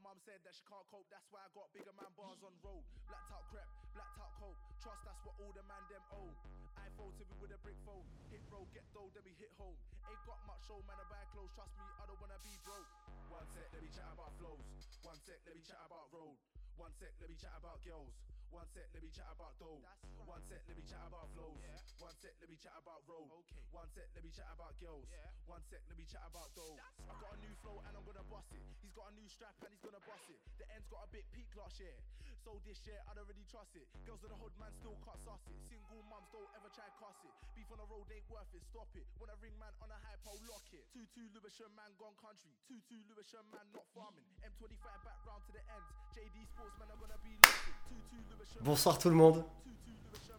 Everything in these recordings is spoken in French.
mum said that she can't cope, that's why I got bigger man bars on road. Blacked out crap, blacked out cope. Trust that's what all the man them own. iPhone to me with a brick phone. Hit road, get dough, then we hit home. Ain't got much show, man, I buy clothes. Trust me, I don't wanna be broke. One sec, let me chat about flows. One sec, let me chat about road. One sec, let me chat about girls. One sec, let me chat about dough. One sec, let me chat about flows. One sec, let me chat about road. One sec, let me chat about girls. One sec, let me chat about dough. I got a new flow and I'm gonna bust it. He's got a new strap and he's gonna bust it. The end's got a bit peak last year. So this year I don't really trust it. Girls in the hood man still can't suss it. Single mums don't ever try cuss it. Beef on the road ain't worth it. Stop it. When a ring man on a high pole lock it. Two two Lewisham man gone country. Two two Lewisham man not farming. M25 back round to the end. JD Sportsman are gonna be looking. Two two Lewisham. Bonsoir tout le monde.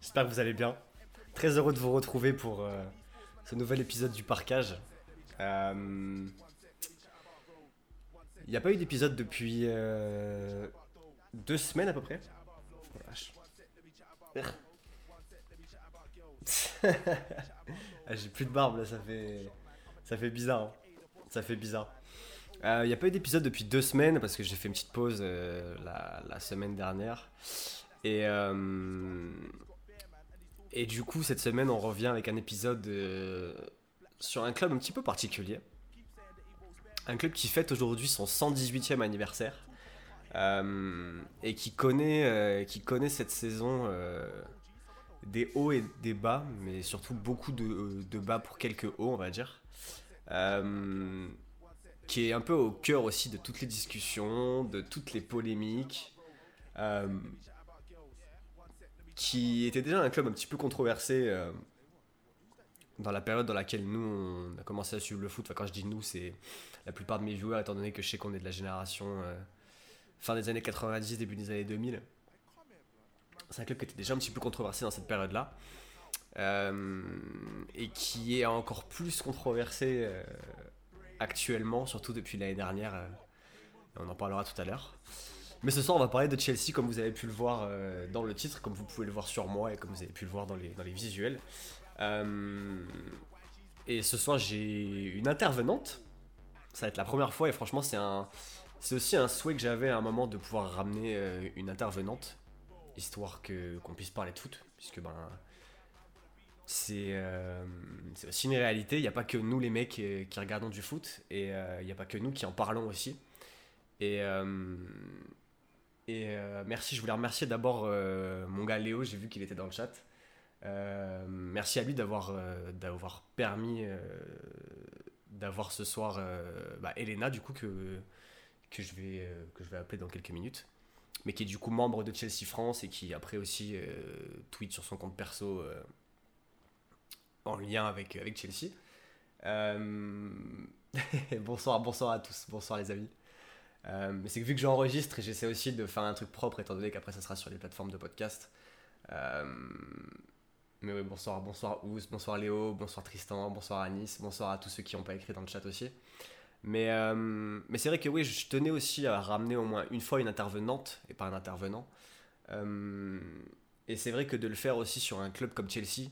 J'espère que vous allez bien. Très heureux de vous retrouver pour euh, ce nouvel épisode du parcage. Euh, Il n'y a pas eu d'épisode depuis euh, deux semaines à peu près. Oh. Ah, J'ai plus de barbe là, ça fait, ça fait bizarre. hein. Ça fait bizarre. Il n'y a pas eu d'épisode depuis deux semaines parce que j'ai fait une petite pause euh, la semaine dernière. Et, euh, et du coup, cette semaine, on revient avec un épisode euh, sur un club un petit peu particulier. Un club qui fête aujourd'hui son 118e anniversaire. euh, et qui connaît, qui connaît cette saison des hauts et des bas, mais surtout beaucoup de, de bas pour quelques hauts, on va dire. Qui est un peu au cœur aussi de toutes les discussions, de toutes les polémiques. Qui était déjà un club un petit peu controversé euh, dans la période dans laquelle nous on a commencé à suivre le foot. Enfin, quand je dis nous, c'est la plupart de mes joueurs, étant donné que je sais qu'on est de la génération euh, fin des années 90, début des années 2000. C'est un club qui était déjà un petit peu controversé dans cette période-là. Euh, et qui est encore plus controversé actuellement, surtout depuis l'année dernière. on en parlera tout à l'heure. Mais ce soir, on va parler de Chelsea, comme vous avez pu le voir euh, dans le titre, comme vous pouvez le voir sur moi et comme vous avez pu le voir dans les, dans les visuels. Euh, et ce soir, j'ai une intervenante. Ça va être la première fois et franchement, c'est un, c'est aussi un souhait que j'avais à un moment de pouvoir ramener euh, une intervenante, histoire que qu'on puisse parler de foot, puisque ben c'est c'est aussi une réalité. Il n'y a pas que nous les mecs qui regardons du foot et il n'y a pas que nous qui en parlons aussi. Et, et euh, merci, je voulais remercier d'abord euh, mon gars Léo, j'ai vu qu'il était dans le chat. Euh, merci à lui d'avoir d'avoir permis d'avoir ce soir bah, Elena du coup que, que, je vais, que je vais appeler dans quelques minutes mais qui est du coup membre de Chelsea France et qui après aussi tweet sur son compte perso en lien avec, avec Chelsea. Bonsoir, bonsoir à tous, bonsoir les amis. Euh, mais c'est que vu que j'enregistre, j'essaie aussi de faire un truc propre étant donné qu'après ça sera sur les plateformes de podcast. Euh, mais oui, bonsoir, bonsoir Ous, bonsoir Léo, bonsoir Tristan, bonsoir Anis, bonsoir à tous ceux qui n'ont pas écrit dans le chat aussi. Mais, euh, mais c'est vrai que oui, je tenais aussi à ramener au moins une fois une intervenante et pas un intervenant. Et c'est vrai que de le faire aussi sur un club comme Chelsea,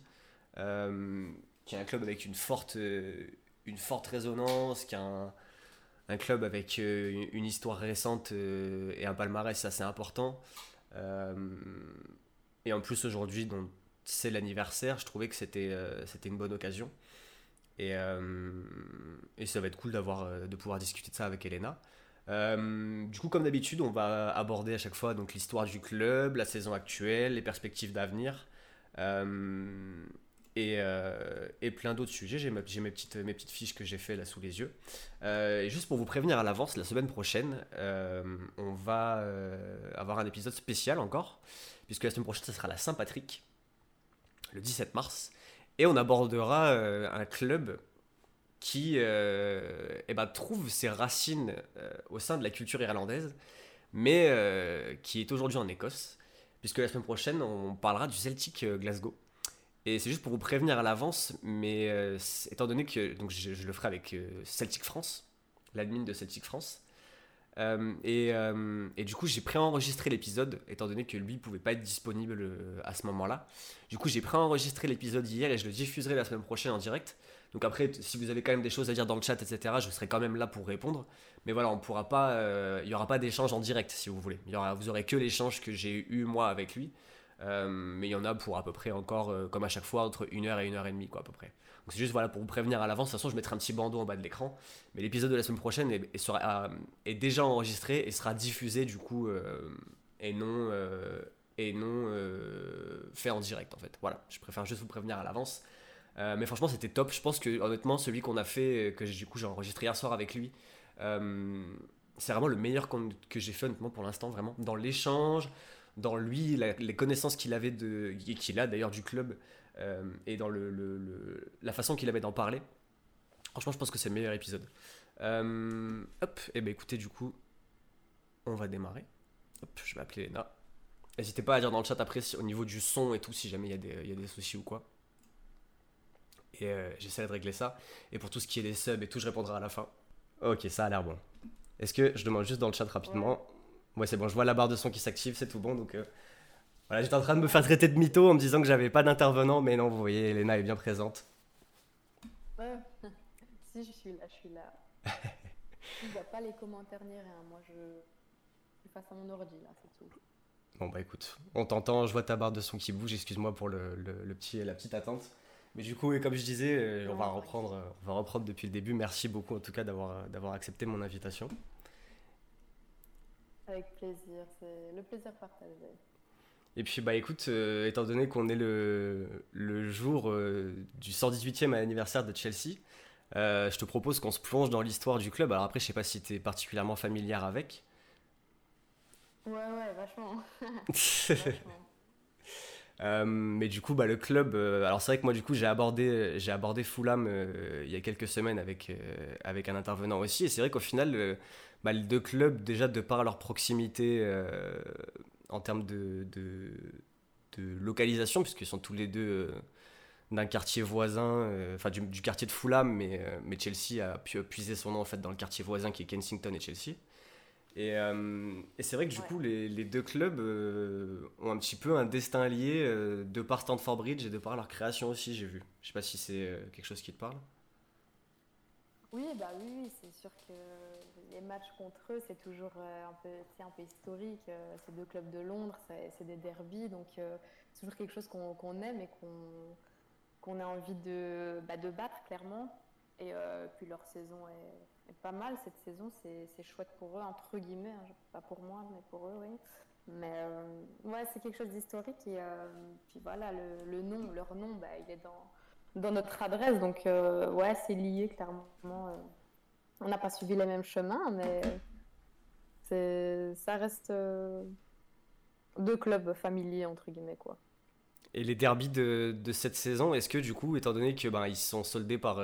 qui est un club avec une forte, une forte résonance, qui a un, un club avec euh, une- histoire récente euh, et un palmarès assez important. Euh, et en plus aujourd'hui, c'est l'anniversaire, je trouvais que c'était une bonne occasion. Et, et ça va être cool de pouvoir discuter de ça avec Elena. Du coup, comme d'habitude, on va aborder à chaque fois l'histoire du club, la saison actuelle, les perspectives d'avenir et, euh, et plein d'autres sujets. J'ai mes petites, fiches que j'ai fait là sous les yeux. Euh, et juste pour vous prévenir à l'avance, la semaine prochaine, euh, on va avoir un épisode spécial encore, puisque la semaine prochaine, ça sera la Saint-Patrick, le 17 mars, et on abordera un club qui eh ben, trouve ses racines au sein de la culture irlandaise, mais qui est aujourd'hui en Écosse, puisque la semaine prochaine, on parlera du Celtic Glasgow. Et c'est juste pour vous prévenir à l'avance, mais euh, étant donné que donc je, le ferai avec euh, Celtic France, l'admin de Celtic France, Euh, et, et, du coup, j'ai préenregistré l'épisode, étant donné que lui pouvait pas être disponible à ce moment-là. Du coup, j'ai préenregistré l'épisode hier et je le diffuserai la semaine prochaine en direct. Donc après, si vous avez quand même des choses à dire dans le chat, etc., je serai quand même là pour répondre. Mais voilà, on pourra pas, il y aura pas d'échange en direct si vous voulez. Y aura, vous aurez que l'échange que j'ai eu moi avec lui. Mais il y en a pour à peu près encore, comme à chaque fois, entre une heure et une heure et demie, quoi, à peu près c'est juste voilà, pour vous prévenir à l'avance. De toute façon, je mettrai un petit bandeau en bas de l'écran. Mais l'épisode de la semaine prochaine est, sera, est, déjà enregistré et sera diffusé du coup euh, et non, euh, et non euh, fait en direct en fait. Voilà, je préfère juste vous prévenir à l'avance. mais franchement, c'était top. Je pense que honnêtement, celui qu'on a fait, que du coup j'ai enregistré hier soir avec lui, c'est vraiment le meilleur que j'ai fait honnêtement pour l'instant, vraiment. Dans l'échange, dans lui, les connaissances qu'il avait de, qu'il a d'ailleurs du club. Euh, et dans le, la façon qu'il avait d'en parler. Franchement, je pense que c'est le meilleur épisode. Euh, hop, et eh ben écoutez, du coup, on va démarrer. Hop, je vais appeler Lena. N'hésitez pas à dire dans le chat après au niveau du son et tout, si jamais il y, y a des soucis ou quoi. Et euh, j'essaie de régler ça. Et pour tout ce qui est des subs et tout, je répondrai à la fin. Ok, ça a l'air bon. Est-ce que je demande juste dans le chat rapidement? C'est bon, je vois la barre de son qui s'active, c'est tout bon. Donc, voilà, j'étais en train de me faire traiter de mytho en me disant que j'avais pas d'intervenant, mais non, vous voyez, Elena est bien présente. Ouais, si je suis là, je suis là. je vois pas les commentaires ni rien, moi je, suis face à mon ordi là, c'est tout. Bon bah écoute, on t'entend, je vois ta barre de son qui bouge, excuse-moi pour le, le, petit, la petite attente. Mais du coup, comme je disais, euh, on, va reprendre, on va reprendre depuis le début. Merci beaucoup en tout cas d'avoir accepté mon invitation. Avec plaisir, c'est le plaisir partagé. Et puis, bah écoute, euh, étant donné qu'on est le, le jour euh, du 118e anniversaire de Chelsea, euh, je te propose qu'on se plonge dans l'histoire du club. Alors après, je sais pas si tu es particulièrement familière avec. Ouais, ouais, vachement. mais du coup, bah, le club. alors c'est vrai que moi, du coup, j'ai abordé, j'ai abordé Fulham il y a quelques semaines avec, avec un intervenant aussi. Et c'est vrai qu'au final, bah, les deux clubs, déjà de par leur proximité en termes de, de, localisation, puisqu'ils sont tous les deux euh, d'un quartier voisin, euh, enfin du, quartier de Fulham, mais, euh, mais Chelsea a pu puiser son nom en fait dans le quartier voisin qui est Kensington et Chelsea. Et, et c'est vrai que du coup, les, les, deux clubs ont un petit peu un destin lié de par Stanford Bridge et de par leur création aussi, j'ai vu. Je sais pas si c'est quelque chose qui te parle. Oui, bah oui, c'est sûr que les matchs contre eux, c'est toujours euh, un peu, un peu historique. Euh, c'est deux clubs de Londres, c'est des derbies, donc euh, c'est toujours quelque chose qu'on aime et qu'on a envie de, bah, battre clairement. Et puis leur saison est, pas mal cette saison, c'est chouette pour eux, entre guillemets, hein, pas pour moi, mais pour eux, oui. Mais ouais, c'est quelque chose d'historique et puis voilà, le, nom, leur nom, bah, il est dans dans notre adresse. Donc, ouais, c'est lié clairement. Euh. On n'a pas suivi les mêmes chemins, mais ça reste euh, deux clubs familiers, entre guillemets, quoi. Et les derbies de, cette saison, est-ce que du coup, étant donné que ben, sont soldés par,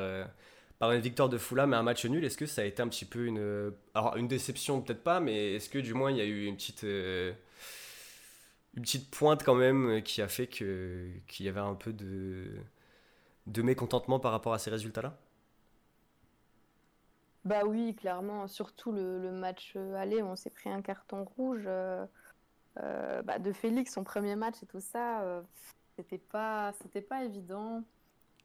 par une victoire de Fulham et un match nul, est-ce que ça a été un petit peu une, une déception peut-être pas, mais est-ce que du moins il y a eu une petite une petite pointe quand même qui a fait qu'il y avait un peu de de mécontentement par rapport à ces résultats-là? Bah oui, clairement. Surtout le, match euh, aller, on s'est pris un carton rouge euh, euh, bah, de Félix, son premier match et tout ça. c'était pas, c'était pas évident.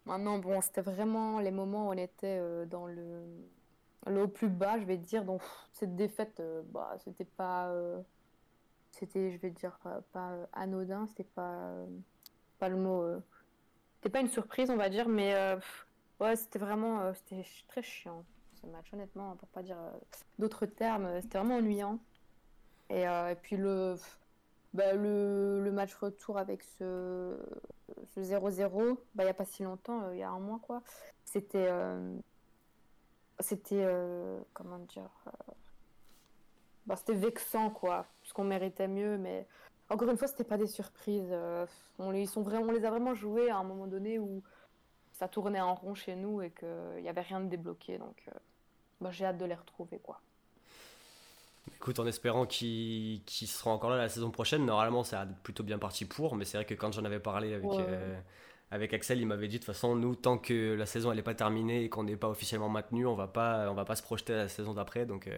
Maintenant, bon, c'était vraiment les moments où on était dans le, le plus bas, je vais dire. Donc cette défaite, bah, c'était pas, c'était, je vais dire, pas, anodin. C'était pas, pas le mot c'était pas une surprise, on va dire, mais ouais, c'était vraiment c'était très chiant ce match, honnêtement, pour pas dire euh, d'autres termes. C'était vraiment ennuyant. Et, puis le, bah, le, le, match retour avec ce 0-0, bah, il n'y a pas si longtemps, il y a un mois, quoi. C'était. c'était. comment dire bah, C'était vexant, quoi. Parce méritait mieux, mais encore une fois, c'était pas des surprises. Euh, on, les, sont vraiment, on les a vraiment joués à un moment donné où ça tournait en rond chez nous et qu'il n'y avait rien de débloqué. Donc, euh, bah, j'ai hâte de les retrouver. quoi. Écoute, en espérant qu'ils seront encore là la saison prochaine, normalement ça a plutôt bien parti pour, mais c'est vrai que quand j'en avais parlé avec, euh, avec Axel, il m'avait dit de toute façon, nous, tant que la saison n'est pas terminée et qu'on n'est pas officiellement maintenu, on va pas, on va pas se projeter à la saison d'après. Donc,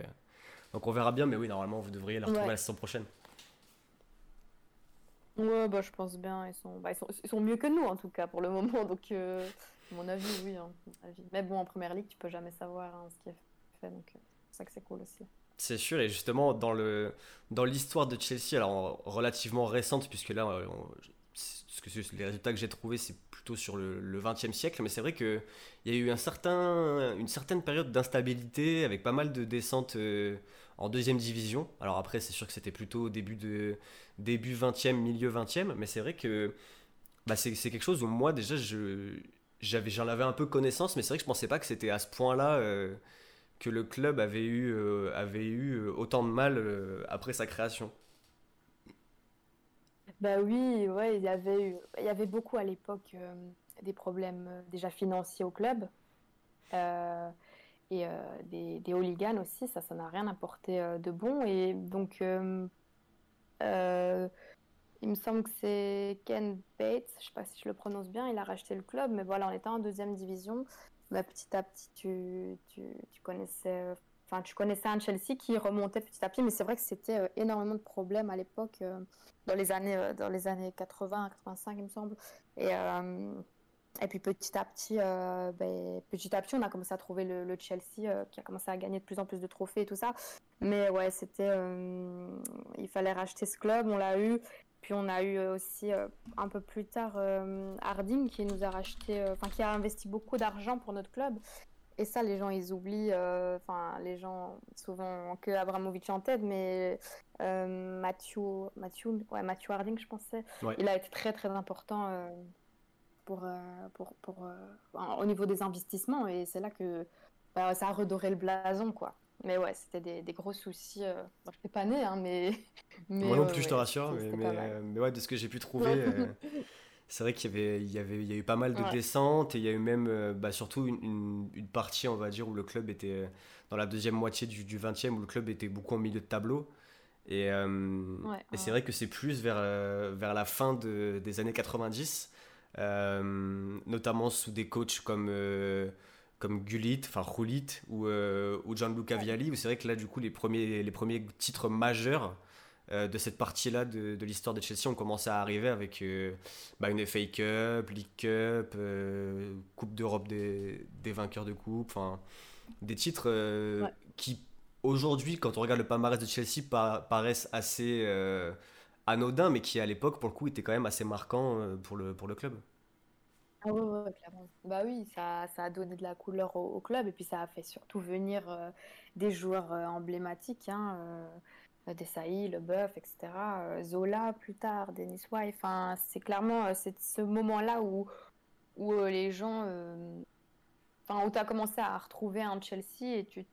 Donc on verra bien, mais oui, normalement, vous devriez la retrouver la saison prochaine. Ouais, bah, je pense bien. Ils sont, bah, ils sont, ils sont mieux que nous, en tout cas, pour le moment. Donc, euh, à mon avis, oui. Hein, Mais bon, en première ligue, tu peux jamais savoir hein, ce qui est euh, c'est sûr, et justement, dans, le, dans l'histoire de Chelsea, alors relativement récente, puisque là, euh, ce que, les résultats que j'ai trouvés, c'est plutôt sur le XXe siècle, mais c'est vrai qu'il y a eu un certain, une certaine période d'instabilité avec pas mal de descentes en deuxième division. Alors après, c'est sûr que c'était plutôt début, de, début 20e, milieu 20e, mais c'est vrai que bah, c'est, quelque chose où moi déjà je, j'avais, j'en avais un peu connaissance, mais c'est vrai que je pensais pas que c'était à ce point-là euh, que le club avait eu, euh, avait eu euh, autant de mal après sa création. Bah oui, ouais, il y avait eu, il y avait beaucoup à l'époque des problèmes déjà financiers au club et euh, des, des, hooligans aussi, ça, ça n'a rien apporté euh, de bon. Et donc, euh, il me semble que c'est Ken Bates, je ne sais pas si je le prononce bien, il a racheté le club, mais voilà, on était en deuxième division. Bah, petit à petit, tu, tu, tu connaissais enfin tu connaissais un Chelsea qui remontait petit à petit mais c'est vrai que c'était énormément de problèmes à l'époque dans les années dans les années 80 85 il me semble et et puis petit à petit, euh, ben, petit à petit, on a commencé à trouver le, Chelsea euh, qui a commencé à gagner de plus en plus de trophées et tout ça. Mais ouais, c'était, euh, il fallait racheter ce club, on l'a eu. Puis on a eu aussi un peu plus tard Harding qui nous a racheté, enfin qui a investi beaucoup d'argent pour notre club. Et ça, les gens ils oublient, enfin les gens souvent que Abramovich en tête, mais Matthew, Matthew, ouais, Matthew Harding, je pensais, il a été très très important pour, euh, pour, pour euh, au niveau des investissements. Et c'est là que bah, ça a redoré le blason, quoi. Mais ouais, c'était des, des, gros soucis. Euh... Bon, je pas né, hein, mais, mais. Moi non plus, je te rassure. Mais, mais, ouais, de ce que j'ai pu trouver, euh, c'est vrai qu'il y avait, il y avait, il y a eu pas mal de descentes et il y a eu même, bah, surtout une, une, partie, on va dire, où le club était dans la deuxième moitié du, du 20e, où le club était beaucoup en milieu de tableau. Et, et c'est vrai que c'est plus vers, vers la fin de, des années 90 euh, notamment sous des coachs comme, euh, comme Gullit, enfin Roulit ou, euh, ou Gianluca Vialli, où c'est vrai que là, du coup, les premiers, les premiers titres majeurs de cette partie-là de, de l'histoire de Chelsea ont commencé à arriver avec bah, une FA Cup, League Cup, Coupe d'Europe des, des, vainqueurs de coupe, enfin des titres qui aujourd'hui, quand on regarde le palmarès de Chelsea, paraissent assez anodin, mais qui à l'époque, pour le coup, était quand même assez marquant euh, pour le, pour le club. Ah clairement. Bah oui, ça, ça a donné de la couleur au, club et puis ça a fait surtout venir euh, des joueurs euh, emblématiques, hein, euh, Desailly, Leboeuf, etc. Zola plus tard, Denis White. Enfin, c'est clairement ce moment-là où, où les gens, enfin, où tu as commencé à retrouver un Chelsea et tu,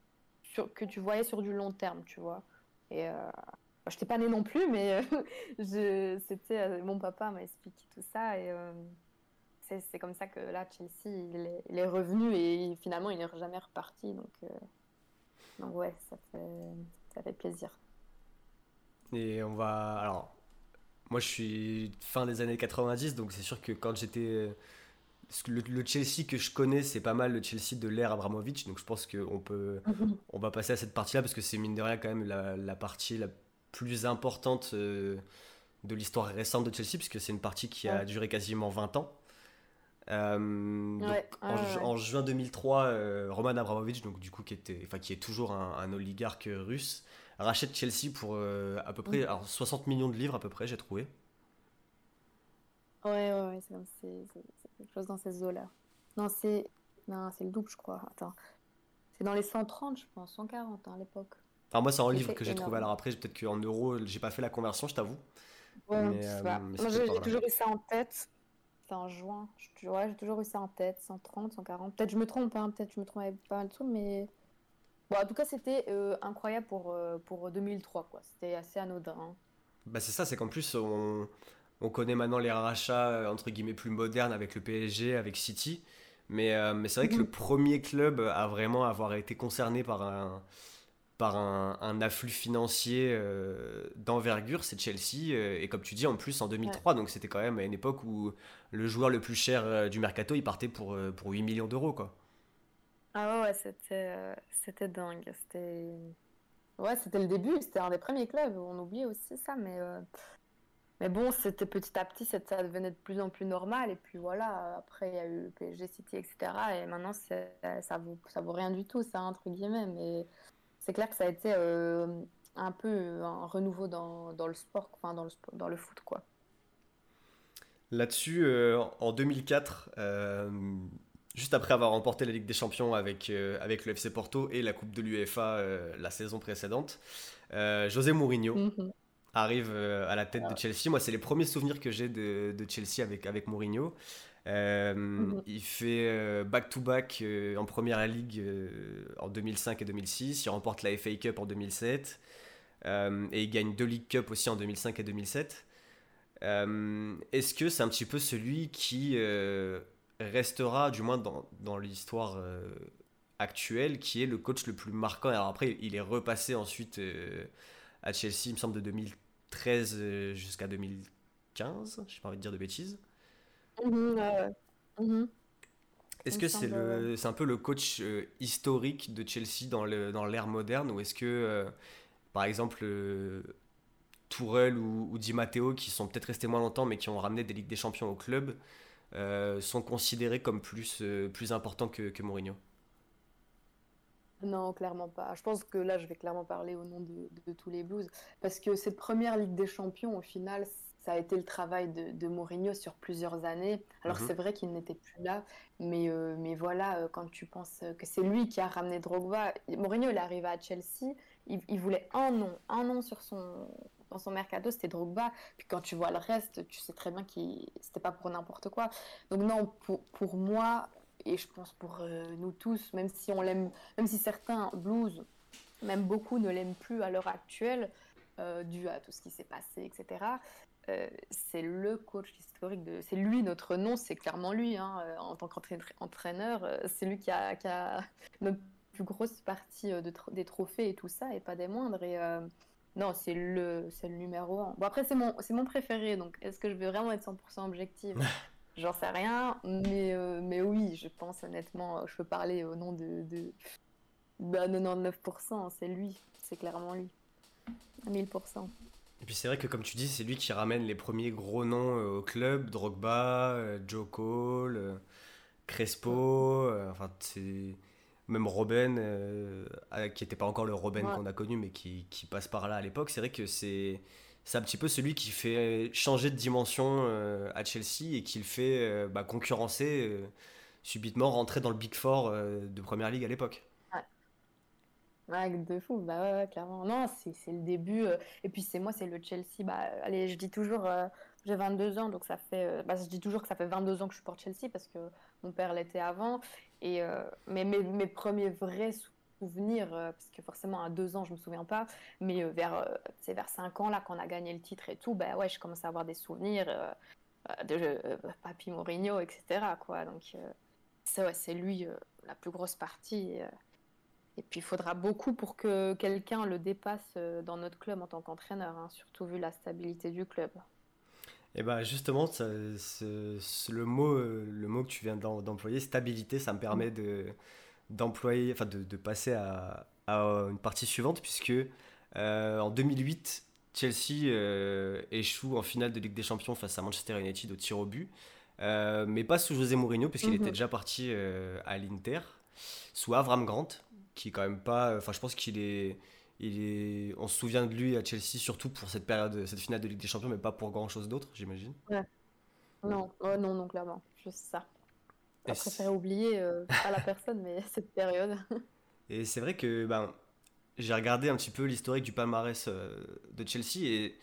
que tu voyais sur du long terme, tu vois. Et je n'étais pas née non plus, mais euh, c'était euh, mon papa m'a expliqué tout ça euh, c'est comme ça que là Chelsea il est, revenu et finalement il n'est jamais reparti donc donc ouais ça fait ça fait plaisir. Et on va alors moi je suis fin des années 90 donc c'est sûr que quand j'étais le, Chelsea que je connais, c'est pas mal le Chelsea de l'ère Abramovich, donc je pense qu'on peut, on va passer à cette partie-là parce que c'est mine de rien quand même la, la partie la plus importante euh, de l'histoire récente de Chelsea, puisque c'est une partie qui a duré quasiment 20 ans. Euh, en, juin 2003, euh, Roman Abramovich, donc du coup qui était, enfin qui est toujours un, oligarque russe, rachète Chelsea pour à peu près, alors 60 millions de livres à peu près, j'ai trouvé. Ouais, ouais, c'est quelque chose dans ces eaux-là. Non, c'est non, c'est le double, je crois. Attends, c'est dans les 130, je pense, 140 hein, à l'époque. Enfin, moi, c'est en livre que j'ai trouvé. Alors après, peut-être qu'en euros, j'ai pas fait la conversion, je t'avoue. Ouais, euh, moi, j'ai toujours eu ça en tête. En juin. Ouais, j'ai toujours eu ça en tête. 130, 140. Peut-être je me trompe, hein. peut-être je me trompe pas mal de tout, mais. Bon, en tout cas, c'était euh, incroyable pour, euh, pour 2003, quoi. C'était assez anodin. Hein. Bah, c'est ça, c'est qu'en plus, on, on, connaît maintenant les rachats, entre guillemets, plus modernes avec le PSG, avec City. Mais, mais c'est vrai que le mhm. premier club à vraiment avoir été concerné par un par un, afflux financier euh, d'envergure, c'est Chelsea. Euh, et comme tu dis, en plus en 2003, donc c'était quand même à une époque où le joueur le plus cher euh, du mercato, il partait pour, pour 8 millions d'euros. quoi. Ah ouais, c'était, c'était dingue. C'était... Ouais, c'était le début, c'était un des premiers clubs. On oublie aussi ça, mais, mais bon, c'était petit à petit, ça devenait de plus en plus normal. Et puis voilà, après, il y a eu PSG City, etc. Et maintenant, ça vaut, ça vaut rien du tout, ça, entre guillemets. Mais c'est clair que ça a été euh, un peu un renouveau dans, dans le sport, enfin, dans le, dans le foot, quoi. Là-dessus, euh, en 2004, juste après avoir remporté la Ligue des Champions avec, euh, avec le FC Porto et la Coupe de l'UEFA euh, la saison précédente, euh, José Mourinho mhm. arrive à la tête de Chelsea. Moi, c'est les premiers souvenirs que j'ai de, de, Chelsea avec, avec Mourinho. Mhm. Il fait back-to-back en Première Ligue en 2005 et 2006. Il remporte la FA Cup en 2007. et il gagne deux League Cup aussi en 2005 et 2007. Est-ce que c'est un petit peu celui qui restera, du moins dans, dans l'histoire euh, actuelle, qui est le coach le plus marquant? Alors après, il est repassé ensuite euh, à Chelsea, il me semble, de 2013 euh, jusqu'à 2015. J'ai pas envie de dire de bêtises. Mhm, mhm. Est-ce que c'est le, c'est un peu le coach historique de Chelsea dans le, dans l'ère moderne ou est-ce que, par exemple, Tourelle ou, ou, Di Matteo, qui sont peut-être restés moins longtemps mais qui ont ramené des Ligues des Champions au club, euh, sont considérés comme plus, euh, plus importants que, que, Mourinho? Non, clairement pas. Je pense que là, je vais clairement parler au nom de, de, tous les Blues. Parce que cette première Ligue des Champions, au final, ça a été le travail de, de Mourinho sur plusieurs années. Alors mhm. c'est vrai qu'il n'était plus là, mais, euh, mais voilà, quand tu penses que c'est lui qui a ramené Drogba, Mourinho il est arrivé à Chelsea, il, il voulait un nom, un nom sur son, dans son mercato, c'était Drogba. Puis quand tu vois le reste, tu sais très bien que c'était pas pour n'importe quoi. Donc non, pour, pour moi, et je pense pour euh, nous tous, même si on l'aime, même si certains blues, même beaucoup ne l'aiment plus à l'heure actuelle, euh, dû à tout ce qui s'est passé, etc. Euh, c'est le coach historique de, c'est lui notre nom, c'est clairement lui hein, en tant qu'entraîneur, c'est lui qui a, qui a notre plus grosse partie de, des trophées et tout ça, et pas des moindres. Et non, c'est le, c'est le numéro 1. Bon, après, c'est mon, c'est mon préféré, donc est-ce que je vais vraiment être 100% objective? J'en sais rien, mais, euh, mais oui, je pense honnêtement, je peux parler au nom de, de, 99%, c'est lui, c'est clairement lui, à 1000%. Et puis c'est vrai que comme tu dis, c'est lui qui ramène les premiers gros noms euh, au club, Drogba, euh, Joe Cole, Crespo, enfin c'est même Robin, euh, qui n'était pas encore le Robin qu'on a connu, mais qui, qui, passe par là à l'époque, c'est vrai que c'est c'est un petit peu celui qui fait changer de dimension euh, à Chelsea et qui le fait euh, bah, concurrencer, subitement rentrer dans le Big Four de Première Ligue à l'époque. Ouais. de fou, bah ouais, clairement. Non, c'est le début. et puis c'est moi, c'est le Chelsea. Bah, allez, je dis toujours, j'ai 22 ans, donc ça fait. Bah, je dis toujours que ça fait 22 ans que je supporte Chelsea parce que mon père l'était avant. Et, euh, mais mes, premiers vrais souvenirs, euh, parce que forcément à deux ans je me souviens pas, mais euh, vers c'est vers cinq ans là qu'on a gagné le titre et tout, ben ouais, je commence à avoir des souvenirs de Papi Mourinho, etc. Donc ouais, c'est lui la plus grosse partie. Puis il faudra beaucoup pour que quelqu'un le dépasse dans notre club en tant qu'entraîneur, hein, surtout vu la stabilité du club. Et ben justement, ça, le, mot, le mot que tu viens d'employer, stabilité, ça me permet de, d'employer, enfin de, de passer à, à, une partie suivante, puisque euh, en 2008, Chelsea euh, échoue en finale de Ligue des Champions face à Manchester United au tir au but, euh, mais pas sous José Mourinho, puisqu'il était mhm. déjà parti à l'Inter, sous Avram Grant, qui est quand même pas, enfin je pense qu'il est il est... On se souvient de lui à Chelsea surtout pour cette période, cette finale de Ligue des Champions, mais pas pour grand chose d'autre, j'imagine. Ouais. Non, non, non, clairement, juste ça. Je préfère oublier, euh, pas la personne, mais cette période. et c'est vrai que ben, j'ai regardé un petit peu l'historique du palmarès euh, de Chelsea et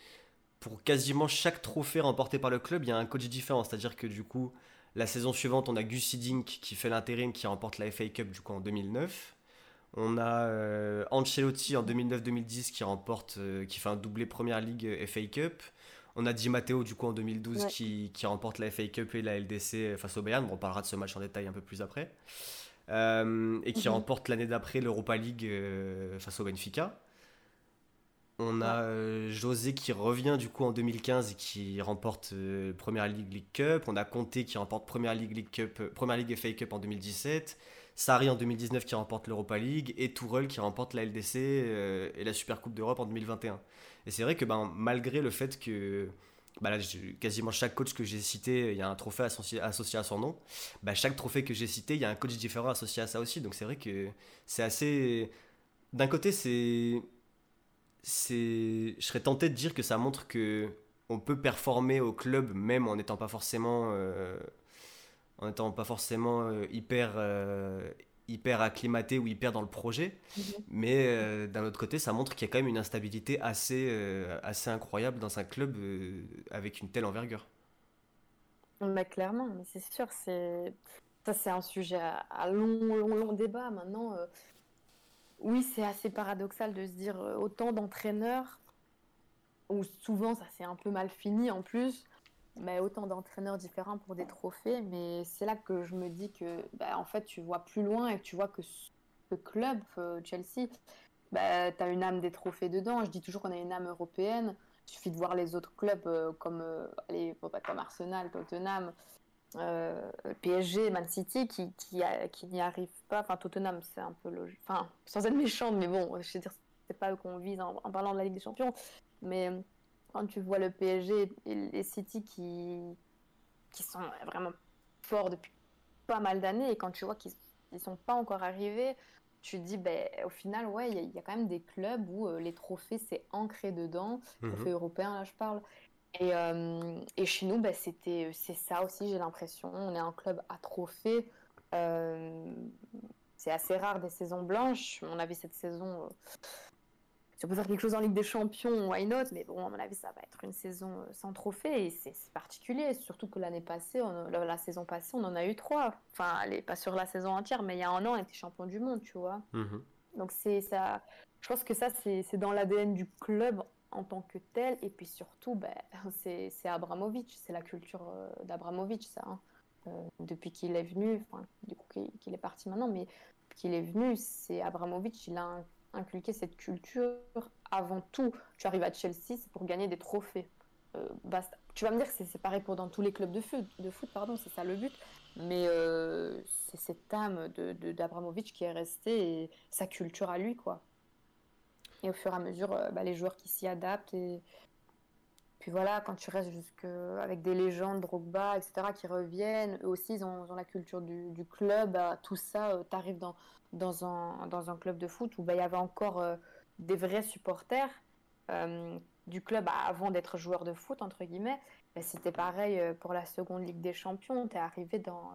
pour quasiment chaque trophée remporté par le club, il y a un coach différent. C'est-à-dire que du coup, la saison suivante, on a Gus Hiddink qui fait l'intérim, qui remporte la FA Cup du coup en 2009. On a euh, Ancelotti en 2009-2010 qui remporte, euh, qui fait un doublé Première Ligue euh, FA Cup. On a Di Matteo du coup en 2012 qui, remporte la FA Cup et la LDC face au Bayern. on parlera de ce match en détail un peu plus après. et qui mhm. remporte l'année d'après l'Europa League face au Benfica. On a José qui revient du coup en 2015 et qui remporte Première Ligue League Cup. On a Conte qui remporte Première League Cup, Première Ligue FA Cup en 2017. Sarri en 2019 qui remporte l'Europa League et Tourelle qui remporte la LDC et la Super Coupe d'Europe en 2021. Et c'est vrai que ben, malgré le fait que bah quasiment chaque coach que j'ai cité, il y a un trophée associé, à son nom. Bah, chaque trophée que j'ai cité, il y a un coach différent associé à ça aussi. Donc c'est vrai que c'est assez. D'un côté, c'est Je serais tenté de dire que ça montre que on peut performer au club même en n'étant pas forcément. Euh, en n'étant pas forcément euh, hyper, euh, hyper acclimaté ou hyper dans le projet. Mhm. Mais euh, d'un autre côté, ça montre qu'il y a quand même une instabilité assez, euh, assez incroyable dans un club avec une telle envergure. Mais clairement, mais c'est sûr, c'est ça c'est un sujet à, long, long, long débat. Maintenant, oui, c'est assez paradoxal de se dire autant d'entraîneurs, où souvent ça s'est un peu mal fini en plus, mais autant d'entraîneurs différents pour des trophées. Mais c'est là que je me dis que, bah, en fait, tu vois plus loin et tu vois que ce club, euh, Chelsea, bah, tu as une âme des trophées dedans. Je dis toujours qu'on a une âme européenne. Il suffit de voir les autres clubs euh, comme, euh, allez, comme Arsenal, Tottenham, PSG, Man City, qui, qui, qui n'y arrivent pas. Enfin, Tottenham, c'est un peu logique. Enfin, sans être méchante, mais bon, je veux dire, c'est pas eux qu'on vise en, en, parlant de la Ligue des Champions. Mais quand tu vois le PSG et les City qui, qui sont vraiment forts depuis pas mal d'années, et quand tu vois qu'ils ne sont pas encore arrivés, tu te dis, ben, au final, ouais, il y, a quand même des clubs où euh, les trophées, c'est ancré dedans, mhm. trophées européens, là, je parle. Et, euh, et chez nous, ben, c'était, c'est ça aussi, j'ai l'impression. On est un club à trophées. Euh, c'est assez rare des saisons blanches. On avait cette saison si on peut faire quelque chose en Ligue des Champions, why not? Mais bon, à mon avis, ça va être une saison euh, sans trophée et c'est particulier. Surtout que l'année passée, la, saison passée, on en a eu trois. Enfin, elle pas sur la saison entière, mais il y a un an, on était champion du monde, tu vois. Mhm. Donc c'est ça. Je pense que ça, c'est dans l'ADN du club en tant que tel. Et puis surtout, ben, c'est Abramovic, c'est la culture euh, d'Abramovic, ça. Hein. Euh, depuis qu'il est venu, enfin, du coup qu'il est parti maintenant, mais qu'il est venu, c'est Abramovic, il a un inculquer cette culture avant tout. Tu arrives à Chelsea, c'est pour gagner des trophées. Euh, tu vas me dire que c'est pareil pour dans tous les clubs de foot, de foot pardon, c'est ça le but. Mais euh, c'est cette âme d'Abramovic de, qui est restée et sa culture à lui, quoi. Et au fur et à mesure, euh, bah, les joueurs qui s'y adaptent. Et puis voilà, quand tu restes avec des légendes, Drogba, etc., qui reviennent, eux aussi, ils ont, la culture du, club. Bah, tout ça, tu arrives dans, un, club de foot où bah, il y avait encore euh, des vrais supporters euh, du club avant d'être joueur de foot, entre guillemets. C'était pareil euh, pour la seconde Ligue des Champions. Es arrivé dans,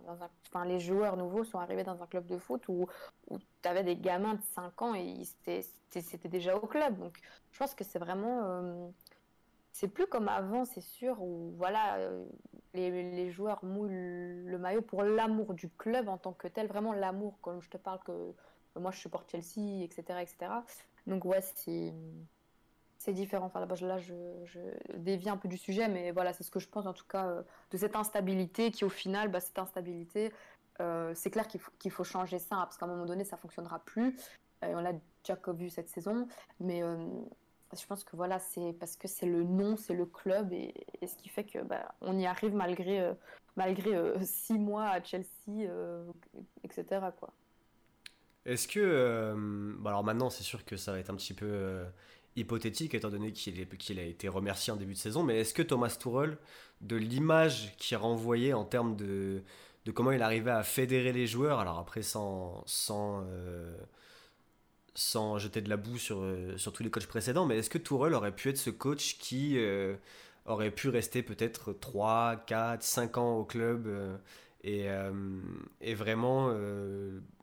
les joueurs nouveaux sont arrivés dans un club de foot où, où tu avais des gamins de 5 ans et c'était déjà au club. Donc je pense que c'est vraiment c'est plus comme avant, c'est sûr, où voilà, euh, les, joueurs mouillent le maillot pour l'amour du club en tant que tel, vraiment l'amour, comme je te parle que moi je supporte Chelsea, etc. etc. Donc ouais, c'est, différent. Enfin, là, je, je dévie un peu du sujet, mais voilà, c'est ce que je pense en tout cas euh, de cette instabilité qui au final, bah, cette instabilité, euh, c'est clair qu'il faut, qu'il faut changer ça, parce qu'à un moment donné, ça fonctionnera plus. on l'a déjà vu cette saison, mais je pense que voilà, c'est parce que c'est le nom, c'est le club et, ce qui fait que bah, on y arrive malgré euh, malgré euh, six mois à Chelsea, euh, etc. Est-ce que bah, alors maintenant c'est sûr que ça va être un petit peu hypothétique étant donné qu'il qu'il a été remercié en début de saison, mais est-ce que Thomas Tuchel, de l'image qu'il renvoyait en termes de, de comment il arrivait à fédérer les joueurs, alors après sans sans sans jeter de la boue sur, euh, sur tous les coachs précédents, mais est-ce que Tourelle aurait pu être ce coach qui euh, aurait pu rester peut-être 3, 4, 5 ans au club euh, et, et, vraiment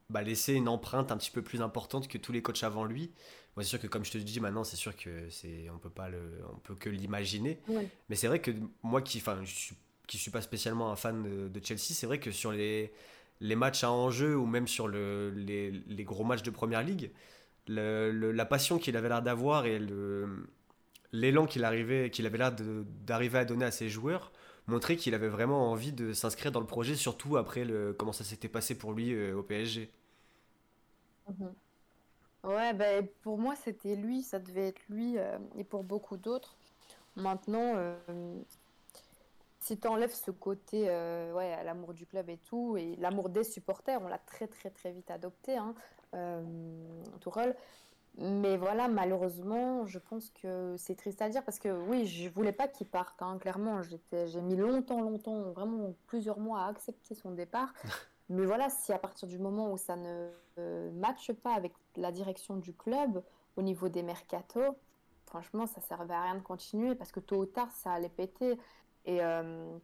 bah, laisser une empreinte un petit peu plus importante que tous les coachs avant lui? C'est sûr que comme je te dis maintenant, c'est sûr que c'est on peut pas le, on peut que l'imaginer. Mais c'est vrai que moi qui, enfin, suis, qui suis pas spécialement un fan de, de Chelsea, c'est vrai que sur les les matchs à enjeu ou même sur le, les, les, gros matchs de première ligue, la passion qu'il avait l'air d'avoir et l'élan qu'il qu'il avait l'air d'arriver à donner à ses joueurs montrait qu'il avait vraiment envie de s'inscrire dans le projet, surtout après comment ça s'était passé pour lui euh, au PSG. Mhm. Ouais, ben, pour moi c'était lui, ça devait être lui, euh, et pour beaucoup d'autres. Maintenant, euh, si tu enlèves ce côté, ouais, l'amour du club et tout, et l'amour des supporters, on l'a très très très vite adopté, hein, Tourelle. Mais voilà, malheureusement, je pense que c'est triste à dire parce que oui, je voulais pas qu'il parte, hein, clairement. J'ai mis longtemps, longtemps, vraiment plusieurs mois à accepter son départ. Mais voilà, si à partir du moment où ça ne euh, matche pas avec la direction du club au niveau des mercatos, franchement, ça servait à rien de continuer parce que tôt ou tard, ça allait péter. Et, euh,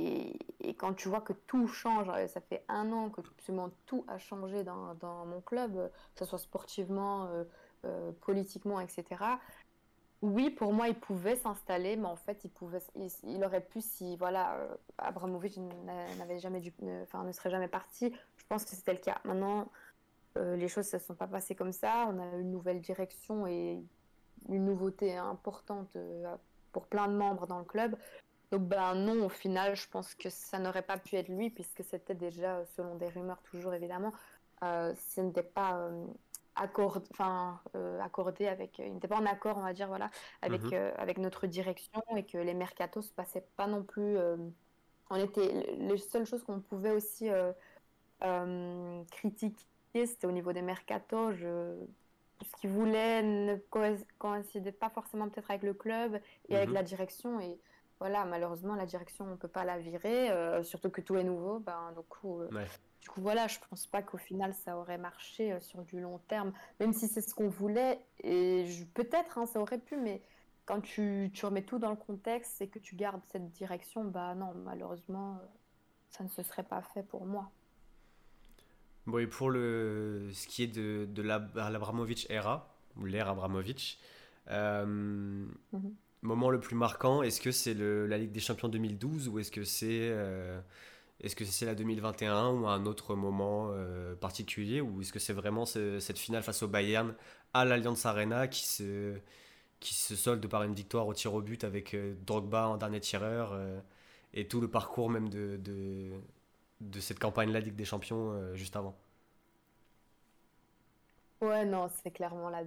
et, quand tu vois que tout change, euh, ça fait un an que absolument tout a changé dans, mon club, que ce soit sportivement, euh, politiquement, etc. Oui, pour moi, il pouvait s'installer, mais en fait, il, aurait pu, si voilà, Abramovic n'avait jamais dû, enfin, ne serait jamais parti, je pense que c'était le cas. Maintenant, les choses ne se sont pas passées comme ça. On a une nouvelle direction et une nouveauté importante pour plein de membres dans le club. Donc ben non, au final, je pense que ça n'aurait pas pu être lui, puisque c'était déjà, selon des rumeurs toujours évidemment, euh, ce n'était pas euh, accordé, enfin, euh, accordé avec, il n'était pas en accord, on va dire, voilà, avec, mhm. avec notre direction et que les mercatos se passaient pas non plus. on était les seules choses qu'on pouvait aussi critiquer, c'était au niveau des mercatos. Je, ce qu'il voulait ne coïncidait pas forcément peut-être avec le club et avec mhm. la direction. Et voilà, malheureusement, la direction, on ne peut pas la virer, euh, surtout que tout est nouveau. Ben, du, coup, euh, du coup, voilà, je ne pense pas qu'au final, ça aurait marché euh, sur du long terme, même si c'est ce qu'on voulait. Et peut-être, hein, ça aurait pu, mais quand tu, tu, remets tout dans le contexte et que tu gardes cette direction, bah non, malheureusement, ça ne se serait pas fait pour moi. Bon, et pour le, ce qui est de, de l'Abramovic era, ou l'ère Abramovic, euh, mhm. Moment le plus marquant, est-ce que c'est la Ligue des Champions 2012 ou est-ce que c'est euh, est-ce que la 2021 ou un autre moment euh, particulier ou est-ce que c'est vraiment cette finale face au Bayern à l'Allianz Arena qui se, qui se solde par une victoire au tir au but avec Drogba en dernier tireur et tout le parcours même de de cette campagne-là Ligue des Champions euh, juste avant? Ouais, non, c'est clairement la.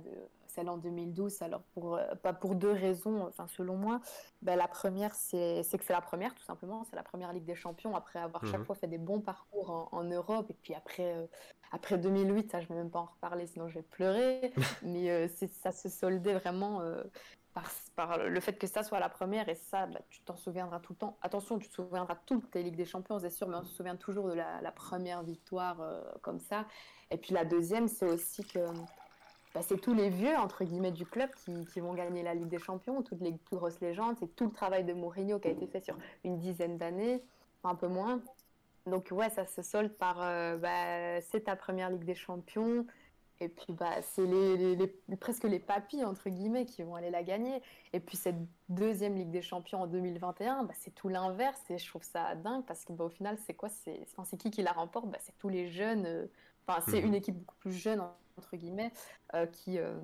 Celle en 2012. Alors, pour, euh, pas pour deux raisons, enfin, selon moi. Ben, la première, c'est que c'est la première, tout simplement. C'est la première Ligue des Champions, après avoir chaque mhm. fois fait des bons parcours en, Europe. Et puis après, euh, après 2008, ça, je ne vais même pas en reparler, sinon je vais pleurer. Mais ça se soldait vraiment par, le fait que ça soit la première, et ça, bah, tu t'en souviendras tout le temps. Attention, tu te souviendras toutes les Ligues des Champions, c'est sûr, mais on se souvient toujours de la, première victoire euh, comme ça. Et puis la deuxième, c'est aussi que bah, c'est tous les vieux, entre guillemets, du club qui, vont gagner la Ligue des Champions, toutes les plus grosses légendes. C'est tout le travail de Mourinho qui a été fait sur une dizaine d'années, un peu moins. Donc ouais, ça se solde par, euh, bah, c'est ta première Ligue des Champions, et puis, bah, c'est les, presque les papis, entre guillemets, qui vont aller la gagner. Et puis, cette deuxième Ligue des Champions en 2021, bah, c'est tout l'inverse. Et je trouve ça dingue parce qu'au bah, final, c'est quoi? C'est qui qui la remporte? Bah, C'est tous les jeunes. Euh, enfin, c'est mhm. une équipe beaucoup plus jeune, entre guillemets, euh, qui, euh,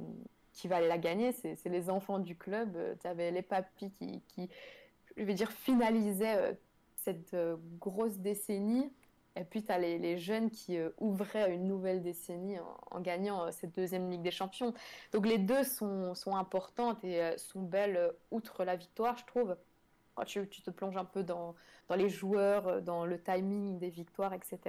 qui va la gagner. C'est les enfants du club. tu avais les papis qui, qui, je vais dire, finalisaient cette grosse décennie et puis, tu as les, jeunes qui euh, ouvraient une nouvelle décennie en, gagnant euh, cette deuxième Ligue des Champions. Donc, les deux sont, sont importantes et euh, sont belles, outre la victoire, je trouve. Quand tu, tu te plonges un peu dans, dans, les joueurs, dans le timing des victoires, etc.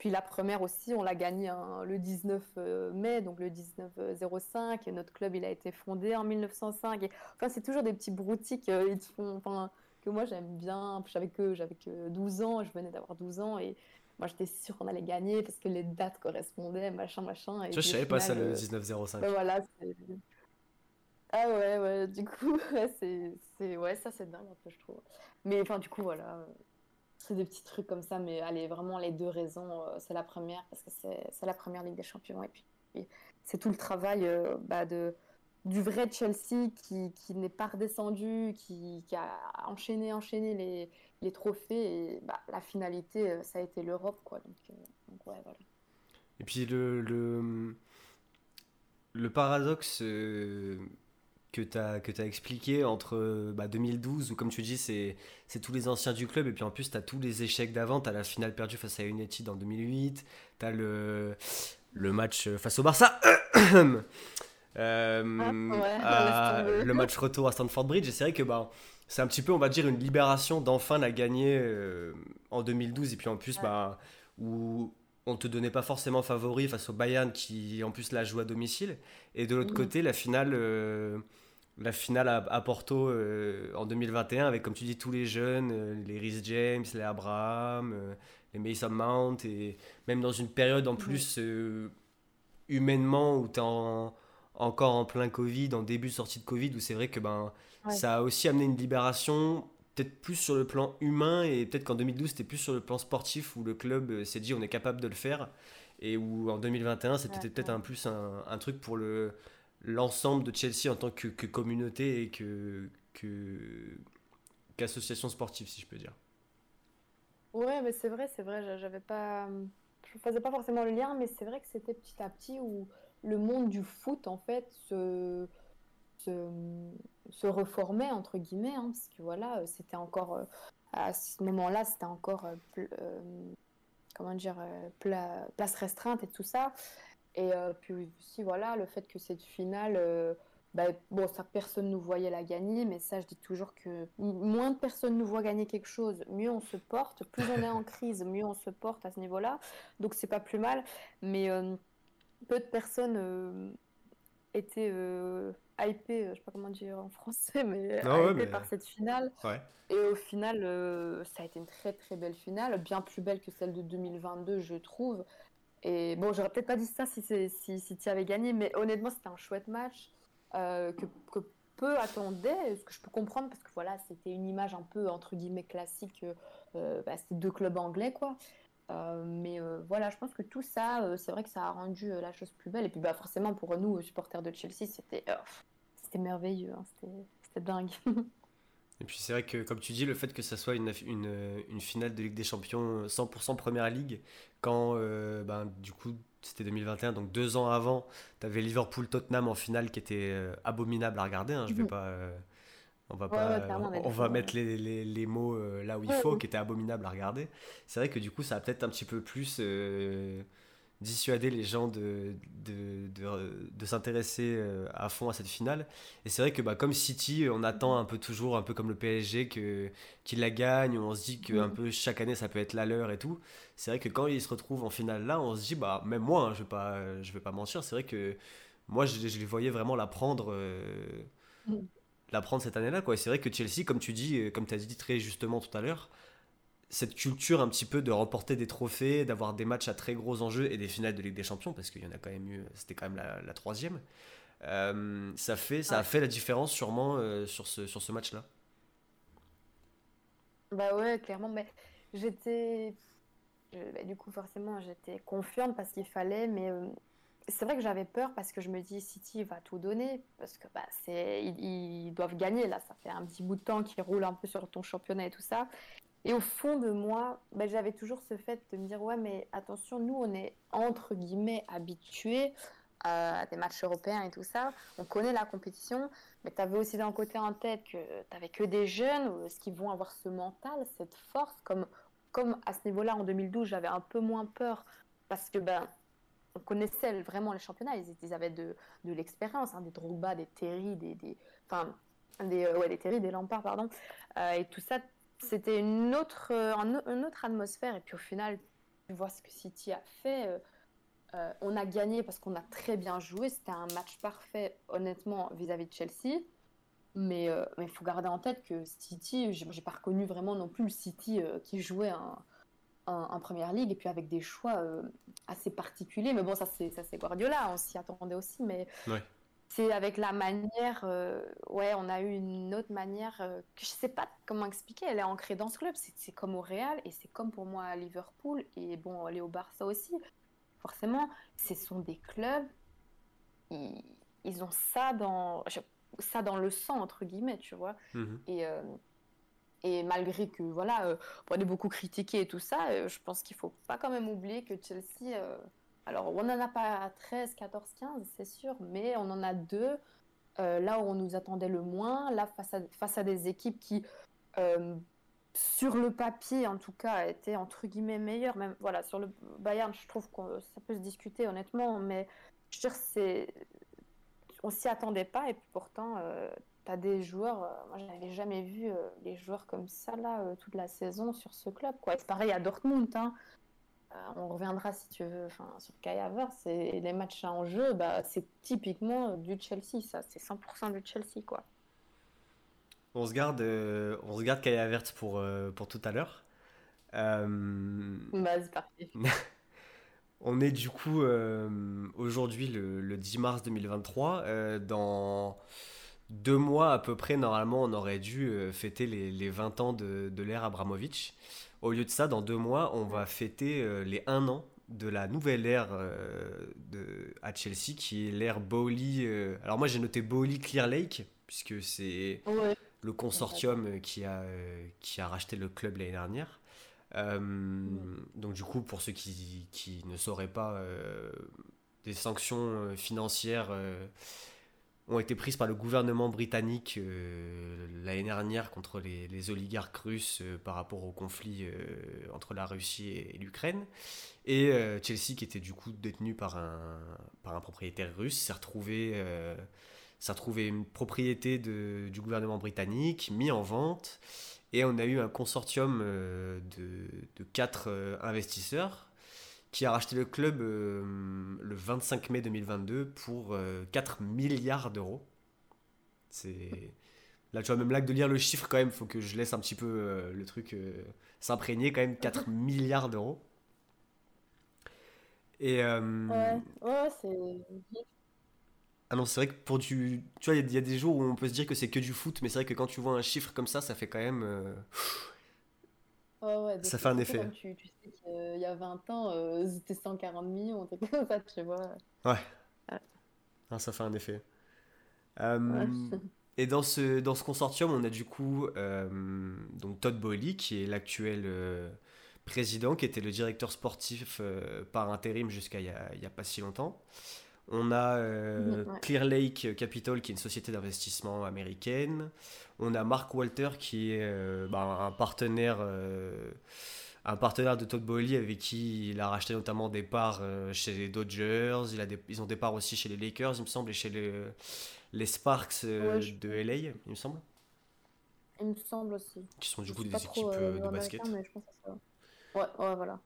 Puis la première aussi, on l'a gagnée hein, le 19 mai, donc le 1905. Notre club, il a été fondé en 1905. Et, enfin, c'est toujours des petits broutiques. ils font, enfin, que moi j'aime bien. J'avais que, j'avais que 12 ans, je venais d'avoir 12 ans et moi j'étais sûre qu'on allait gagner parce que les dates correspondaient, machin, machin. Et je savais pas ça le 1905. Ben voilà, ah ouais, ouais, du coup, c'est, c'est, ouais, ça c'est dingue un peu, je trouve. Mais enfin, du coup, voilà, c'est des petits trucs comme ça, mais allez, vraiment les deux raisons, euh, c'est la première parce que c'est, la première Ligue des Champions et puis c'est tout le travail euh, bah, de du vrai Chelsea qui, qui n'est pas redescendu, qui, qui, a enchaîné, enchaîné les, les trophées. Et bah, la finalité, euh, ça a été l'Europe. Quoi. Donc, voilà. Et puis le, le, le paradoxe que tu as, que as expliqué entre bah, 2012, où comme tu dis, c'est tous les anciens du club, et puis en plus, tu as tous les échecs d'avant. Tu as la finale perdue face à United en 2008, tu as le, le match face au Barça. Euh, ah, le match retour à Stanford Bridge. Et c'est vrai que bah, c'est un petit peu, on va dire, une libération d'enfin la gagner euh, en 2012. Et puis en plus, bah, où on te donnait pas forcément favori face au Bayern qui en plus la joue à domicile. Et de l'autre côté, la finale, euh, la finale à, Porto euh, en 2021 avec, comme tu dis, tous les jeunes, les Rhys James, les Abraham, les Mason Mount. Et même dans une période en plus humainement où tu es encore en plein Covid, en début de sortie de Covid, où c'est vrai que ben ça a aussi amené une libération, peut-être plus sur le plan humain, et peut-être qu'en 2012, c'était plus sur le plan sportif, où le club euh, s'est dit on est capable de le faire, et où en 2021, c'était peut-être un plus un, truc pour le l'ensemble de Chelsea en tant que, communauté et que, qu'association sportive, si je peux dire. Ouais, mais c'est vrai, c'est vrai, j'avais pas. Je faisais pas forcément le lien, mais c'est vrai que c'était petit à petit où le monde du foot, en fait, se se, reformer, entre guillemets, hein, parce que voilà, c'était encore, euh, à ce moment-là, c'était encore, euh, euh, comment dire, place restreinte et tout ça. Et puis aussi, voilà, le fait que cette finale, bah, bon, ça, personne ne nous voyait la gagner, mais ça, je dis toujours que moins de personnes nous voient gagner quelque chose, mieux on se porte. Plus on est en crise, mieux on se porte à ce niveau-là. Donc, c'est pas plus mal. Mais peu de personnes étaient hypé, euh, je sais pas comment dire en français, mais hypé par cette finale. Et au final, euh, ça a été une très très belle finale, bien plus belle que celle de 2022, je trouve. Et bon, j'aurais peut-être pas dit ça si, si, si tu avais gagné, mais honnêtement, c'était un chouette match euh, que, que, peu attendaient, ce que je peux comprendre, parce que voilà, c'était une image un peu entre guillemets classique, bah, c'était deux clubs anglais, quoi. mais voilà, je pense que tout ça, c'est vrai que ça a rendu la chose plus belle. Et puis bah, forcément, pour nous, supporters de Chelsea, c'était c'était merveilleux, hein, c'était dingue. Et puis c'est vrai que, comme tu dis, le fait que ça soit une, une, une finale de Ligue des Champions 100% Première Ligue, quand euh, ben, du coup c'était 2021, donc deux ans avant, tu avais Liverpool-Tottenham en finale qui était euh, abominable à regarder. Hein, je vais mhm. pas, euh, on va, pas, on, va mettre les, les, les mots là où il faut, qui était abominable à regarder. C'est vrai que du coup ça a peut-être un petit peu plus dissuader les gens de, de, de, s'intéresser euh, à fond à cette finale. Et c'est vrai que bah, comme City, on attend un peu toujours, un peu comme le PSG, que, qu'il la gagne, on se dit que un peu chaque année ça peut être la leur et tout. C'est vrai que quand ils se retrouvent en finale là, on se dit, bah, même moi, hein, je ne vais, pas, je vais pas mentir, c'est vrai que moi je, je les voyais vraiment la prendre. Euh, la prendre cette année-là quoi. Et c'est vrai que Chelsea, comme tu dis, euh, comme tu as dit très justement tout à l'heure, cette culture un petit peu de remporter des trophées, d'avoir des matchs à très gros enjeux et des finales de Ligue des Champions, parce qu'il y en a quand même eu, c'était quand même la, troisième, euh, ça, fait, ça a fait la différence sûrement euh, sur ce, sur ce match-là. Bah ouais, clairement, mais j'étais... Bah, du coup, forcément, j'étais confiante parce qu'il fallait, mais euh, c'est vrai que j'avais peur parce que je me dis City va tout donner parce que bah, c'est ils, ils, doivent gagner là ça fait un petit bout de temps qu'ils roulent un peu sur ton championnat et tout ça et au fond de moi, ben, j'avais toujours ce fait de me dire ouais, mais attention, nous, on est entre guillemets habitués à des matchs européens et tout ça. On connaît la compétition, mais tu avais aussi d'un côté en tête que tu n'avais que des jeunes, ce qui vont avoir ce mental, cette force. Comme, comme à ce niveau-là, en 2012, j'avais un peu moins peur parce que ben, on connaissait vraiment les championnats. Ils, avaient de, de l'expérience, hein, des Drogba, des Terry, des, des, enfin, des, euh, ouais, des Terry, des Lampard, pardon. Euh, et tout ça, c'était une autre, euh, une autre atmosphère. Et puis au final, tu vois ce que City a fait. Euh, euh, on a gagné parce qu'on a très bien joué. C'était un match parfait, honnêtement, vis-à-vis de Chelsea. Mais il faut garder en tête que City, j'ai pas reconnu vraiment non plus le City qui jouait en, première ligue et puis avec des choix assez particuliers. Mais bon, ça c'est Guardiola, on s'y attendait aussi. Mais c'est avec la manière, euh, ouais, on a eu une autre manière euh, que je sais pas comment expliquer. Elle est ancrée dans ce club. C'est comme au Real et c'est comme pour moi à Liverpool et bon, aller au Barça aussi. Forcément, ce sont des clubs. Ils, ont ça dans ça dans le sang entre guillemets, tu vois. Mhm. Et euh, et malgré que voilà, on est beaucoup critiqué et tout ça, je pense qu'il faut pas quand même oublier que Chelsea alors, on n'en a pas 13, 14, 15, c'est sûr, mais on en a deux. Euh, là où on nous attendait le moins, là face à, face à des équipes qui, euh, sur le papier en tout cas, étaient entre guillemets meilleures. Même voilà, sur le Bayern, je trouve que ça peut se discuter honnêtement, mais je veux dire, c'est, on s'y attendait pas. Et pourtant, tu as des joueurs, moi je n'avais jamais vu les joueurs comme ça là toute la saison sur ce club. C'est pareil à Dortmund. Hein. On reviendra si tu veux sur Kai Havertz et les matchs en jeu, bah, c'est typiquement du Chelsea, ça, c'est 100% du Chelsea quoi. On se garde, on se garde Kai Havertz pour, pour tout à l'heure. Euh... On est du coup euh, aujourd'hui le, 10 mars 2023. Euh, dans deux mois à peu près, normalement, on aurait dû euh, fêter les, 20 ans de, l'ère Abramovich. Au lieu de ça, dans deux mois, on va fêter les 1 an de la nouvelle ère de, à Chelsea, qui est l'ère Bowley. alors moi, j'ai noté Bowley Clear Lake, puisque c'est le consortium qui a, qui a racheté le club l'année dernière. Euh, donc du coup, pour ceux qui, qui ne sauraient pas, euh, des sanctions euh, financières ont été prises par le gouvernement britannique l'année dernière contre les, oligarques russes par rapport au conflit entre la Russie et, l'Ukraine. Et Chelsea, qui était du coup détenu par un, par un propriétaire russe, s'est retrouvé, retrouvé une propriété de, du gouvernement britannique, mis en vente. Et on a eu un consortium euh, de, de quatre euh, investisseurs qui a racheté le club euh, le 25 mai 2022 pour 4 milliards d'euros. C'est là tu vois même là que de lire le chiffre quand même, faut que je laisse un petit peu le truc s'imprégner quand même 4 milliards d'euros. Et ouais, ouais c'est ah non, c'est vrai que pour du. Tu vois, il y, a des jours où on peut se dire que c'est que du foot, mais c'est vrai que quand tu vois un chiffre comme ça, ça fait quand même. Euh, ouais, ça fait un effet. tu, tu, sais qu'il y a 20 ans, euh, c'était 140 millions, truc comme ça, tu vois. Ouais. Ah, ça fait un effet. Euh, et dans ce, dans ce consortium, on a du coup donc Todd Bowley, qui est l'actuel président, qui était le directeur sportif par intérim jusqu'à il n'y a, a, pas si longtemps. On a euh, Clear Lake Capital, qui est une société d'investissement américaine. On a Mark Walter, qui est euh, bah, un partenaire. Euh, un partenaire de Todd Bowley avec qui il a racheté notamment des parts chez les Dodgers, il a ils ont des parts aussi chez les Lakers, il me semble, et chez les, les Sparks de LA, il me semble. Il me semble aussi. Qui sont du coup des équipes de basket. Mais je pense que ouais, ouais, voilà.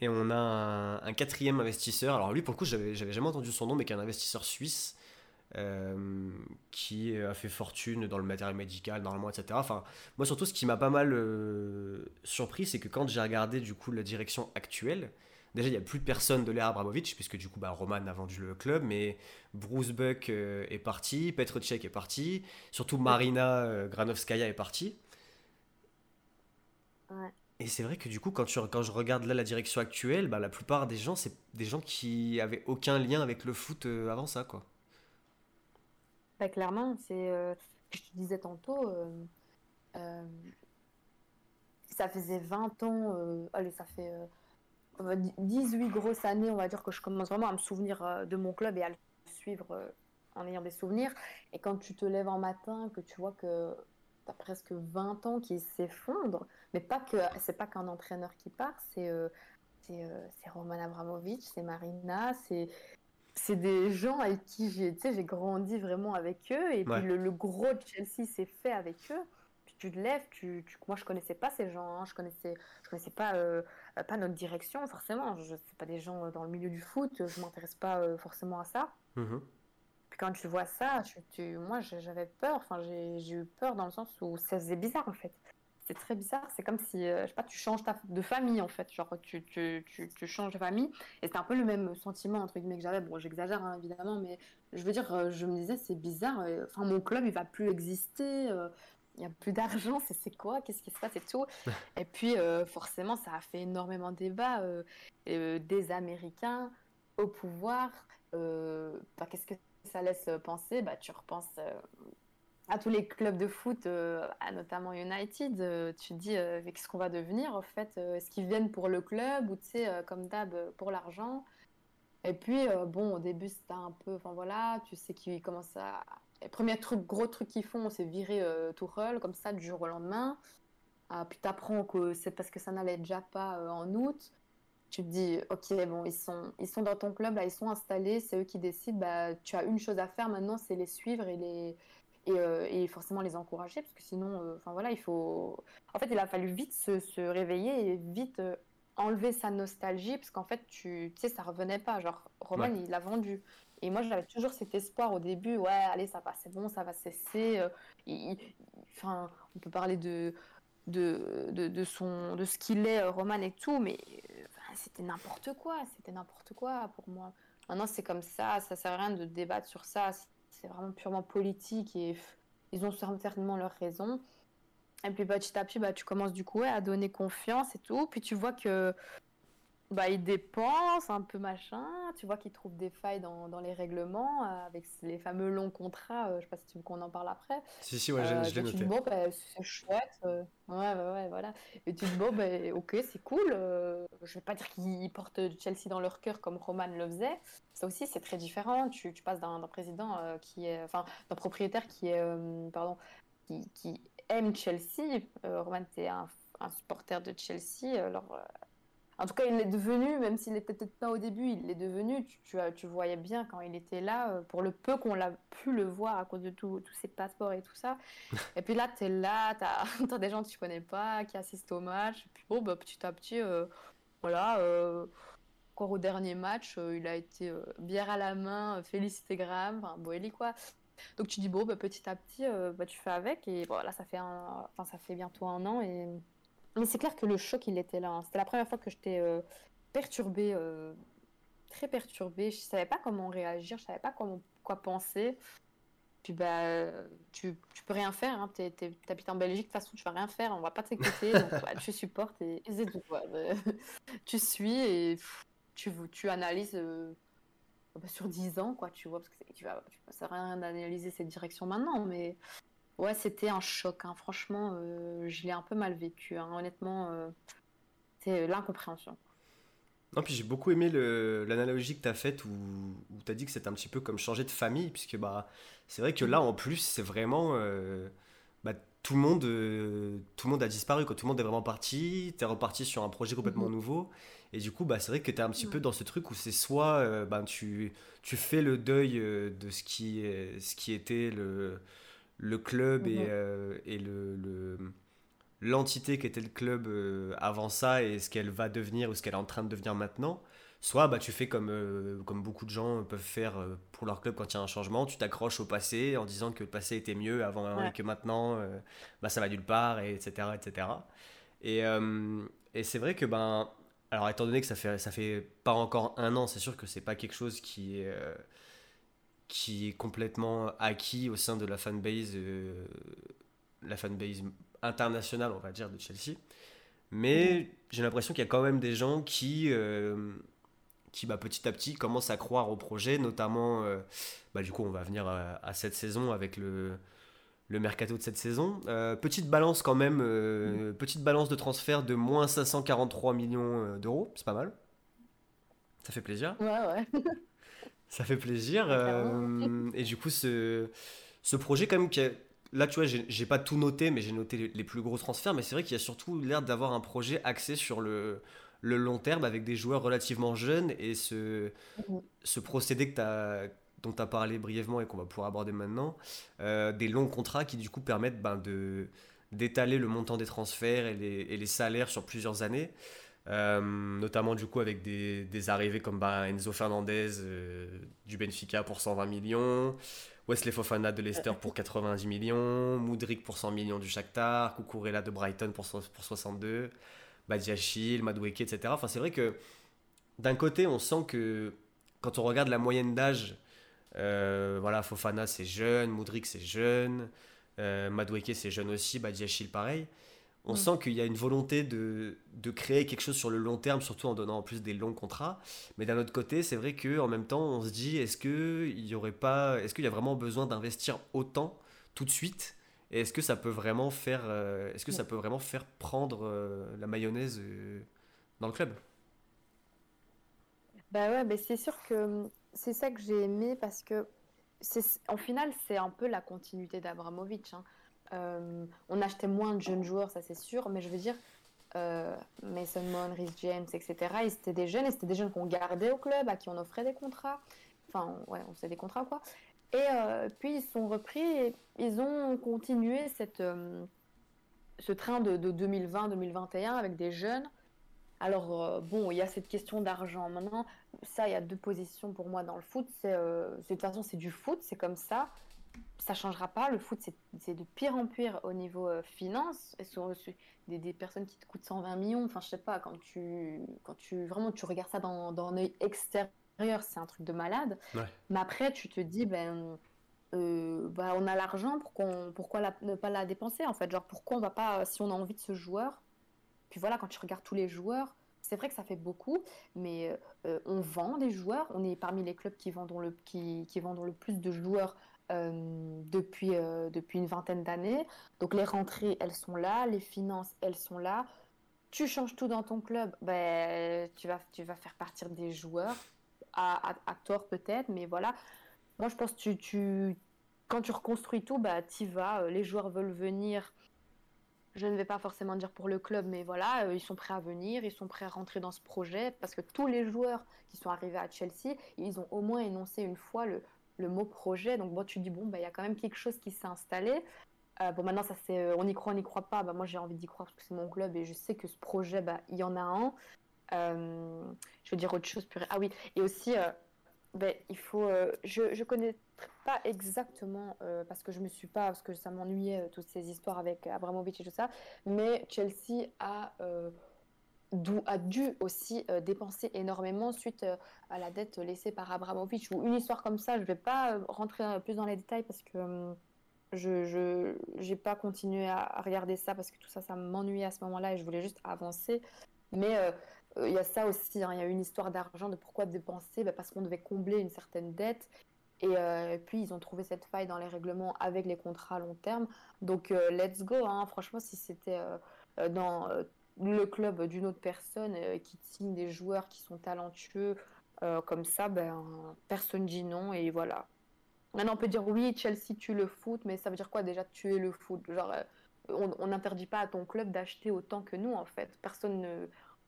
Et on a un, quatrième investisseur. Alors lui, pour le coup, j'avais, jamais entendu son nom, mais qui est un investisseur suisse euh, qui a fait fortune dans le matériel médical, normalement, etc. Enfin, moi, surtout, ce qui m'a pas mal euh, surpris, c'est que quand j'ai regardé du coup la direction actuelle, déjà, il n'y a plus personne de l'ère Abramovich, puisque du coup, bah, Roman a vendu le club, mais Bruce Buck euh, est parti, Petr Cech est parti, surtout Marina Granovskaya est partie. Ouais. Et c'est vrai que du coup, quand, je regarde là la direction actuelle, bah, la plupart des gens, c'est des gens qui avaient aucun lien avec le foot euh, avant ça, quoi. Bah, clairement, c'est euh, je te disais tantôt, euh, ça faisait 20 ans, allez, ça fait 18 grosses années, on va dire, que je commence vraiment à me souvenir de mon club et à le suivre en ayant des souvenirs. Et quand tu te lèves en matin, que tu vois que as presque 20 ans qui s'effondrent, mais pas que c'est pas qu'un entraîneur qui part, c'est euh, euh, c'est Roman Abramovich, c'est Marina, c'est c'est des gens avec qui j'ai j'ai grandi vraiment avec eux et puis le, gros de Chelsea s'est fait avec eux. Puis tu te lèves, tu, tu, moi je connaissais pas ces gens, hein. je connaissais je connaissais pas euh, pas notre direction forcément, je sais pas des gens dans le milieu du foot, je m'intéresse pas forcément à ça. Puis quand tu vois ça, tu, moi j'avais peur, enfin j'ai eu peur dans le sens où ça faisait bizarre en fait c'est très bizarre. C'est comme si, euh, je sais pas, tu changes ta, de famille en fait. Genre, tu, tu, tu, changes de famille. Et c'est un peu le même sentiment, entre guillemets, que j'avais. Bon, j'exagère hein, évidemment, mais je veux dire, euh, je me disais, c'est bizarre. Euh, enfin, mon club, il va plus exister. il n'y a plus d'argent. C'est quoi? Qu'est-ce qui se passe et tout? Et puis, forcément, ça a fait énormément de débat. des Américains au pouvoir. Bah, qu'est-ce que ça laisse penser bah, Tu repenses à tous les clubs de foot, euh, notamment United, euh, tu te dis euh, avec ce qu'on va devenir en fait, est-ce qu'ils viennent pour le club ou tu sais comme d'hab pour l'argent? Et puis bon au début c'était un peu, enfin voilà, tu sais qu'ils commencent à, les premiers gros trucs qu'ils font, c'est virer Tourelle comme ça du jour au lendemain. Ah, puis t'apprends que c'est parce que ça n'allait déjà pas en août. Tu te dis, ok, bon, ils sont, ils sont dans ton club, là, ils sont installés, c'est eux qui décident, bah, tu as une chose à faire maintenant, c'est les suivre et les. Et, euh, et, forcément les encourager parce que sinon euh, enfin voilà il faut en fait il a fallu vite se, se réveiller et vite euh, enlever sa nostalgie parce qu'en fait tu, sais ça revenait pas genre Roman ouais. il a vendu et moi j'avais toujours cet espoir au début ouais allez ça va c'est bon ça va cesser enfin on peut parler de de, de, de son de ce qu'il est Roman et tout mais c'était n'importe quoi, c'était n'importe quoi pour moi. Maintenant, c'est comme ça, ça sert à rien de débattre sur ça. C'est vraiment purement politique et ils ont certainement leur raison. Et puis petit à petit, bah, tu commences du coup à donner confiance et tout. Puis tu vois que bah, ils dépensent un peu machin. Tu vois qu'ils trouvent des failles dans, dans les règlements euh, avec les fameux longs contrats. Euh, je sais pas si tu veux qu'on en parle après. Si, si, ouais, euh, je l'ai noté. Tu dis, bon, bah, c'est chouette. Euh, ouais, ouais, ouais, voilà. Et tu dis, bon, bah, ok, c'est cool. je vais pas dire qu'ils portent Chelsea dans leur cœur comme Roman le faisait. Ça aussi, c'est très différent. Tu, tu passes d'un président qui est. Enfin, d'un propriétaire qui est. pardon. Qui, qui aime Chelsea. Roman, t'es un, un supporter de Chelsea. Alors en tout cas, il l'est devenu, même s'il n'était peut-être pas au début, il l'est devenu. Tu, tu, tu, voyais bien quand il était là, euh, pour le peu qu'on l'a pu le voir à cause de tous ses passeports et tout ça. et puis là, tu es là, tu as, as, des gens que tu connais pas, qui assistent au match. Et puis bon, bah, petit à petit, euh, voilà. Euh, encore au dernier match, euh, il a été bière à la main, félicité Graham, enfin, Boeli quoi. Donc tu dis, bon, bah, petit à petit, bah, tu fais avec. Et voilà, ça fait, un... ça fait bientôt un an. Et mais c'est clair que le choc, il était là. Hein. C'était la première fois que j'étais euh, perturbée, euh, très perturbée. Je savais pas comment réagir, je savais pas quoi penser. Puis bah, tu, tu peux rien faire. Hein. Tu habites en Belgique, de toute façon, tu vas rien faire. On va pas t'écouter. bah, tu supportes et, tout. Tu suis et tu, analyses euh, bah, sur 10 ans, quoi, tu vois. Parce que tu vas, tu rien d'analyser cette direction maintenant, mais Ouais, c'était un choc. Hein. Franchement, euh, je l'ai un peu mal vécu. Hein. Honnêtement, euh, c'est l'incompréhension. Non, puis j'ai beaucoup aimé l'analogie que tu as faite où, où tu as dit que c'était un petit peu comme changer de famille, puisque bah, c'est vrai que là, en plus, c'est vraiment. Euh, bah, tout, le monde, tout le monde a disparu, quoi. tout le monde est vraiment parti, tu es reparti sur un projet complètement -hmm. nouveau. Et du coup, bah, c'est vrai que tu es un petit peu dans ce truc où c'est soit bah, tu, tu fais le deuil de ce qui, ce qui était le le club et, euh, et le, le l'entité qui était le club euh, avant ça et ce qu'elle va devenir ou ce qu'elle est en train de devenir maintenant. Soit bah, tu fais comme, euh, comme beaucoup de gens peuvent faire pour leur club quand il y a un changement, tu t'accroches au passé en disant que le passé était mieux avant ouais. et que maintenant bah, ça va nulle part, et etc. etc. Et, et c'est vrai que, ben, alors étant donné que ça fait, ça fait pas encore un an, c'est sûr que c'est pas quelque chose qui est qui est complètement acquis au sein de la fanbase, euh, la fanbase internationale, on va dire, de Chelsea. Mais j'ai l'impression qu'il y a quand même des gens qui, euh, qui bah, petit à petit commencent à croire au projet, notamment, euh, bah, du coup, on va venir à, à, cette saison avec le, le mercato de cette saison. Petite balance quand même, mmh. petite balance de transfert de moins 543 millions d'euros, c'est pas mal. Ça fait plaisir. Ouais, ouais. Ça fait plaisir. Euh, et du coup, ce, ce projet, quand même, qui a, là, tu vois, j'ai pas tout noté, mais j'ai noté les, les, plus gros transferts. Mais c'est vrai qu'il y a surtout l'air d'avoir un projet axé sur le, le, long terme avec des joueurs relativement jeunes et ce, mmh. ce procédé que as, dont tu as parlé brièvement et qu'on va pouvoir aborder maintenant, euh, des longs contrats qui, du coup, permettent ben, d'étaler le montant des transferts et les, et les salaires sur plusieurs années. Euh, notamment du coup avec des, arrivées comme bah, Enzo Fernandez euh, du Benfica pour 120 millions, Wesley Fofana de Leicester pour 90 millions, Moudric pour 100 millions du Shakhtar, Kukurela de Brighton pour, pour 62, Badiachil, Madueke, etc. Enfin c'est vrai que d'un côté on sent que quand on regarde la moyenne d'âge, euh, voilà Fofana c'est jeune, Moudric c'est jeune, Madueke c'est jeune aussi, Badiachil pareil. On mm. sent qu'il y a une volonté de, de, créer quelque chose sur le long terme, surtout en donnant en plus des longs contrats. Mais d'un autre côté, c'est vrai qu'en même temps, on se dit est-ce qu'il y aurait pas, est-ce qu'il y a vraiment besoin d'investir autant tout de suite? Et est-ce que ça peut vraiment faire, euh, est-ce que ça peut vraiment faire prendre euh, la mayonnaise euh, dans le club? Bah ouais, mais c'est sûr que c'est ça que j'ai aimé parce que en final, c'est un peu la continuité d'Abramovic. Hein. Euh, on achetait moins de jeunes joueurs, ça c'est sûr, mais je veux dire, euh, Mason Mount, Rhys James, etc. Ils étaient des jeunes et c'était des jeunes qu'on gardait au club, à qui on offrait des contrats. Enfin, ouais, on faisait des contrats, quoi. Et euh, puis ils sont repris et ils ont continué cette, ce train de, de 2020-2021 avec des jeunes. Alors, bon, il y a cette question d'argent. Maintenant, ça, il y a deux positions pour moi dans le foot. De toute façon, c'est du foot, c'est comme ça. Ça changera pas. Le foot, c'est de pire en pire au niveau finance. Et sur, des, des, personnes qui te coûtent 120 millions. Enfin, je sais pas, quand tu, quand tu vraiment tu regardes ça dans, dans un œil extérieur c'est un truc de malade. Mais après, tu te dis, ben, euh, bah, on a l'argent, pourquoi, pourquoi ne pas la dépenser en fait? Genre, pourquoi on va pas, si on a envie de ce joueur, puis voilà, quand tu regardes tous les joueurs, c'est vrai que ça fait beaucoup, mais euh, on vend des joueurs. On est parmi les clubs qui vendent le, qui, qui vendent le plus de joueurs euh, depuis, depuis une vingtaine d'années. Donc les rentrées, elles sont là, les finances, elles sont là. Tu changes tout dans ton club, ben, tu, vas, tu vas faire partir des joueurs à, tort peut-être, mais voilà. Moi, je pense que quand tu reconstruis tout, bah, tu vas. Euh, les joueurs veulent venir. Je ne vais pas forcément dire pour le club, mais voilà, euh, ils sont prêts à venir, ils sont prêts à rentrer dans ce projet, parce que tous les joueurs qui sont arrivés à Chelsea, ils ont au moins énoncé une fois le, le mot projet. Donc bon, tu dis, bon, bah, il y a quand même quelque chose qui s'est installé. Euh, bon, maintenant, ça c'est, on y croit, on n'y croit pas. Bah, moi, j'ai envie d'y croire parce que c'est mon club et je sais que ce projet, bah, il y en a un. Euh, je veux dire autre chose. Ah oui, et aussi, euh, ben, il faut. Euh, je ne connais pas exactement parce que je me suis pas parce que ça m'ennuyait toutes ces histoires avec Abramovich et tout ça mais Chelsea a a dû aussi dépenser énormément suite à la dette laissée par Abramovich ou une histoire comme ça je vais pas rentrer plus dans les détails parce que je n'ai pas continué à, regarder ça parce que tout ça ça m'ennuyait à ce moment-là et je voulais juste avancer mais euh, il y a ça aussi, hein, il y a une histoire d'argent, de pourquoi dépenser, bah, parce qu'on devait combler une certaine dette. Et, puis, ils ont trouvé cette faille dans les règlements avec les contrats à long terme. Donc, euh, let's go. Hein. Franchement, si c'était euh, dans le club d'une autre personne qui signe des joueurs qui sont talentueux comme ça, ben, personne dit non. Et voilà. Maintenant, on peut dire oui, Chelsea tue le foot, mais ça veut dire quoi déjà tuer le foot? Genre, on n'interdit pas à ton club d'acheter autant que nous, en fait. Personne ne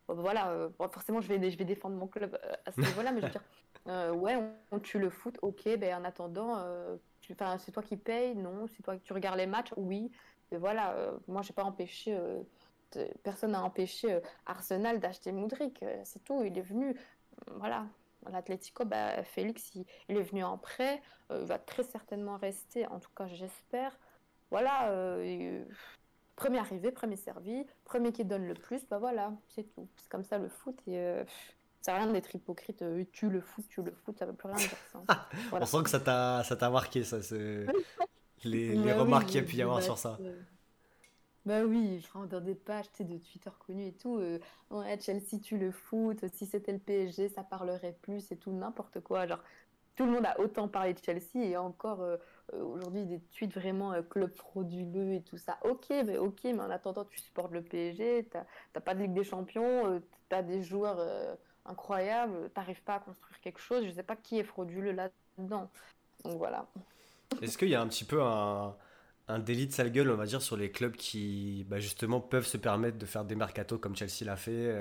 voilà, euh, forcément, je vais, je vais défendre mon club euh, à ce niveau-là, mais je veux dire, euh, ouais, on, tue le foot, ok, ben en attendant, c'est toi qui payes, non, c'est toi qui regardes les matchs, oui. Et voilà, moi, j'ai pas empêché, personne n'a empêché Arsenal d'acheter Moudric, c'est tout, il est venu, voilà. L'Atlético, bah, Félix, il, il, est venu en prêt, il va très certainement rester, en tout cas, j'espère. Voilà, premier arrivé, premier servi, premier qui donne le plus, bah voilà, c'est tout. C'est comme ça le foot et euh, ça rien d'être hypocrite. Euh, tu le foot, tu le foot, ça veut plus rien dire ça. On sent que ça t'a, marqué, ça, les, les remarques qu'il y a pu y avoir bah, sur ça. Bah oui, enfin, dans des pages de Twitter connus et tout. Euh, ouais, Chelsea tu le foot, si c'était le PSG, ça parlerait plus et tout, n'importe quoi. Genre, tout le monde a autant parlé de Chelsea et encore euh, euh, aujourd'hui des tweets vraiment euh, club frauduleux et tout ça. Ok, mais ok, mais en attendant, tu supportes le PSG, t'as pas de Ligue des Champions, tu as des joueurs incroyables, t'arrives pas à construire quelque chose. Je sais pas qui est frauduleux là-dedans. Donc voilà. Est-ce qu'il y a un petit peu un, un délit de sale gueule, on va dire, sur les clubs qui bah, justement peuvent se permettre de faire des mercatos comme Chelsea l'a fait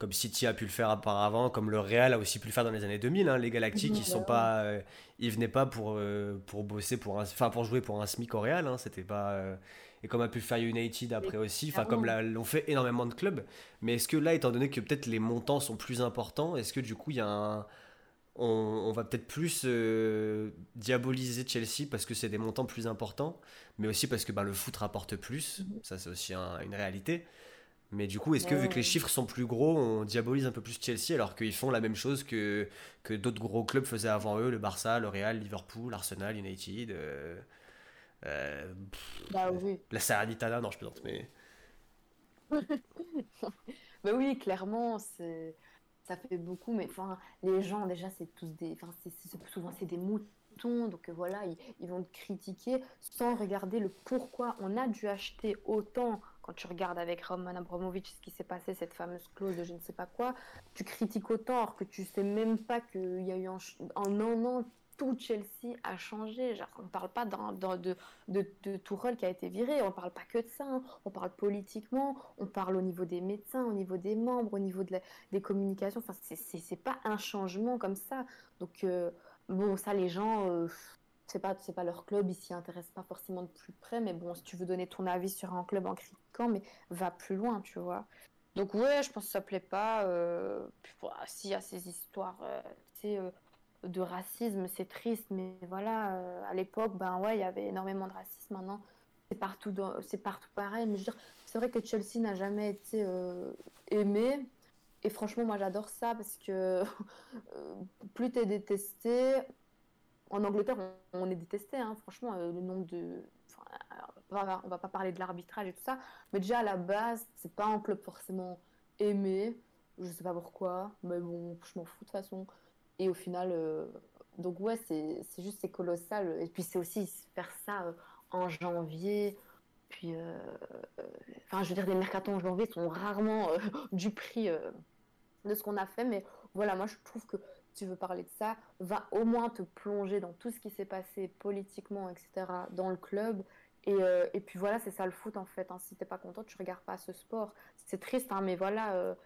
comme City a pu le faire auparavant, comme le Real a aussi pu le faire dans les années 2000. Hein. Les Galactiques, ils sont pas, euh, ils venaient pas pour euh, pour bosser pour enfin pour jouer pour un SMIC au Real. Hein. C'était pas euh, et comme a pu le faire United après aussi, enfin comme l'ont fait énormément de clubs. Mais est-ce que là, étant donné que peut-être les montants sont plus importants, est-ce que du coup il y a un on, va peut-être plus diaboliser Chelsea parce que c'est des montants plus importants, mais aussi parce que bah, le foot rapporte plus. Mhm. Ça, c'est aussi une réalité. Mais du coup, est-ce que vu que les chiffres sont plus gros, on diabolise un peu plus Chelsea alors qu'ils font la même chose que, que d'autres gros clubs faisaient avant eux, le Barça, le Real, Liverpool, Arsenal, United euh, euh, bah, oui. La Salernitana, non, je plaisante, mais... bah oui, clairement, c'est ça fait beaucoup, mais enfin, les gens, déjà, c'est tous des... Enfin, souvent, c'est des moutons, donc voilà, ils, vont critiquer sans regarder le pourquoi on a dû acheter autant. Quand tu regardes avec Roman Abramovich ce qui s'est passé, cette fameuse clause de je ne sais pas quoi, tu critiques autant alors que tu sais même pas qu'il y a eu en, un an, tout Chelsea a changé. On ne parle pas de, de, de qui a été viré, on ne parle pas que de ça. Hein. On parle politiquement, on parle au niveau des médecins, au niveau des membres, au niveau de des communications. Enfin, c'est pas un changement comme ça. Donc, euh, bon, ça, les gens, euh, c'est pas, leur club, ils s'y intéressent pas forcément de plus près. Mais bon, si tu veux donner ton avis sur un club en critiquant, mais va plus loin, tu vois. Donc, ouais, je pense que ça plaît pas. Euh, puis, s'il y a ces histoires, tu sais de racisme, c'est triste, mais voilà, euh, à l'époque, ben ouais, il y avait énormément de racisme. Maintenant, c'est partout, c'est partout pareil. Mais je veux dire, c'est vrai que Chelsea n'a jamais été euh, aimé. Et franchement, moi, j'adore ça parce que euh, plus tu es détesté, en Angleterre, on, est détesté. Hein, franchement, le nombre de, on va pas parler de l'arbitrage et tout ça, mais déjà à la base, c'est pas un club forcément aimé. Je sais pas pourquoi, mais bon, je m'en fous de toute façon. Et au final, euh, donc ouais, c'est juste, c'est colossal. Et puis c'est aussi faire ça euh, en janvier. Puis, euh, enfin, je veux dire, les mercatons en janvier sont rarement du prix de ce qu'on a fait. Mais voilà, moi, je trouve que tu veux parler de ça, va au moins te plonger dans tout ce qui s'est passé politiquement, etc., dans le club. Et, et puis voilà, c'est ça le foot en fait. Hein. Si t'es pas content, tu regardes pas ce sport. C'est triste, hein, mais voilà,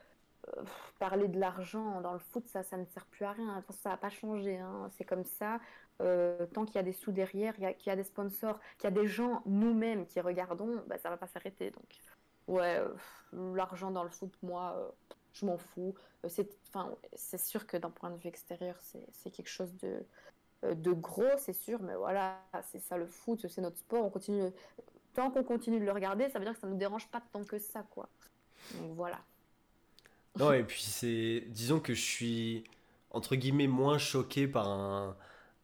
parler de l'argent dans le foot, ça, ça ne sert plus à rien. Ça n'a pas changé. Hein. C'est comme ça. Euh, tant qu'il y a des sous derrière, qu'il y, a des sponsors, qu'il y a des gens, nous-mêmes, qui regardons, bah, ça ne va pas s'arrêter. Donc, ouais, euh, l'argent dans le foot, moi, euh, je m'en fous. c'est sûr que d'un point de vue extérieur, c'est quelque chose de, de gros, c'est sûr. Mais voilà, c'est ça le foot, c'est notre sport. On continue, tant qu'on continue de le regarder, ça veut dire que ça ne nous dérange pas tant que ça. quoi. Donc voilà. Non, et puis c'est. Disons que je suis, entre guillemets, moins choqué par un,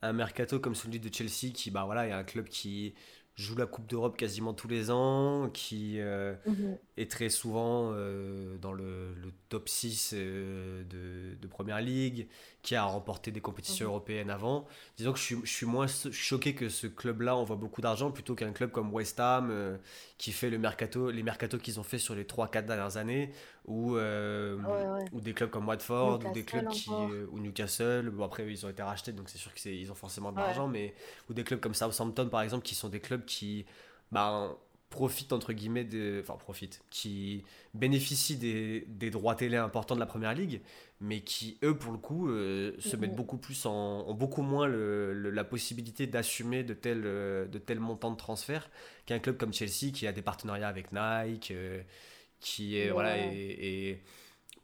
un mercato comme celui de Chelsea, qui, bah voilà, il y a un club qui joue la Coupe d'Europe quasiment tous les ans, qui euh, mhm. est très souvent euh, dans le, le, top 6 euh, de, de, Première Ligue, qui a remporté des compétitions mhm. européennes avant. Disons que je suis, je suis moins choqué que ce club-là envoie beaucoup d'argent plutôt qu'un club comme West Ham qui fait le mercato, les mercatos qu'ils ont fait sur les 3-4 dernières années, ou, ou des clubs comme Watford, ou des clubs qui, ou Newcastle. Bon, après, ils ont été rachetés, donc c'est sûr qu'ils ont forcément de l'argent, mais ou des clubs comme Southampton, par exemple, qui sont des clubs qui bah, profitent, entre guillemets, de, enfin, profitent, qui bénéficient des, des, droits télé importants de la première ligue, mais qui, eux, pour le coup, euh, se mettent beaucoup plus en. ont beaucoup moins le, la possibilité d'assumer de tels, de tels montants de transfert qu'un club comme Chelsea qui a des partenariats avec Nike, euh, qui est. Voilà, et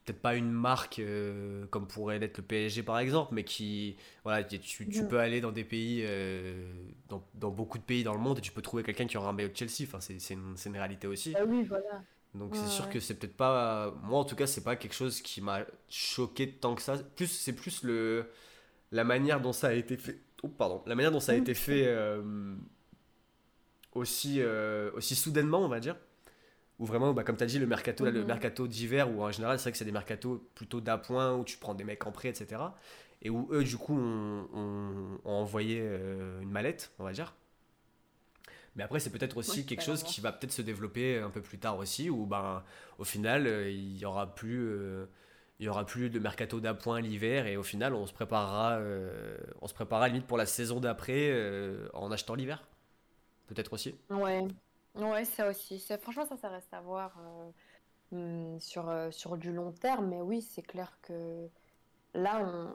peut-être pas une marque euh, comme pourrait l'être le PSG par exemple, mais qui, voilà, tu, tu peux aller dans des pays, euh, dans, dans, beaucoup de pays dans le monde et tu peux trouver quelqu'un qui aura un maillot de Chelsea. Enfin, c'est une, une, réalité aussi. Ah oui, voilà. Donc c'est sûr que c'est peut-être pas, moi en tout cas, c'est pas quelque chose qui m'a choqué tant que ça. Plus c'est plus le la manière dont ça a été fait. Oh pardon, la manière dont ça a été fait euh, aussi aussi soudainement, on va dire ou vraiment, bah, comme tu as dit, le mercato, le mhm. mercato d'hiver, où en général, c'est vrai que c'est des mercatos plutôt d'appoint, où tu prends des mecs en prêt, etc. Et où eux, du coup, ont, envoyé euh, une mallette, on va dire. Mais après, c'est peut-être aussi quelque chose qui va peut-être se développer un peu plus tard aussi, où ben, au final, euh, il y aura plus. Euh, il y aura plus de mercato d'appoint l'hiver et au final on se préparera on se préparera limite pour la saison d'après en achetant l'hiver peut-être aussi ouais Ouais, ça aussi. Franchement, ça, ça reste à voir euh, hmm, sur, euh, sur du long terme. Mais oui, c'est clair que là, on,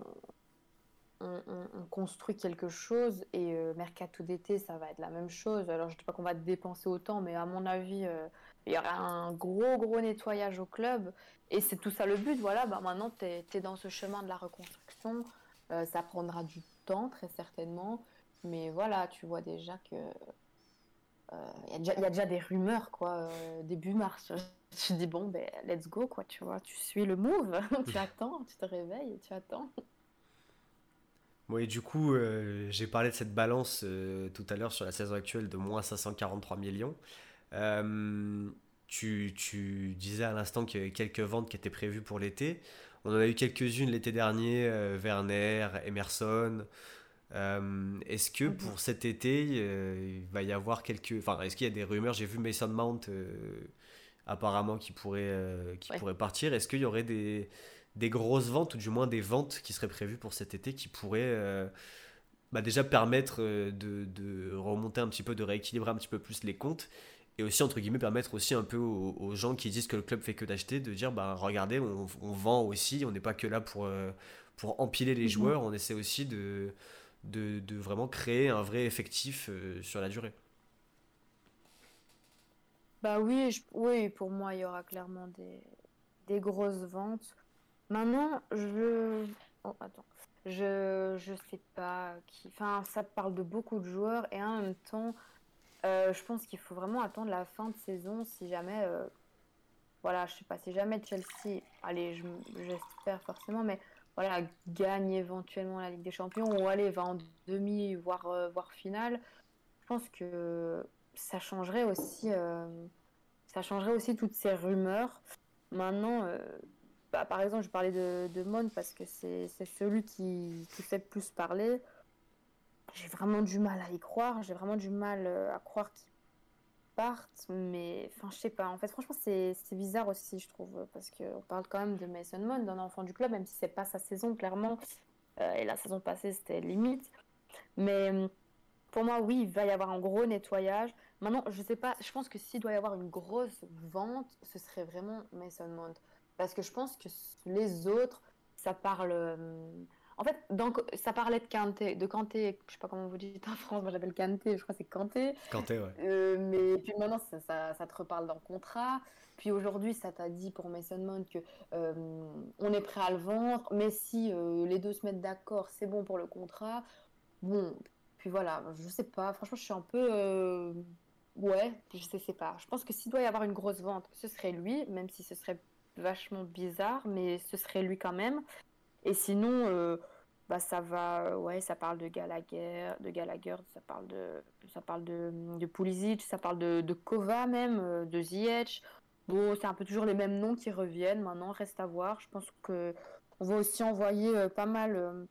on, construit quelque chose et euh, Mercato d'été, ça va être la même chose. Alors, je ne dis pas qu'on va dépenser autant, mais à mon avis, il y aura un gros, gros nettoyage au club. Et c'est tout ça le but. Voilà, bah, maintenant, tu es, dans ce chemin de la reconstruction. ça prendra du temps, très certainement. Mais voilà, tu vois déjà que il euh, y, a déjà des rumeurs, quoi, euh, début mars. Tu dis, bon, ben, let's go, quoi, tu vois, tu suis le move, tu attends, tu te réveilles, tu attends. Bon, et du coup, euh, j'ai parlé de cette balance tout à l'heure sur la saison actuelle de moins 543 millions. Tu, tu, disais à l'instant qu'il y avait quelques ventes qui étaient prévues pour l'été. On en a eu quelques-unes l'été dernier, Werner, Emerson. Euh, est-ce que mhm. pour cet été, euh, il va y avoir quelques. Enfin, est-ce qu'il y a des rumeurs? J'ai vu Mason Mount euh, apparemment qui pourrait, qui pourrait partir. Est-ce qu'il y aurait des, des grosses ventes, ou du moins des ventes qui seraient prévues pour cet été qui pourraient bah, déjà permettre de, de, remonter un petit peu, de rééquilibrer un petit peu plus les comptes et aussi entre guillemets permettre aussi un peu aux, gens qui disent que le club fait que d'acheter de dire bah regardez on, vend aussi on n'est pas que là pour pour empiler les mhm. joueurs on essaie aussi de, de, de vraiment créer un vrai effectif euh, sur la durée. Bah oui oui pour moi il y aura clairement des, des grosses ventes. Maintenant je oh, attends. Je je sais pas qui enfin ça parle de beaucoup de joueurs et en même temps euh, je pense qu'il faut vraiment attendre la fin de saison si jamais, euh, voilà, je sais pas, si jamais Chelsea, allez, j'espère forcément, mais voilà, gagne éventuellement la Ligue des Champions ou allez, va en demi, voire, euh, voire finale, je pense que ça changerait aussi, ça changerait aussi toutes ces rumeurs. Maintenant, bah, par exemple, je parlais de, de Mon parce que c'est celui qui, qui fait plus parler j'ai vraiment du mal à y croire. J'ai vraiment du mal euh, à croire qu'ils Mais enfin, je sais pas. En fait, franchement, c'est bizarre aussi, je trouve. Parce qu'on parle quand même de Mason Mount, d'un enfant du club, même si c'est pas sa saison, clairement. Euh, et la saison passée, c'était limite. Mais euh, pour moi, oui, il va y avoir un gros nettoyage. Maintenant, je sais pas. Je pense que s'il doit y avoir une grosse vente, ce serait vraiment Mason Mount. Parce que je pense que les autres, ça parle en fait, donc, ça parlait de Kanté, de Kanté, je sais pas comment vous dites en France, moi j'appelle Kanté, je crois que c'est Kanté. Kanté, ouais. Euh, mais puis maintenant, ça, ça, te reparle dans le contrat. Puis aujourd'hui, ça t'a dit pour Mason Mount que euh, on est prêt à le vendre, mais si euh, les deux se mettent d'accord, c'est bon pour le contrat. Bon, puis voilà, je sais pas, franchement, je suis un peu. Ouais, je sais, sais pas. Je pense que s'il doit y avoir une grosse vente, ce serait lui, même si ce serait vachement bizarre, mais ce serait lui quand même. Et sinon, euh, bah, ça va, ouais, ça parle de Gallagher, de Gallagher, ça parle de, ça parle de, de Pulisic, ça parle de, de Kova même, euh, de Ziyech. Bon, c'est un peu toujours les mêmes noms qui reviennent. Maintenant, reste à voir. Je pense que on va aussi envoyer euh, pas mal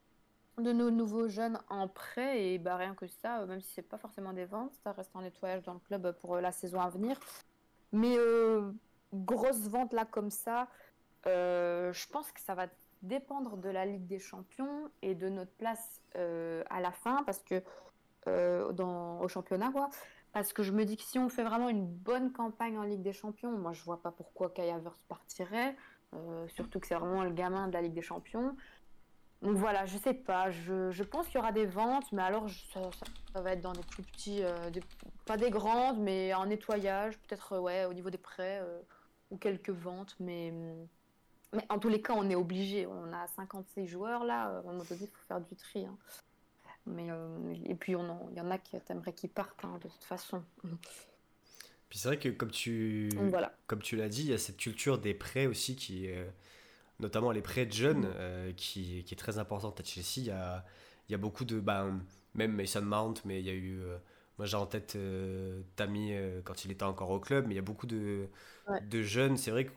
de nos nouveaux jeunes en prêt et bah rien que ça, même si c'est pas forcément des ventes, ça reste un nettoyage dans le club pour la saison à venir. Mais grosse vente là comme ça, je pense que ça va dépendre de la Ligue des Champions et de notre place euh, à la fin, parce que euh, dans, au championnat, quoi. Parce que je me dis que si on fait vraiment une bonne campagne en Ligue des Champions, moi je vois pas pourquoi Kai Havertz partirait, euh, surtout que c'est vraiment le gamin de la Ligue des Champions. Donc voilà, je sais pas, je, je pense qu'il y aura des ventes, mais alors ça, va être dans des plus petits, pas des grandes, mais en nettoyage, peut-être ouais, au niveau des prêts ou quelques ventes, mais hum, mais en tous les cas, on est obligé. On a 56 joueurs là. À un moment donné, il faut faire du tri. Hein. Mais, euh, et puis, il y en a qui aimeraient qu'ils partent hein, de toute façon. Puis c'est vrai que comme tu, voilà. comme tu l'as dit, il y a cette culture des prêts aussi qui, euh, notamment les prêts de jeunes, mm. euh, qui, qui, est très importante à Chelsea. Il y a, il y a beaucoup de, bah, même Mason Mount, mais il y a eu, moi j'ai en tête Tammy quand il était encore au club, mais il y a beaucoup de, de jeunes. C'est vrai que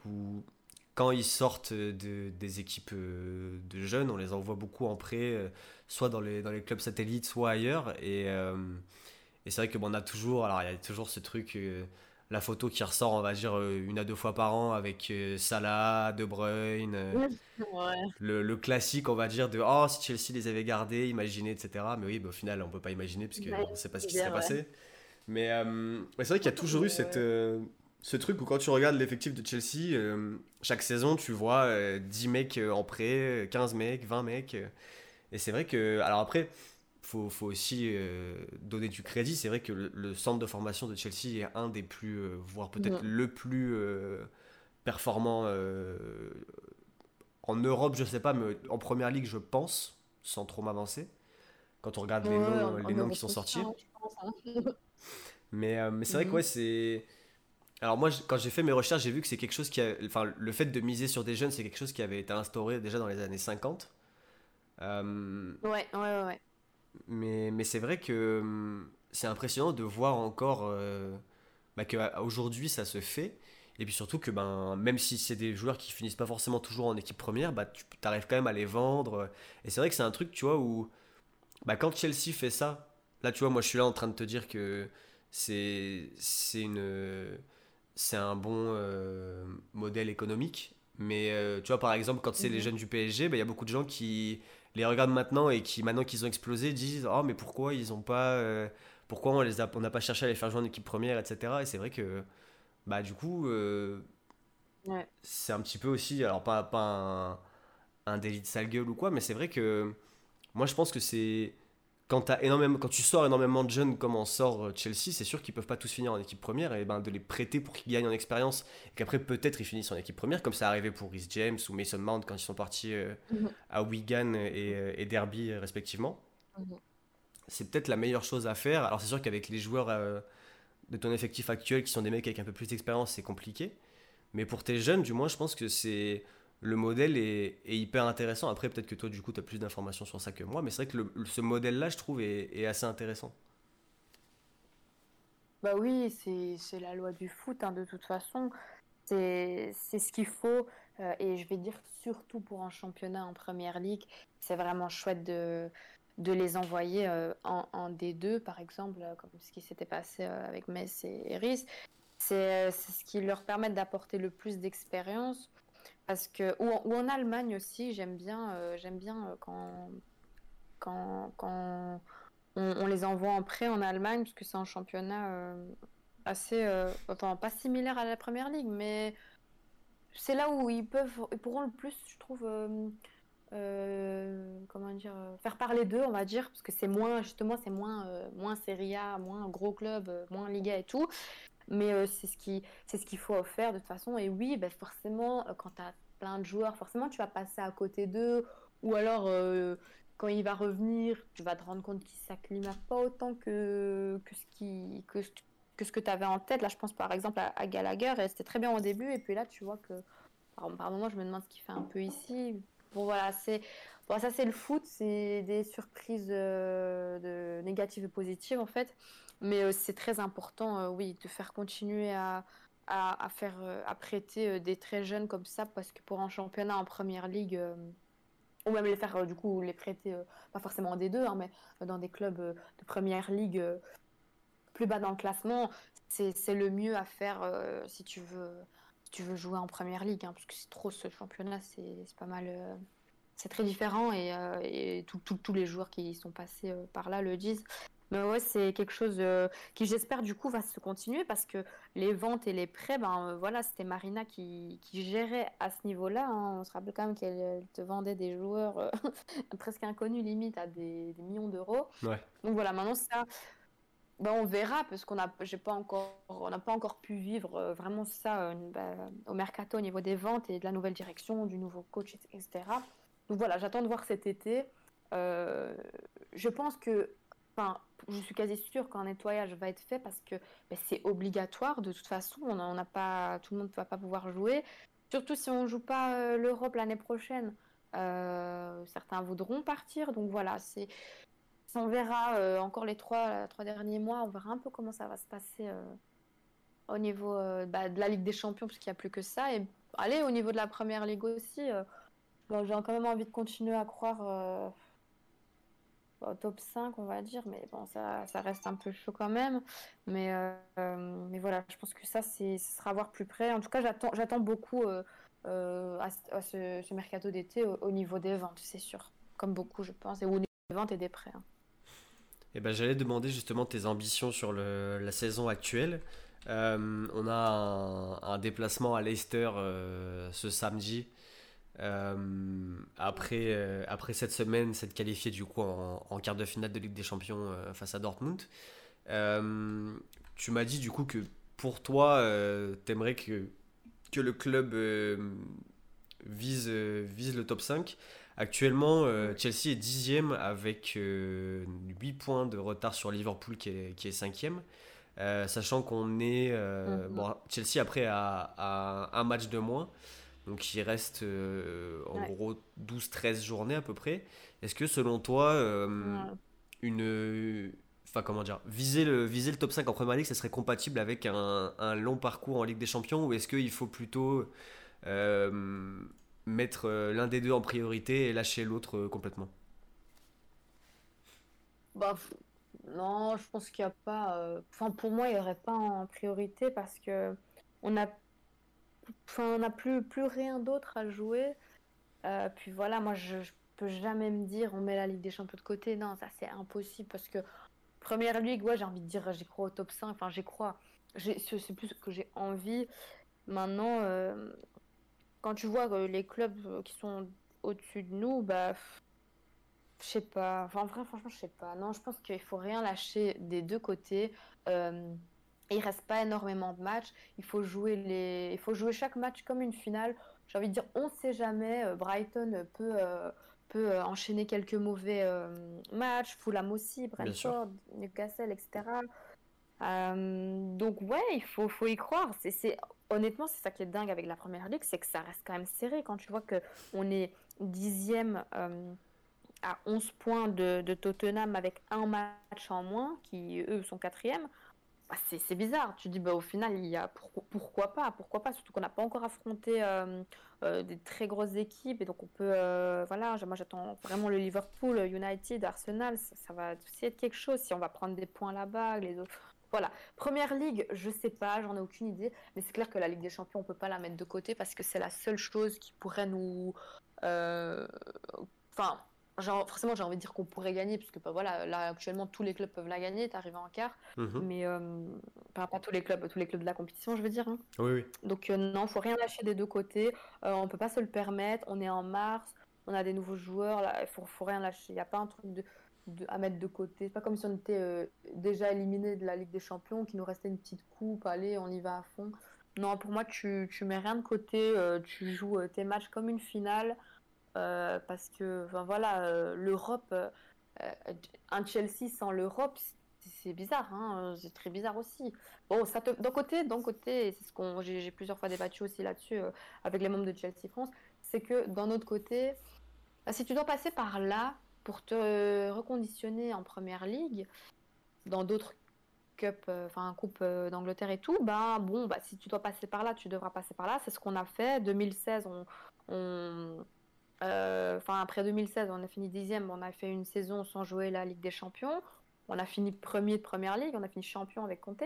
quand ils sortent de, des équipes euh, de jeunes, on les envoie beaucoup en prêt, euh, soit dans les, dans les clubs satellites, soit ailleurs. Et, euh, et c'est vrai que bon, on a toujours, alors il y a toujours ce truc, la photo qui ressort, on va dire une à deux fois par an avec Salah, De Bruyne, le, le, classique, on va dire de oh si Chelsea les avait gardés, imaginez, etc. Mais oui, bah, au final, on peut pas imaginer parce qu'on ne sait pas ce qui serait passé. Mais, mais c'est vrai qu'il y a toujours eu cette ce truc où quand tu regardes l'effectif de Chelsea, euh, chaque saison, tu vois 10 euh, mecs euh, en prêt, 15 mecs, 20 mecs. et c'est vrai que. Alors après, faut, faut aussi donner du crédit. C'est vrai que le, centre de formation de Chelsea est un des plus, voire peut-être le plus performant en Europe, je sais pas, mais en première ligue, je pense, sans trop m'avancer. Quand on regarde les noms, les noms qui sont sortis. Hein. mais, mais c'est vrai que ouais, c'est alors moi, quand j'ai fait mes recherches, j'ai vu que c'est quelque chose qui a... Enfin, le fait de miser sur des jeunes, c'est quelque chose qui avait été instauré déjà dans les années 50. Euh, ouais, ouais, ouais. Mais, mais c'est vrai que hum, c'est impressionnant de voir encore euh, bah, qu'aujourd'hui ça se fait. Et puis surtout que ben, même si c'est des joueurs qui finissent pas forcément toujours en équipe première, bah, tu arrives quand même à les vendre. Et c'est vrai que c'est un truc, tu vois, où bah, quand Chelsea fait ça, là tu vois, moi je suis là en train de te dire que c'est une c'est un bon euh, modèle économique. Mais euh, tu vois, par exemple, quand c'est les mm-hmm. jeunes du PSG, bah, il y a beaucoup de gens qui les regardent maintenant et qui, maintenant qu'ils ont explosé, disent Oh, mais pourquoi ils ont pas. euh, pourquoi on les a, on n'a pas cherché à les faire jouer en équipe première, etc. Et c'est vrai que, bah, du coup, Ouais. c'est un petit peu aussi, alors pas, pas un, un délit de sale gueule ou quoi, mais c'est vrai que moi je pense que c'est. Quand, t'as énormément, quand tu sors énormément de jeunes comme en sort euh, Chelsea, c'est sûr qu'ils peuvent pas tous finir en équipe première et ben de les prêter pour qu'ils gagnent en expérience et qu'après peut-être ils finissent en équipe première, comme ça arrivé pour Rhys James ou Mason Mount quand ils sont partis euh, Mhm. à Wigan et, euh, et Derby euh, respectivement. Mhm. C'est peut-être la meilleure chose à faire. Alors c'est sûr qu'avec les joueurs euh, de ton effectif actuel qui sont des mecs avec un peu plus d'expérience, c'est compliqué. Mais pour tes jeunes, du moins, je pense que c'est le modèle est, hyper intéressant. Après, peut-être que toi, du coup, tu as plus d'informations sur ça que moi, mais c'est vrai que le- ce modèle-là, je trouve, est, assez intéressant. Bah oui, c'est la loi du foot, hein, de toute façon. C'est ce qu'il faut. euh, et je vais dire surtout pour un championnat en première ligue, c'est vraiment chouette de, les envoyer euh, en, en D2, par exemple, euh, comme ce qui s'était passé avec Metz et Eris. C'est ce qui leur permet d'apporter le plus d'expérience. Parce que, ou, en- Allemagne aussi, j'aime bien, euh, j'aime bien euh, quand, quand, quand on, les envoie en prêt en Allemagne, parce que c'est un championnat euh, assez, euh, enfin pas similaire à la première ligue, mais c'est là où ils peuvent, ils pourront le plus, je trouve, comment dire, faire parler d'eux, on va dire, parce que c'est moins, justement, c'est moins, moins Serie A, moins gros club, moins Liga et tout. Mais euh, c'est ce qui, c'est ce qu'il faut faire de toute façon. Et oui, ben forcément, euh, quand tu as plein de joueurs, forcément, tu vas passer à côté d'eux. Ou alors, euh, quand il va revenir, tu vas te rendre compte qu'il s'acclimate pas autant que, que ce qui, que, ce- que tu avais en tête. Là, je pense par exemple à, Gallagher, et c'était très bien au début. Et puis là, tu vois que par, par moment, je me demande ce qu'il fait un peu ici. Bon, voilà, c'est. Bon, ça, c'est le foot, c'est des surprises de négatives et positives en fait. Mais euh, c'est très important, euh, oui, de faire continuer à, à, faire, euh, à prêter des très jeunes comme ça, parce que pour un championnat en première ligue, ou même les faire, du coup, les prêter, pas forcément en D2, hein, mais dans des clubs de première ligue plus bas dans le classement, c'est le mieux à faire si tu veux, tu veux jouer en première ligue, hein, parce que c'est trop ce championnat, c'est pas mal. c'est très différent et, euh, et tous les joueurs qui sont passés par là le disent. Mais ouais, c'est quelque chose euh, qui, j'espère, du coup, va se continuer parce que les ventes et les prêts, ben euh, voilà, c'était Marina qui, qui gérait à ce niveau-là. hein. On se rappelle quand même qu'elle te vendait des joueurs euh, presque inconnus, limite, à des, des millions d'euros. Ouais. Donc voilà, maintenant ça, ben, on verra parce qu'on n'a j'ai pas encore, on n'a pas encore pu vivre vraiment ça ben, au mercato au niveau des ventes et de la nouvelle direction, du nouveau coach, etc. Donc voilà, j'attends de voir cet été. Je pense que, je suis quasi sûre qu'un nettoyage va être fait parce que ben, c'est obligatoire de toute façon. On a- on n'a pas, tout le monde ne va pas pouvoir jouer. Surtout si on joue pas euh, l'Europe l'année prochaine. Euh, certains voudront partir. Donc voilà, c'est on verra euh, encore les trois, derniers mois, on verra un peu comment ça va se passer au niveau bah, de la Ligue des Champions, parce qu'il n'y a plus que ça. Et allez, au niveau de la Première Ligue aussi, j'ai quand même envie de continuer à croire top 5, on va dire, mais bon, ça, reste un peu chaud quand même. Mais, euh, euh, voilà, je pense que ça, ce sera à voir plus près. En tout cas, j'attends, beaucoup euh, à, ce- mercato d'été au, au niveau des ventes, c'est sûr. Comme beaucoup, je pense, et au niveau des ventes et des prêts. hein. Et ben, j'allais demander justement tes ambitions sur la saison actuelle. On a un, un déplacement à Leicester ce samedi. Euh, après, euh, après cette semaine, s'être qualifié du coup en, en quart de finale de Ligue des Champions euh, face à Dortmund. Tu m'as dit du coup que pour toi, t'aimerais que, que le club vise, vise le top 5. Actuellement, Chelsea est dixième avec euh, 8 points de retard sur Liverpool qui est, qui est cinquième. Sachant qu'on est... Mhm. bon, Chelsea après a, a un match de moins. Donc il reste euh, en Ouais. gros 12-13 journées à peu près. Est-ce que selon toi, euh, Ouais. une... Enfin comment dire, viser le, viser le top 5 en Premier League, ça serait compatible avec un, un long parcours en Ligue des Champions ou est-ce qu'il faut plutôt euh, mettre l'un des deux en priorité et lâcher l'autre complètement? Bah, non, je pense qu'il n'y a pas. Enfin, pour moi, il n'y aurait pas en priorité parce que on a, enfin, on n'a plus, plus rien d'autre à jouer. Euh, puis voilà, moi, je, je peux jamais me dire on met la Ligue des Champions de côté. Non, ça c'est impossible parce que Première Ligue, ouais, j'ai envie de dire j'y crois au top 5. Enfin, j'y crois. C'est plus que j'ai envie. Maintenant, euh, quand tu vois les clubs qui sont au-dessus de nous, bah, je sais pas. Enfin, en franchement, je sais pas. Non, je pense qu'il faut rien lâcher des deux côtés. Euh, il reste pas énormément de matchs. Il faut jouer les, il faut jouer chaque match comme une finale. J'ai envie de dire, on sait jamais. Euh, Brighton peut euh, peut euh, enchaîner quelques mauvais matchs. Fulham aussi, Brentford, Newcastle, etc. donc ouais, il faut, faut y croire. C'est, honnêtement, c'est ça qui est dingue avec la première ligue, c'est que ça reste quand même serré. Quand tu vois que on est dixième à 11 points de, de, Tottenham avec un match en moins, qui eux sont quatrième, bah, c'est bizarre. Tu dis, bah, au final, il y a pourquoi pas Pourquoi pas Surtout qu'on n'a pas encore affronté euh, euh, des très grosses équipes. Et donc, on peut. Euh, voilà, moi, j'attends vraiment le Liverpool, United, Arsenal. Ça, va aussi être quelque chose. Si on va prendre des points là-bas, les autres. Voilà. Première ligue, je sais pas, j'en ai aucune idée. Mais c'est clair que la Ligue des Champions, on peut pas la mettre de côté parce que c'est la seule chose qui pourrait nous. Enfin genre, forcément, j'ai envie de dire qu'on pourrait gagner, puisque bah, voilà, là actuellement tous les clubs peuvent la gagner, t'arrives en quart, mhm. mais euh, pas, tous les clubs, tous les clubs de la compétition, je veux dire. Hein. Oui, oui. Donc euh, non, faut rien lâcher des deux côtés. Euh, on peut pas se le permettre. On est en mars, on a des nouveaux joueurs, là, il faut, faut rien lâcher. Il n'y a pas un truc de, à mettre de côté. C'est pas comme si on était déjà éliminé de la Ligue des Champions, qu'il nous restait une petite coupe, allez, on y va à fond. Non, pour moi, tu, tu mets rien de côté, tu joues tes matchs comme une finale. Euh, parce que enfin, voilà, euh, l'Europe, euh, un Chelsea sans l'Europe, c'est bizarre, hein, c'est très bizarre aussi. Bon, ça d'un côté, d'un côté, c'est ce qu'on, j'ai plusieurs fois débattu aussi là-dessus avec les membres de Chelsea France, c'est que d'un autre côté, bah, si tu dois passer par là pour te reconditionner en première ligue, dans d'autres cup, enfin coupe d'Angleterre et tout, bah bon, bah si tu dois passer par là, tu devras passer par là. C'est ce qu'on a fait. 2016, on, euh, enfin, après 2016, on a fini dixième, on a fait une saison sans jouer la Ligue des Champions. On a fini premier de première ligue, on a fini champion avec Conte.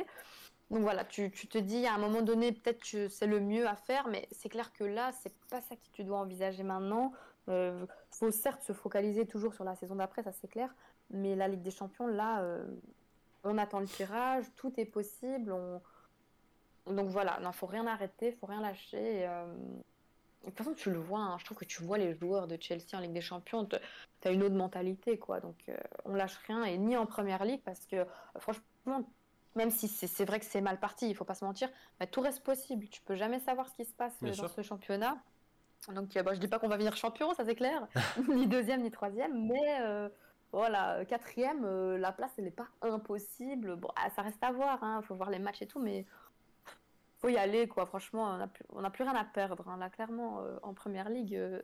Donc voilà, tu, te dis à un moment donné, peut-être c'est le mieux à faire, mais c'est clair que là, c'est pas ça que tu dois envisager maintenant. Il euh, faut certes se focaliser toujours sur la saison d'après, ça c'est clair, mais la Ligue des Champions, là, euh, on attend le tirage, tout est possible. Donc voilà, il faut rien arrêter, faut rien lâcher. De toute façon, tu le vois, hein. je trouve que tu vois les joueurs de Chelsea en Ligue des Champions, tu as une autre mentalité, quoi. Donc, euh, on lâche rien, et ni en première ligue, parce que euh, franchement, même si c'est vrai que c'est mal parti, il faut pas se mentir, bah, tout reste possible. Tu peux jamais savoir ce qui se passe euh, dans ce championnat. Donc, bah, je dis pas qu'on va venir champion, ça c'est clair, ni deuxième ni troisième, mais voilà, quatrième, la place elle n'est pas impossible. Bon, ah, ça reste à voir, il hein. faut voir les matchs et tout, mais faut y aller, quoi. Franchement, on n'a plus, rien à perdre. Hein. Là, clairement, euh, en première ligue, il euh,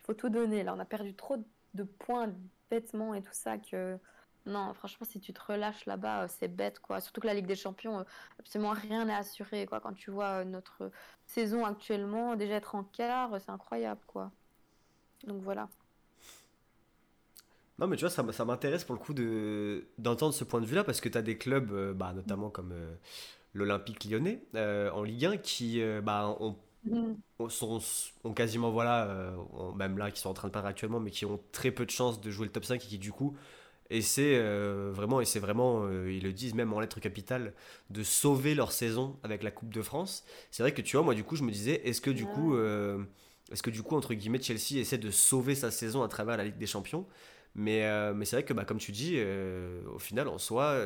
faut tout donner. Là, on a perdu trop de points bêtement et tout ça que. Non, franchement, si tu te relâches là-bas, euh, c'est bête, quoi. Surtout que la Ligue des Champions, absolument rien n'est assuré, quoi. Quand tu vois notre saison actuellement, déjà être en quart, c'est incroyable, quoi. Donc voilà. Non, mais tu vois, ça, ça m'intéresse pour le coup d'entendre ce point de vue-là, parce que tu as des clubs, bah, notamment comme l'Olympique lyonnais euh, en Ligue 1 qui euh, bah, ont, mm. sont, ont quasiment, voilà, euh, même là, qui sont en train de perdre actuellement, mais qui ont très peu de chances de jouer le top 5 et qui du coup essaient vraiment, et c'est vraiment, ils le disent même en lettres capitales, de sauver leur saison avec la Coupe de France. C'est vrai que tu vois, moi du coup, je me disais, est-ce que du coup, est-ce que du coup, entre guillemets, Chelsea essaie de sauver sa saison à travers la Ligue des Champions? Mais, mais c'est vrai que, bah, comme tu dis, au final, en soi,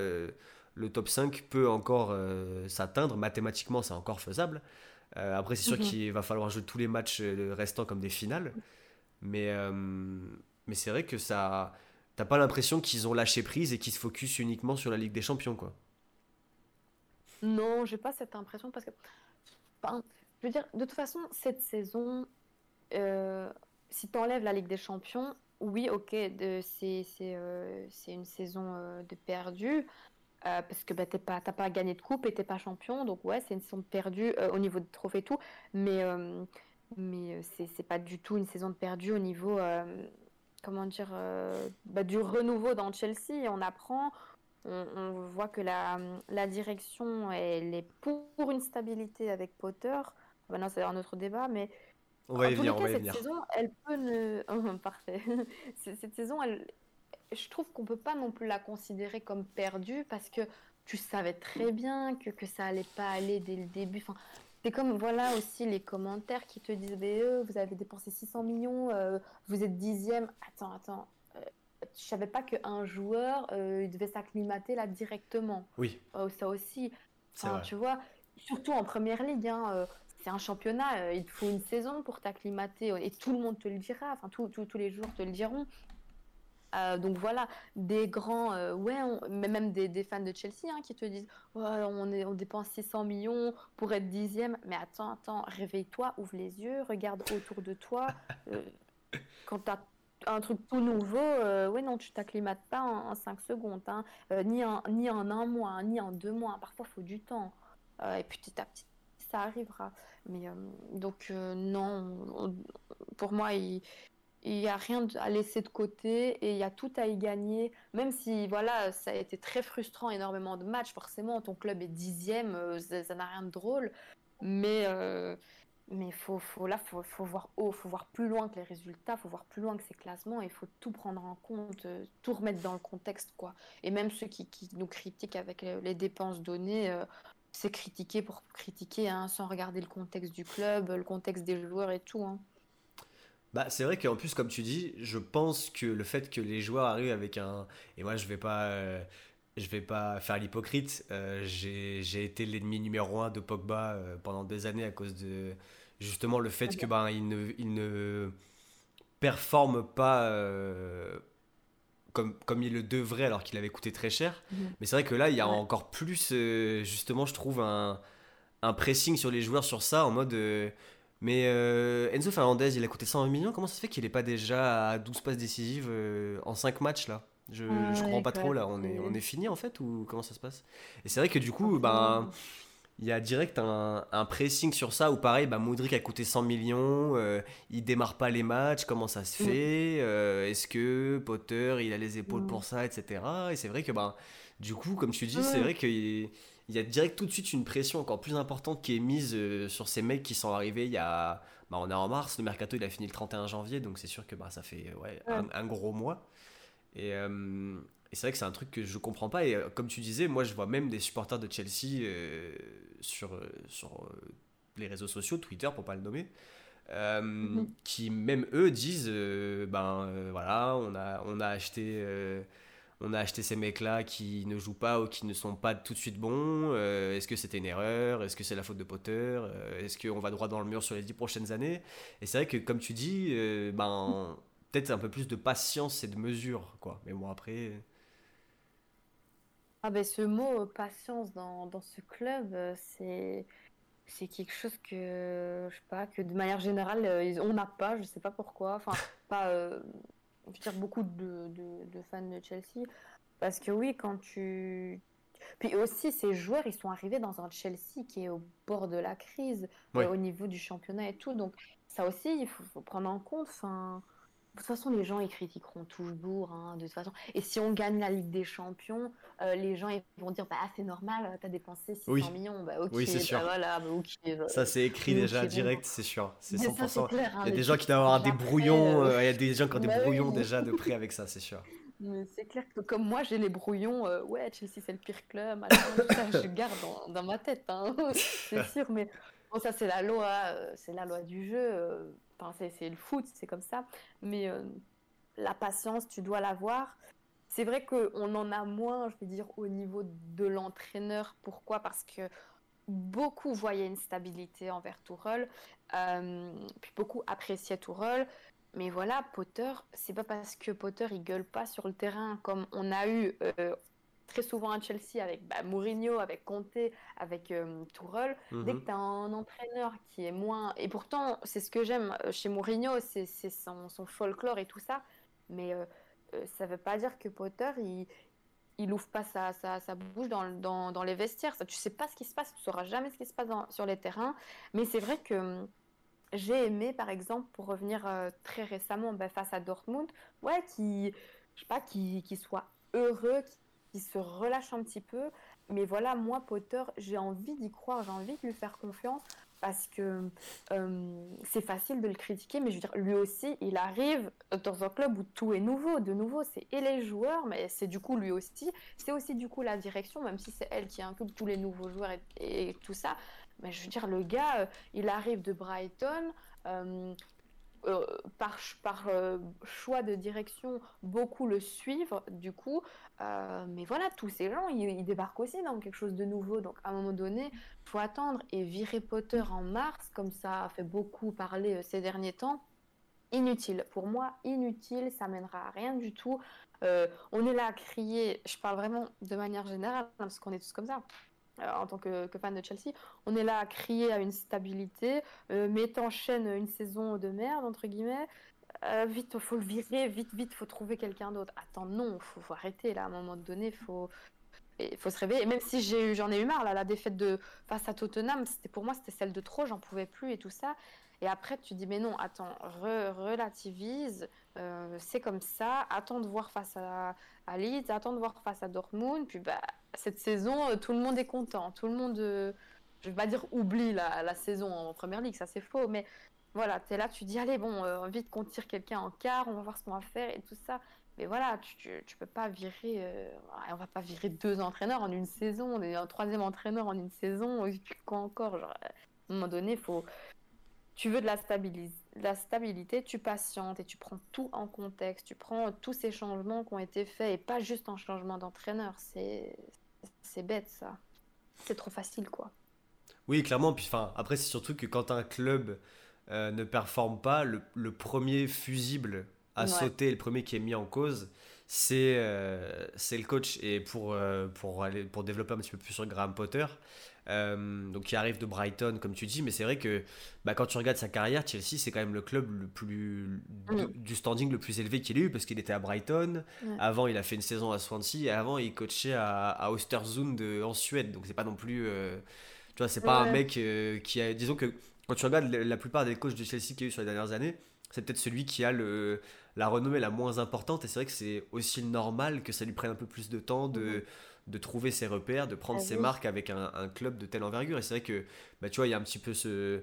le top 5 peut encore euh, s'atteindre. Mathématiquement, c'est encore faisable. Euh, après, c'est sûr mhm. qu'il va falloir jouer tous les matchs euh, restants comme des finales. Mais, mais c'est vrai que ça. T'as pas l'impression qu'ils ont lâché prise et qu'ils se focus uniquement sur la Ligue des Champions, quoi. Non, j'ai pas cette impression parce que. je veux dire, de toute façon, cette saison, si tu enlèves la Ligue des Champions, oui, ok, c'est une saison de perdu, euh, parce que bah, tu n'as pas, gagné de coupe et tu pas champion. Donc, ouais, c'est une saison perdue euh, au niveau de trophée et tout. Mais, euh, mais c'est pas du tout une saison de perdue au niveau, comment dire, bah, du renouveau dans Chelsea. On apprend, on, voit que la, la, direction, elle est pour une stabilité avec Potter. Maintenant, c'est un autre débat, mais On va y venir, les on cas, va y cette venir. saison, elle peut ne. Oh, parfait. Cette saison, elle... je trouve qu'on peut pas non plus la considérer comme perdue parce que tu savais très bien que, que ça allait pas aller dès le début. Enfin, c'est comme, voilà aussi les commentaires qui te disent, mais, euh, vous avez dépensé 600 millions, euh, vous êtes dixième. Attends, attends. euh, je savais pas qu'un joueur, euh, il devait s'acclimater là directement. Oui, Euh, ça aussi. Enfin, tu vois, surtout en première ligue, hein, c'est un championnat, il te faut une saison pour t'acclimater, et tout le monde te le dira, enfin, tous les joueurs te le diront. Euh, donc voilà, des grands, euh, ouais, on- mais même des, des fans de Chelsea hein, qui te disent on, est, on dépense 600 millions pour être dixième. Mais attends, attends, réveille-toi, ouvre les yeux, regarde autour de toi. Euh, quand tu as un truc tout nouveau, ouais, non, tu t'acclimates pas en, 5 secondes, hein. Ni, en, ni en un mois, hein, ni en deux mois. Parfois, il faut du temps. Et petit à petit, ça arrivera. Mais donc, non, on- pour moi, il il n'y a rien à laisser de côté et il y a tout à y gagner. Même si, voilà, ça a été très frustrant, énormément de matchs. Forcément, ton club est dixième, euh, ça n'a rien de drôle. Mais euh, mais faut, faut, là, faut, faut voir faut voir plus loin que les résultats, faut voir plus loin que ces classements, il faut tout prendre en compte, euh, tout remettre dans le contexte, quoi. Et même ceux qui, nous critiquent avec les, dépenses données, c'est critiquer pour critiquer, hein, sans regarder le contexte du club, le contexte des joueurs et tout. hein. Bah, c'est vrai qu'en plus, comme tu dis, je pense que le fait que les joueurs arrivent avec un. Et moi, je vais pas. euh, Je vais pas faire l'hypocrite. euh, j'ai été l'ennemi numéro un de Pogba euh, pendant des années à cause de justement le fait que ben il ne, il ne performe pas comme, comme il le devrait alors qu'il avait coûté très cher. Mhm. Mais c'est vrai que là, il y a Ouais. encore plus, justement, je trouve, un, un pressing sur les joueurs sur ça, en mode. Mais euh, Enzo Fernandez, il a coûté 120 millions. Comment ça se fait qu'il n'est pas déjà à 12 passes décisives euh, en 5 matchs là? Je, Ouais, je comprends pas trop là. On est, on est fini en fait ou comment ça se passe? Et c'est vrai que du coup, ben, il y a direct un, un pressing sur ça où pareil, bah, Modric a coûté 100 millions, euh, il démarre pas les matchs, comment ça se Mm. fait? Euh, Est-ce que Potter il a les épaules Mm. pour ça, etc. Et c'est vrai que ben, du coup, comme tu dis, c'est vrai qu'il il y a direct tout de suite une pression encore plus importante qui est mise euh, sur ces mecs qui sont arrivés il y a. Bah, on est en mars, le mercato il a fini le 31 janvier, donc c'est sûr que bah, ça fait ouais, un, un gros mois. Et, euh, et c'est vrai que c'est un truc que je comprends pas. Et euh, comme tu disais, moi je vois même des supporters de Chelsea euh, sur, sur les réseaux sociaux, Twitter pour pas le nommer, euh, Mhm. qui même eux disent euh, ben euh, voilà, on a, on a acheté. On a acheté ces mecs-là qui ne jouent pas ou qui ne sont pas tout de suite bons. Euh, Est-ce que c'était une erreur? Est-ce que c'est la faute de Potter? Euh, Est-ce qu'on va droit dans le mur sur les dix prochaines années? Et c'est vrai que, comme tu dis, euh, ben, peut-être un peu plus de patience et de mesure. Quoi. Mais bon, après. Ah ben ce mot patience dans, dans ce club, c'est c'est quelque chose que je sais pas que de manière générale on n'a pas, je sais pas pourquoi. Enfin pas, je dire beaucoup de, de, de fans de Chelsea parce que oui quand tu puis aussi ces joueurs ils sont arrivés dans un Chelsea qui est au bord de la crise euh, au niveau du championnat et tout donc ça aussi il faut, faut prendre en compte. Enfin toute façon, les gens ils critiqueront toujours, hein, de toute façon. Et si on gagne la Ligue des Champions, euh, les gens ils vont dire bah c'est normal, t'as dépensé 600 Oui. millions, bah ok, Oui, c'est bah sûr. voilà, bah ok. bah. Ça, c'est écrit déjà bon. direct, c'est sûr. C'est Mais ça, 100%. clair, hein, Il y a des gens qui doivent avoir des brouillons. euh, euh, Il y a des gens qui ont des bah oui. brouillons déjà de près avec ça, c'est sûr. Mais c'est clair que comme moi j'ai les brouillons, euh, ouais Chelsea c'est le pire club, ça, je garde dans, dans ma tête, hein, c'est sûr. Mais bon ça c'est la loi, c'est la loi du jeu. C'est le foot, c'est comme ça. Mais euh, la patience, tu dois l'avoir. C'est vrai qu'on en a moins, je vais dire, au niveau de l'entraîneur. Pourquoi? Parce que beaucoup voyaient une stabilité envers Tourelle, euh, puis beaucoup appréciaient Tourelle. Mais voilà, Potter, c'est pas parce que Potter il gueule pas sur le terrain comme on a eu euh, très souvent à Chelsea avec bah, Mourinho, avec Conte, avec euh, Tourelle. Dès que Mhm. tu as un entraîneur qui est moins. Et pourtant, c'est ce que j'aime euh, chez Mourinho, c'est son, son folklore et tout ça. Mais euh, euh, ça veut pas dire que Potter, il, il ouvre pas sa, sa, sa bouche dans, dans, dans les vestiaires. Ça, tu sais pas ce qui se passe, tu sauras jamais ce qui se passe dans- sur les terrains. Mais c'est vrai que hum, j'ai aimé, par exemple, pour revenir euh, très récemment bah, face à Dortmund, ouais, qui, je sais pas, qui, qui soit heureux, qui, qui se relâche un petit peu. Mais voilà, moi, Potter, j'ai envie d'y croire, j'ai envie de lui faire confiance parce que euh, c'est facile de le critiquer, mais je veux dire, lui aussi, il arrive dans un club où tout est nouveau. De nouveau, c'est et les joueurs, mais c'est du coup lui aussi. C'est aussi du coup la direction, même si c'est elle qui incube tous les nouveaux joueurs et, tout ça. Mais je veux dire, le gars, euh, il arrive de Brighton. Euh, euh, par, euh, choix de direction, beaucoup le suivent, du coup. Euh, mais voilà, tous ces gens, ils, débarquent aussi dans quelque chose de nouveau. Donc, à un moment donné, faut attendre. Et virer Potter en mars, comme ça a fait beaucoup parler ces derniers temps, inutile. Pour moi, inutile, ça mènera à rien du tout. on est là à crier, je parle vraiment de manière générale, hein, parce qu'on est tous comme ça. Euh, en tant que, fan de Chelsea. On est là à crier à une stabilité, euh, mais t'enchaînes une saison de merde, entre guillemets. Euh, vite, faut le virer, vite, vite, faut trouver quelqu'un d'autre. Attends, non, faut, faut arrêter là, à un moment donné, faut, il faut se réveiller. Et même si j'ai j'en ai eu marre, là, la défaite de face à Tottenham, c'était pour moi, c'était celle de trop, j'en pouvais plus et tout ça. Et après, tu dis, mais non, attends, relativise, euh, c'est comme ça, attends de voir face à, à Leeds, attends de voir face à Dortmund, puis bah, cette saison, euh, tout le monde est content. Tout le monde, euh, je vais pas dire oublie la, saison en première ligue, ça c'est faux, mais voilà, tu es là, tu dis allez, bon, euh, vite qu'on tire quelqu'un en quart, on va voir ce qu'on va faire et tout ça. Mais voilà, tu, tu, peux pas virer, on va pas virer deux entraîneurs en une saison, un troisième entraîneur en une saison, quoi encore. Genre, à un moment donné, faut, tu veux de la, la stabilité, tu patientes et tu prends tout en contexte, tu prends tous ces changements qui ont été faits et pas juste un changement d'entraîneur. C'est c'est bête ça. C'est trop facile quoi. Oui, clairement. Puis, enfin, après, c'est surtout que quand un club euh, ne performe pas, le, le premier fusible à sauter, le premier qui est mis en cause, c'est euh, le coach. Et pour, euh, pour, aller, pour développer un petit peu plus sur Graham Potter, euh, donc il arrive de Brighton, comme tu dis, mais c'est vrai que bah, quand tu regardes sa carrière, Chelsea, c'est quand même le club le plus mm. du, standing le plus élevé qu'il ait eu parce qu'il était à Brighton. Avant, il a fait une saison à Swansea et avant, il coachait à, à Östersund en Suède. Donc c'est pas non plus, euh, tu vois, c'est pas un mec euh, qui a, disons que quand tu regardes la plupart des coachs de Chelsea qu'il y a eu sur les dernières années, c'est peut-être celui qui a le, la renommée la moins importante et c'est vrai que c'est aussi normal que ça lui prenne un peu plus de temps de mm de trouver ses repères, de prendre ah ses marques avec un, club de telle envergure. Et c'est vrai que, bah, tu vois, il y a un petit peu ce,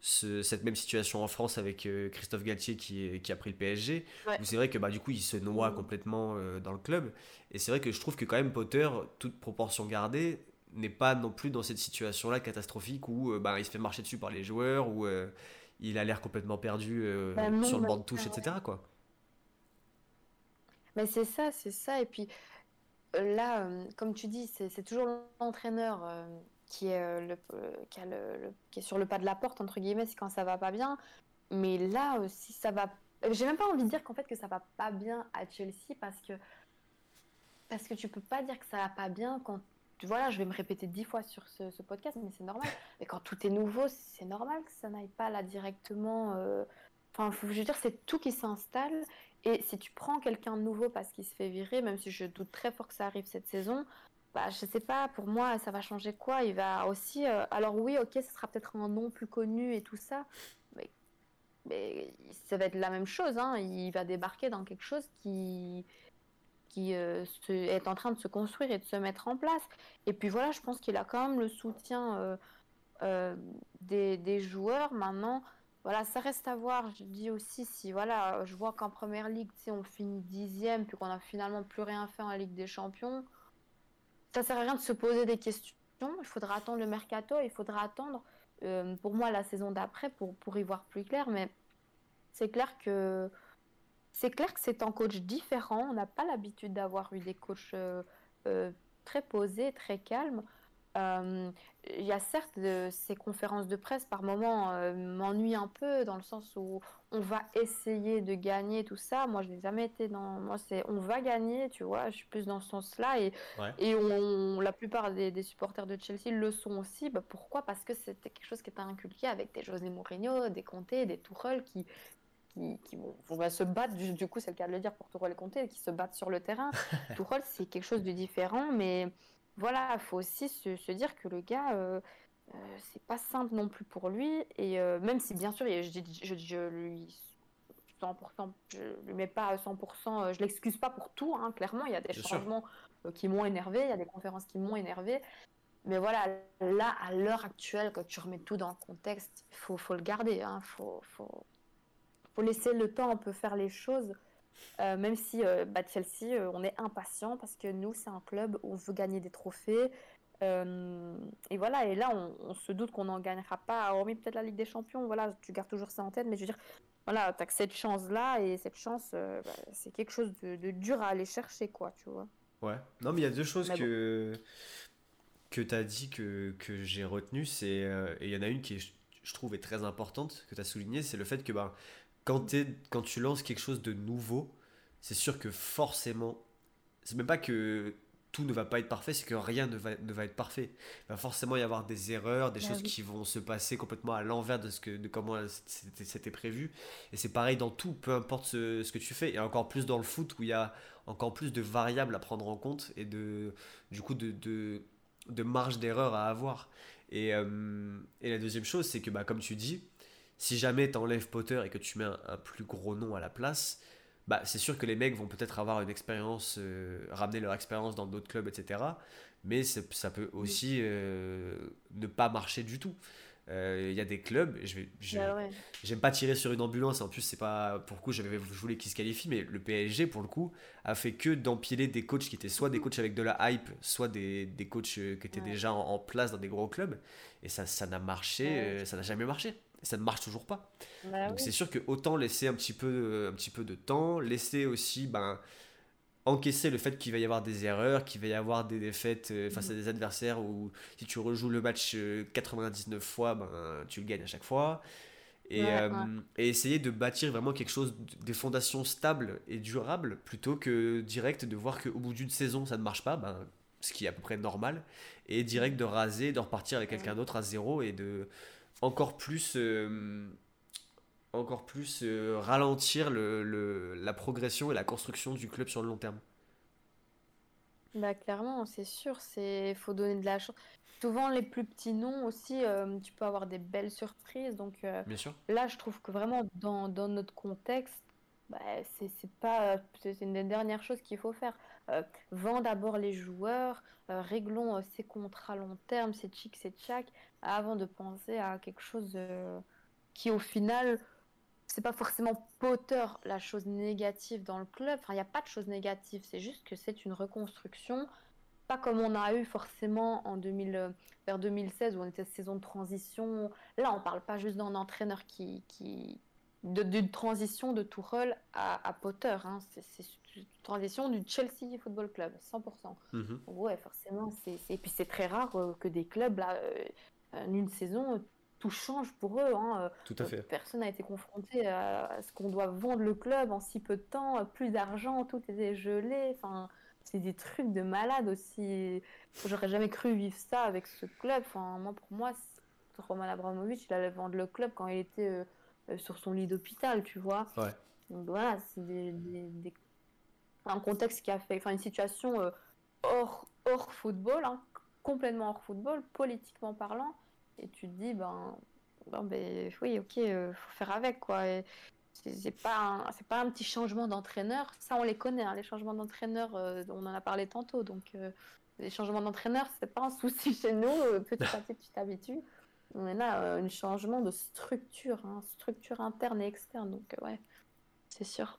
cette même situation en France avec euh, Christophe Galtier qui, qui, a pris le PSG, où c'est vrai que bah, du coup il se noie mmh. complètement euh, dans le club. Et c'est vrai que je trouve que quand même Potter, toute proportion gardée, n'est pas non plus dans cette situation-là catastrophique où euh, bah, il se fait marcher dessus par les joueurs, où il a l'air complètement perdu bah, sur le banc de touche, etc. Quoi. Mais c'est ça, c'est ça. Et puis là, euh, comme tu dis, c'est toujours l'entraîneur euh, qui, est, euh, qui, est sur le pas de la porte, entre guillemets, quand ça va pas bien. Mais là, si ça va. J'ai même pas envie de dire qu'en fait que ça va pas bien à Chelsea parce que parce que tu peux pas dire que ça va pas bien quand voilà, je vais me répéter dix fois sur ce, podcast, mais c'est normal. Mais quand tout est nouveau, c'est normal que ça n'aille pas là directement. Enfin, je veux dire, c'est tout qui s'installe et si tu prends quelqu'un de nouveau parce qu'il se fait virer, même si je doute très fort que ça arrive cette saison, bah, je sais pas, pour moi, ça va changer quoi? Il va aussi. Euh, alors, oui, ok, ce sera peut-être un nom plus connu et tout ça, mais, ça va être la même chose. Hein. Il va débarquer dans quelque chose qui, qui euh, est en train de se construire et de se mettre en place. Et puis voilà, je pense qu'il a quand même le soutien euh, des, des, joueurs maintenant voilà, ça reste à voir. Je dis aussi si voilà, je vois qu'en première ligue, on finit dixième, puis qu'on a finalement plus rien fait en Ligue des Champions. Ça sert à rien de se poser des questions. Il faudra attendre le mercato, il faudra attendre euh, pour moi la saison d'après pour, pour y voir plus clair. Mais c'est clair que c'est clair que c'est un coach différent. On n'a pas l'habitude d'avoir eu des coachs euh, euh, très posés, très calmes. Euh, il y a certes ces conférences de presse par moments euh, m'ennuient un peu dans le sens où on va essayer de gagner tout ça. Moi, je n'ai jamais été dans. Moi, c'est on va gagner, tu vois. Je suis plus dans ce sens-là et, et on, la plupart des, supporters de Chelsea le sont aussi. Bah, pourquoi? Parce que c'était quelque chose qui était inculqué avec des José Mourinho, des Conte, des Tourelle qui qui, qui vont, se battre, du, coup c'est le cas de le dire pour Tourelle et Conte, qui se battent sur le terrain. Tourelle c'est quelque chose de différent, mais voilà, il faut aussi se, dire que le gars, euh, euh, c'est pas simple non plus pour lui. Et euh, même si, bien sûr, je, je, je, lui 100%, je lui mets pas à 100%, je l'excuse pas pour tout, hein, clairement, il y a des changements qui m'ont énervé, il y a des conférences qui m'ont énervé. mais voilà, là, à l'heure actuelle, quand tu remets tout dans le contexte, il faut, faut, le garder. Il hein. faut, faut, faut, laisser le temps un peu faire les choses. Euh, même si bah, Chelsea, on est impatient parce que nous, c'est un club où on veut gagner des trophées. et voilà, et là, on, se doute qu'on n'en gagnera pas, hormis peut-être la Ligue des Champions. Voilà, tu gardes toujours ça en tête, mais je veux dire, voilà, tu as cette chance-là, et cette chance, bah, c'est quelque chose de, de, dur à aller chercher, quoi, tu vois. Ouais, non, mais il y a deux choses que que tu as dit que, que j'ai retenu, c'est euh, et il y en a une qui, est, je trouve, est très importante, que tu as souligné, c'est le fait que ben, quand, es, quand tu lances quelque chose de nouveau, c'est sûr que forcément, c'est même pas que tout ne va pas être parfait, c'est que rien ne va, ne va être parfait. Il va forcément y avoir des erreurs, des bah choses qui vont se passer complètement à l'envers de, ce que, de comment c'était prévu. Et c'est pareil dans tout, peu importe ce, ce, que tu fais. Et encore plus dans le foot où il y a encore plus de variables à prendre en compte et de, du coup de, de de marge d'erreur à avoir. Et, euh, et, la deuxième chose, c'est que, bah, comme tu dis, si jamais tu enlèves Potter et que tu mets un, plus gros nom à la place, bah, c'est sûr que les mecs vont peut-être avoir une expérience, euh, ramener leur expérience dans d'autres clubs, etc. Mais ça peut aussi euh, ne pas marcher du tout. Il y a des clubs, je vais, bah j'aime pas tirer sur une ambulance, en plus c'est pas pour coup j'avais je voulais qu'ils se qualifient, mais le PSG pour le coup a fait que d'empiler des coachs qui étaient soit des coachs avec de la hype, soit des, des coachs qui étaient déjà en, place dans des gros clubs, et ça ça n'a marché, ça n'a jamais marché, ça ne marche toujours pas. Bah Donc c'est sûr que autant laisser un petit peu un petit peu de temps, laisser aussi ben encaisser le fait qu'il va y avoir des erreurs, qu'il va y avoir des défaites euh, face à mm. des adversaires où si tu rejoues le match 99 euh, fois, ben, tu le gagnes à chaque fois. Et, euh, et, essayer de bâtir vraiment quelque chose, des fondations stables et durables, plutôt que direct de voir qu'au bout d'une saison ça ne marche pas, ben, ce qui est à peu près normal, et direct de raser, de repartir avec quelqu'un d'autre à zéro et de encore plus encore plus euh, ralentir le, la progression et la construction du club sur le long terme. Bah clairement, c'est sûr, c'est faut donner de la chance. Souvent les plus petits noms aussi, euh, tu peux avoir des belles surprises. Donc euh, Bien sûr. là, je trouve que vraiment dans, dans notre contexte, bah, c'est pas c'est une des dernières choses qu'il faut faire. vends d'abord les joueurs, réglons ces contrats long terme, ces chic, ces tchac, avant de penser à quelque chose qui au final c'est pas forcément Potter la chose négative dans le club. Enfin, il n'y a pas de chose négative. C'est juste que c'est une reconstruction, pas comme on a eu forcément en 2000, vers 2016 où on était saison de transition. Là, on parle pas juste d'un entraîneur qui, qui d'une transition de Tourelle à, à Potter. Hein. C'est une transition du Chelsea Football Club, 100%. Mm-hmm. Ouais, forcément. Et puis c'est très rare euh, que des clubs, là, euh, en une saison, tout change pour eux. Hein. Euh, tout à fait. Personne n'a été confronté à ce qu'on doit vendre le club en si peu de temps, plus d'argent, tout était gelé. Enfin, c'est des trucs de malade aussi. J'aurais jamais cru vivre ça avec ce club. Enfin, moi, pour moi, Roman Abramovich, il allait vendre le club quand il était euh, euh, sur son lit d'hôpital, tu vois. Ouais. Donc voilà, c'est des, un contexte qui a fait, enfin, une situation hors, hors football, hein, complètement hors football, politiquement parlant et tu te dis, ben, ben oui, ok, euh, faut faire avec, quoi. c'est pas, c'est pas un petit changement d'entraîneur. Ça, on les connaît, hein, les changements d'entraîneur, euh, on en a parlé tantôt. Donc, euh, les changements d'entraîneur, c'est pas un souci chez nous. petit à petit, tu t'habitues. On est là, un changement de structure, hein, structure interne et externe. Donc, ouais, c'est sûr.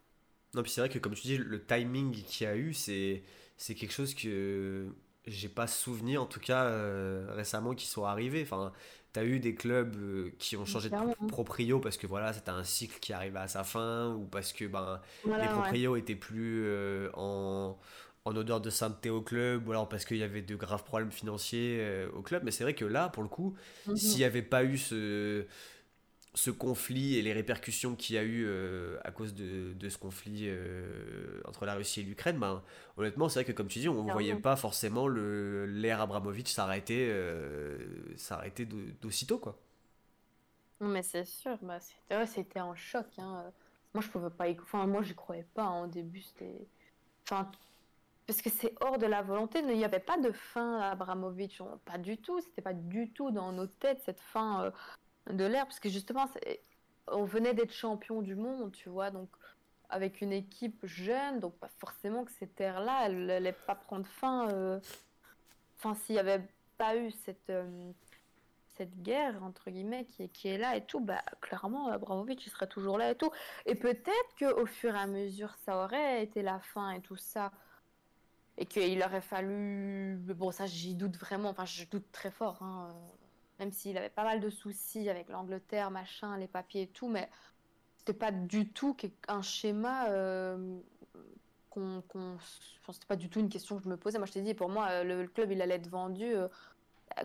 Non, puis c'est vrai que, comme tu dis, le timing qu'il y a eu, c'est quelque chose que j'ai pas souvenir, en tout cas euh, récemment, qui soit arrivés. Enfin, tu as eu des clubs euh, qui ont changé de proprio parce que voilà, c'était un cycle qui arrivait à sa fin ou parce que ben, les proprios étaient plus euh, en, en, odeur de sainteté au club ou alors parce qu'il y avait de graves problèmes financiers au club. Mais c'est vrai que là, pour le coup, mhm. s'il n'y avait pas eu ce ce conflit et les répercussions qu'il y a eu euh, à cause de, de ce conflit euh, entre la Russie et l'Ukraine, ben, honnêtement, c'est vrai que comme tu dis, on ne voyait pas forcément l'ère Abramovich s'arrêter euh, d'aussitôt. quoi. Mais c'est sûr, bah, c'était un choc. Hein. Moi, je pouvais pas y... Enfin, moi, j'y croyais pas. Hein, au début, c'était... Enfin, parce que c'est hors de la volonté. Il n'y avait pas de fin à Abramovich. Pas du tout. C'était pas du tout dans nos têtes, cette fin de l'air, parce que justement, on venait d'être champion du monde, tu vois, donc avec une équipe jeune, donc pas forcément que cette ère-là, elle n'allait pas prendre fin. Euh, enfin, s'il y avait pas eu cette, euh, cette guerre, entre guillemets, qui, est- qui est là et tout, bah, clairement, Abramovich, il serait toujours là et tout. Et peut-être qu'au fur et à mesure, ça aurait été la fin et tout ça. Et qu'il aurait fallu. Bon, ça, j'y doute vraiment. Enfin, je doute très fort. hein, euh, Même s'il avait pas mal de soucis avec l'Angleterre, machin, les papiers et tout. Mais c'était pas du tout un schéma. euh, qu'on. c'était pas du tout une question que je me posais. Moi, je t'ai dit, pour moi, euh, le, le club, il allait être vendu. euh,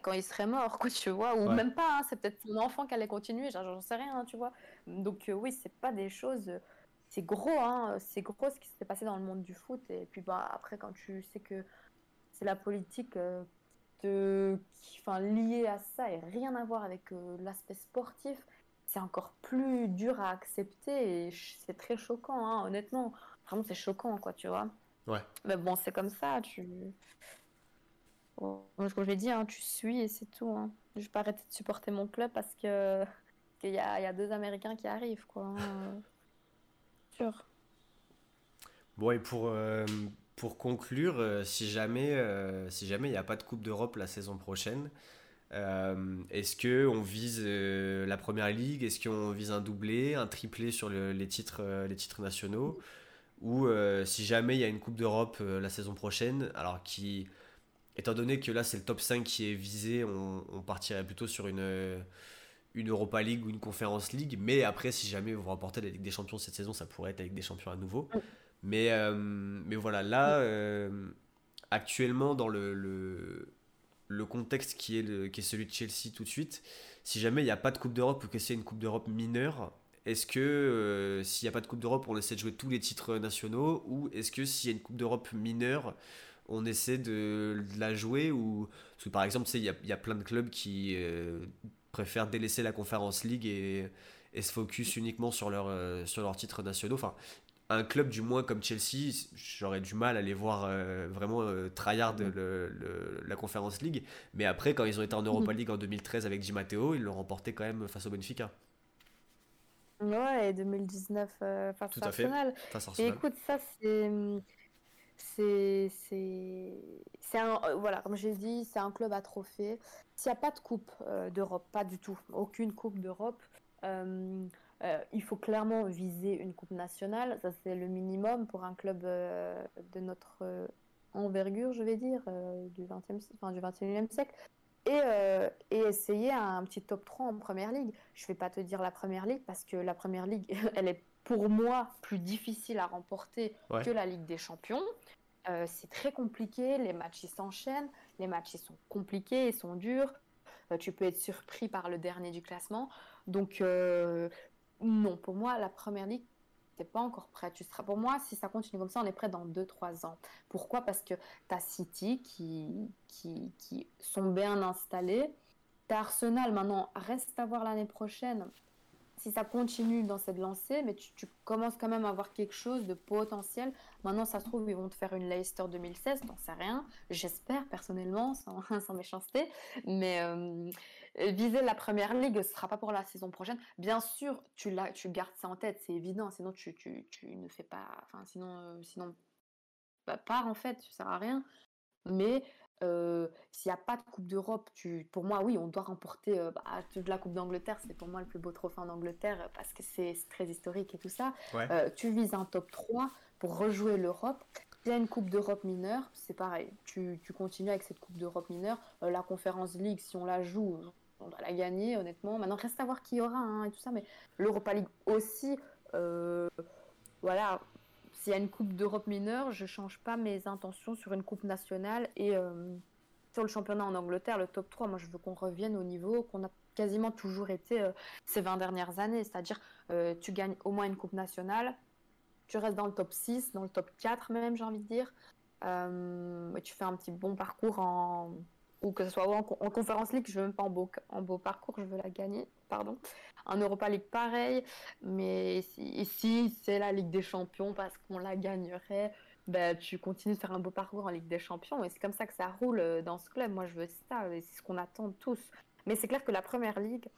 quand il serait mort, quoi, tu vois, ou Ouais. même pas, hein, c'est peut-être son enfant qui allait continuer, j'en sais rien, hein, tu vois. Donc euh, oui, c'est pas des choses, c'est gros, hein, c'est gros ce qui s'est passé dans le monde du foot. Et puis bah après, quand tu sais que c'est la politique de, qui, enfin, liée à ça et rien à voir avec euh, l'aspect sportif, c'est encore plus dur à accepter et c'est très choquant, hein, honnêtement. Vraiment, c'est choquant, quoi, tu vois. Ouais. Mais bon, c'est comme ça, tu. Bon, Comme je l'ai dit, hein, tu suis et c'est tout. Hein. Je vais pas arrêter de supporter mon club parce que qu'il y a, il y a deux Américains qui arrivent, quoi. hein. Sûr. Bon, et pour, euh, pour conclure, euh, si jamais euh, si jamais il n'y a pas de Coupe d'Europe la saison prochaine, euh, est-ce que on vise la Première Ligue? Est-ce qu'on vise un doublé, un triplé sur le- les titres, les titres nationaux? Ou si jamais il y a une Coupe d'Europe la saison prochaine, alors qui, étant donné que là c'est le top 5 qui est visé, on, partirait plutôt sur une, une Europa League ou une Conference League. Mais après, si jamais vous remportez la Ligue des Champions cette saison, ça pourrait être la Ligue des Champions à nouveau. Mais, euh, mais voilà, là, euh, actuellement, dans le, le, contexte qui est, le- qui est celui de Chelsea tout de suite, si jamais il n'y a pas de Coupe d'Europe ou que c'est une Coupe d'Europe mineure, est-ce que euh, s'il n'y a pas de Coupe d'Europe, on essaie de jouer tous les titres nationaux ou est-ce que s'il y a une Coupe d'Europe mineure, on essaie de, la jouer ou... Parce que par exemple, il y a, y a plein de clubs qui préfèrent délaisser la Conference League et, se focus uniquement sur leurs titres nationaux. Enfin, un club du moins comme Chelsea, j'aurais du mal à les voir euh, vraiment euh, tryhard Mm. le- le- la Conference League. Mais après, quand ils ont été en Europa League en 2013 avec Di Matteo, ils l'ont remporté quand même face au Benfica, Ouais, et 2019 euh, face Tout à fait. Arsenal. face à Et Arsenal. écoute, ça, c'est. C'est. C'est. C'est un. euh, Voilà, comme j'ai dit, c'est un club à trophée. S'il n'y a pas de Coupe euh, d'Europe, pas du tout, aucune Coupe d'Europe, euh, euh, il faut clairement viser une Coupe nationale. Ça, c'est le minimum pour un club euh, de notre euh, envergure, je vais dire, du, 20e, si- enfin, du 21e siècle. Et, et essayer un petit top 3 en première ligue. Je vais pas te dire la première ligue parce que la première ligue, elle est pour moi plus difficile à remporter Ouais. que la Ligue des Champions. C'est très compliqué, les matchs ils s'enchaînent, les matchs ils sont compliqués, ils sont durs. Tu peux être surpris par le dernier du classement. Donc euh, non, pour moi la première ligue t'es pas encore prêt. Tu seras pour moi si ça continue comme ça, on est prêt dans 2-3 ans. Pourquoi? Parce que tu as City qui, qui, qui sont bien installés. Tu Arsenal maintenant, reste à voir l'année prochaine si ça continue dans cette lancée, mais tu, tu commences quand même à avoir quelque chose de potentiel. Maintenant, ça se trouve, ils vont te faire une Leicester 2016, t'en sais rien. J'espère personnellement, sans, sans méchanceté. Mais euh, viser la première ligue, ce sera pas pour la saison prochaine. Bien sûr, tu, la, tu gardes ça en tête, c'est évident. Sinon, tu, tu, tu ne fais pas. Enfin, sinon, euh, sinon bah, pars en fait, ça sert à rien. Mais euh, s'il n'y a pas de Coupe d'Europe, tu... pour moi, oui, on doit remporter euh, bah, toute la Coupe d'Angleterre. C'est pour moi le plus beau trophée en Angleterre euh, parce que c'est très historique et tout ça. Ouais. Euh, tu vises un top 3 pour rejouer l'Europe. Il y a une Coupe d'Europe mineure, c'est pareil. Tu, tu continues avec cette Coupe d'Europe mineure. Euh, la Conférence League, si on la joue, on doit la gagner, honnêtement. Maintenant, reste à voir qui y aura hein, et tout ça. Mais l'Europa League aussi, euh, voilà, s'il y a une Coupe d'Europe mineure, je change pas mes intentions sur une Coupe nationale et euh, sur le championnat en Angleterre, le top 3. Moi, je veux qu'on revienne au niveau qu'on a quasiment toujours été euh, ces 20 dernières années. C'est-à-dire, tu gagnes au moins une Coupe nationale, tu restes dans le top 6, dans le top 4 même, j'ai envie de dire. Tu fais un petit bon parcours en. Ou que ce soit en, en Conférence League, je veux même pas en beau, parcours, je veux la gagner, pardon. En Europa League, pareil. Mais ici, c'est la Ligue des Champions parce qu'on la gagnerait. Ben, tu continues de faire un beau parcours en Ligue des Champions et c'est comme ça que ça roule euh, dans ce club. Moi, je veux ça et c'est ce qu'on attend tous. Mais c'est clair que la première ligue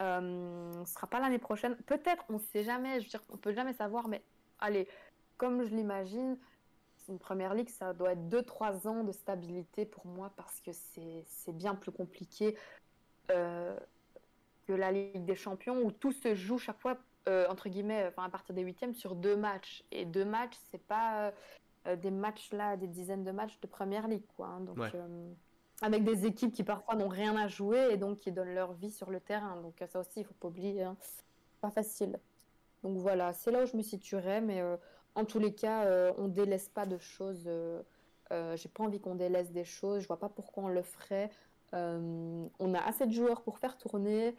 euh, ne sera pas l'année prochaine. Peut-être, on ne sait jamais. Je veux dire, on peut jamais savoir. Mais allez, comme je l'imagine, une première ligue, ça doit être 2-3 ans de stabilité pour moi parce que c'est bien plus compliqué euh, que la Ligue des Champions où tout se joue chaque fois, euh, entre guillemets, enfin, à partir des huitièmes sur deux matchs. Et deux matchs, c'est pas euh, des matchs là, des dizaines de matchs de première ligue. Quoi, hein. donc, avec des équipes qui parfois n'ont rien à jouer et donc qui donnent leur vie sur le terrain. Donc ça aussi, il faut pas oublier. Hein. Pas facile. Donc voilà, c'est là où je me situerais, mais en tous les cas, euh, on délaisse pas de choses. Euh, euh, j'ai pas envie qu'on délaisse des choses. Je vois pas pourquoi on le ferait. on a assez de joueurs pour faire tourner.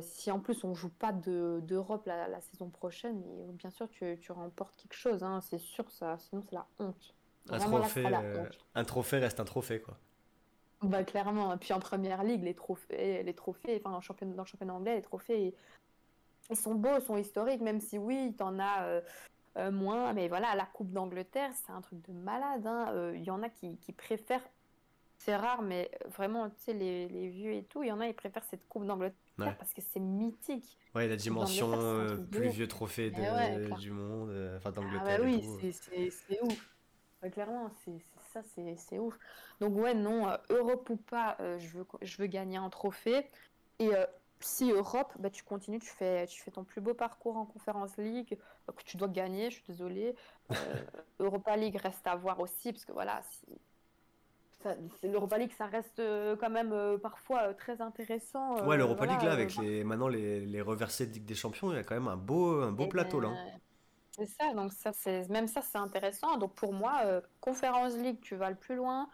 si en plus on joue pas d'Europe la, saison prochaine, bien sûr tu, tu remportes quelque chose, hein, c'est sûr ça. Sinon c'est la honte. Un trophée, un trophée reste un trophée quoi. Bah clairement. Puis en première ligue, les trophées, les trophées, enfin dans le championnat anglais, les trophées, ils sont beaux, ils sont historiques, même si oui, tu en as euh, moins. Mais voilà, la Coupe d'Angleterre, c'est un truc de malade. Il hein. euh, y en a qui, préfèrent, c'est rare, mais vraiment, tu sais, les, les, vieux et tout, il y en a, qui préfèrent cette Coupe d'Angleterre parce que c'est mythique. Ouais, la dimension euh, plus vieux trophée de, du monde, enfin ah d'Angleterre. Ah oui, c'est ouf. clairement, c'est ça, c'est ouf. Donc ouais, non, Europe ou pas, je, veux, je veux gagner un trophée. Et si Europe, bah, tu continues, tu fais, tu fais ton plus beau parcours en Conférence League, que tu dois gagner, je suis désolée. Euh, Europa League reste à voir aussi, parce que voilà, si, l'Europa League, ça reste euh, quand même euh, parfois très intéressant. ouais, l'Europa League, là, avec les, maintenant les, les, reversés de Ligue des Champions, il y a quand même un beau, un beau plateau là. Ben, c'est ça, donc ça, même ça, c'est intéressant. Donc pour moi, Conférence League, tu vas le plus loin.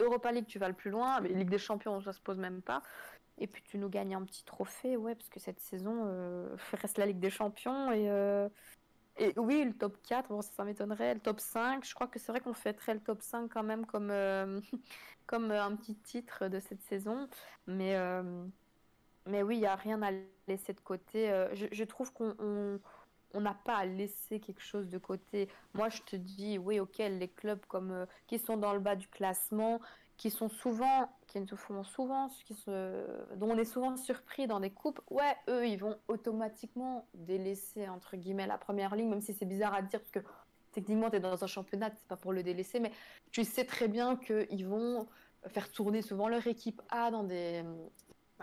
Europa League, tu vas le plus loin. Mais Ligue des Champions, ça se pose même pas. Et puis tu nous gagnes un petit trophée, ouais, parce que cette saison euh, reste la Ligue des Champions. Et, euh, et oui, le top 4, bon, ça, m'étonnerait. Le top 5, je crois que c'est vrai qu'on fêterait le top 5 quand même comme, euh, comme un petit titre de cette saison. Mais, mais oui, il n'y a rien à laisser de côté. Je, je, trouve qu'on on n'a pas à laisser quelque chose de côté. Moi, je te dis, oui, ok, les clubs comme qui sont dans le bas du classement, qui sont souvent, qui nous font souvent, qui se, dont on est souvent surpris dans des coupes, ouais, eux, ils vont automatiquement délaisser, entre guillemets, la première ligne, même si c'est bizarre à dire, parce que techniquement, tu es dans un championnat, c'est pas pour le délaisser, mais tu sais très bien qu'ils vont faire tourner souvent leur équipe A dans des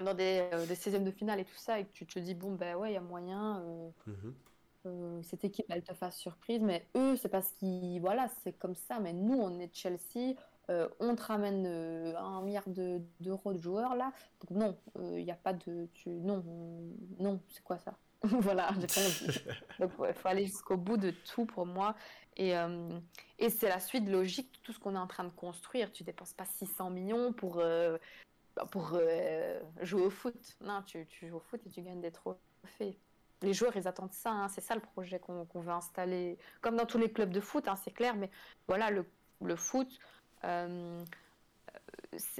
dans des, euh, des 16e de finale et tout ça, et que tu te dis, bon, ben ouais, il y a moyen, euh, mhm. euh, cette équipe, elle te fasse surprise, mais eux, c'est parce qu'ils, voilà, c'est comme ça, mais nous, on est Chelsea, euh, on te ramène euh, un milliard d'euros de, joueurs là. Donc non, il euh, n'y a pas de... Tu, non, non, c'est quoi ça? Voilà, j'ai pas Donc il faut aller jusqu'au bout de tout pour moi. Et, et c'est la suite logique de tout ce qu'on est en train de construire. Tu dépenses pas 600 millions pour, pour jouer au foot. Non, tu, tu, joues au foot et tu gagnes des trophées. Les joueurs, ils attendent ça. Hein. C'est ça le projet qu'on veut installer. Comme dans tous les clubs de foot, hein, c'est clair. Mais voilà, le, le foot, euh,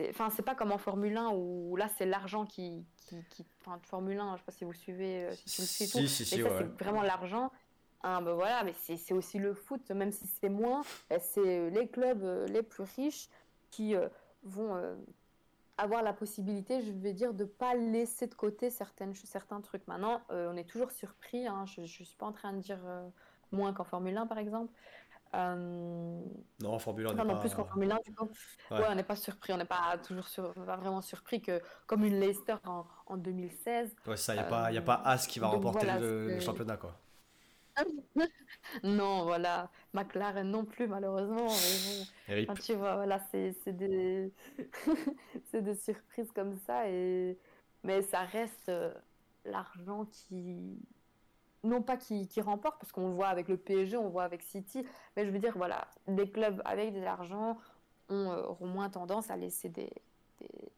enfin c'est pas comme en Formule 1 où là c'est l'argent qui, qui, enfin Formule 1 je sais pas si vous suivez euh, si, si, tout, c'est vraiment l'argent. Hein, ben voilà mais c'est aussi le foot même si c'est moins ben, c'est les clubs euh, les plus riches qui vont avoir la possibilité je vais dire de pas laisser de côté certaines certains trucs. Maintenant on est toujours surpris hein, je, je suis pas en train de dire moins qu'en Formule 1 par exemple euh, non, en Formule 1, non, non, plus qu'en Formule 1, du coup. Ouais. on n'est pas surpris, on n'est pas toujours sur... pas vraiment surpris que, comme une Leicester en, en 2016. Ouais, ça, il n'y a, pas, a pas As qui va remporter le, championnat, quoi. non, voilà. McLaren non plus, malheureusement. Mais bon, tu vois, voilà, c'est des... des surprises comme ça. Et... Mais ça reste euh, l'argent qui non pas qui, qui remportent, parce qu'on le voit avec le PSG, on le voit avec City, mais je veux dire, voilà, des clubs avec de l'argent ont, euh, auront moins tendance à laisser des,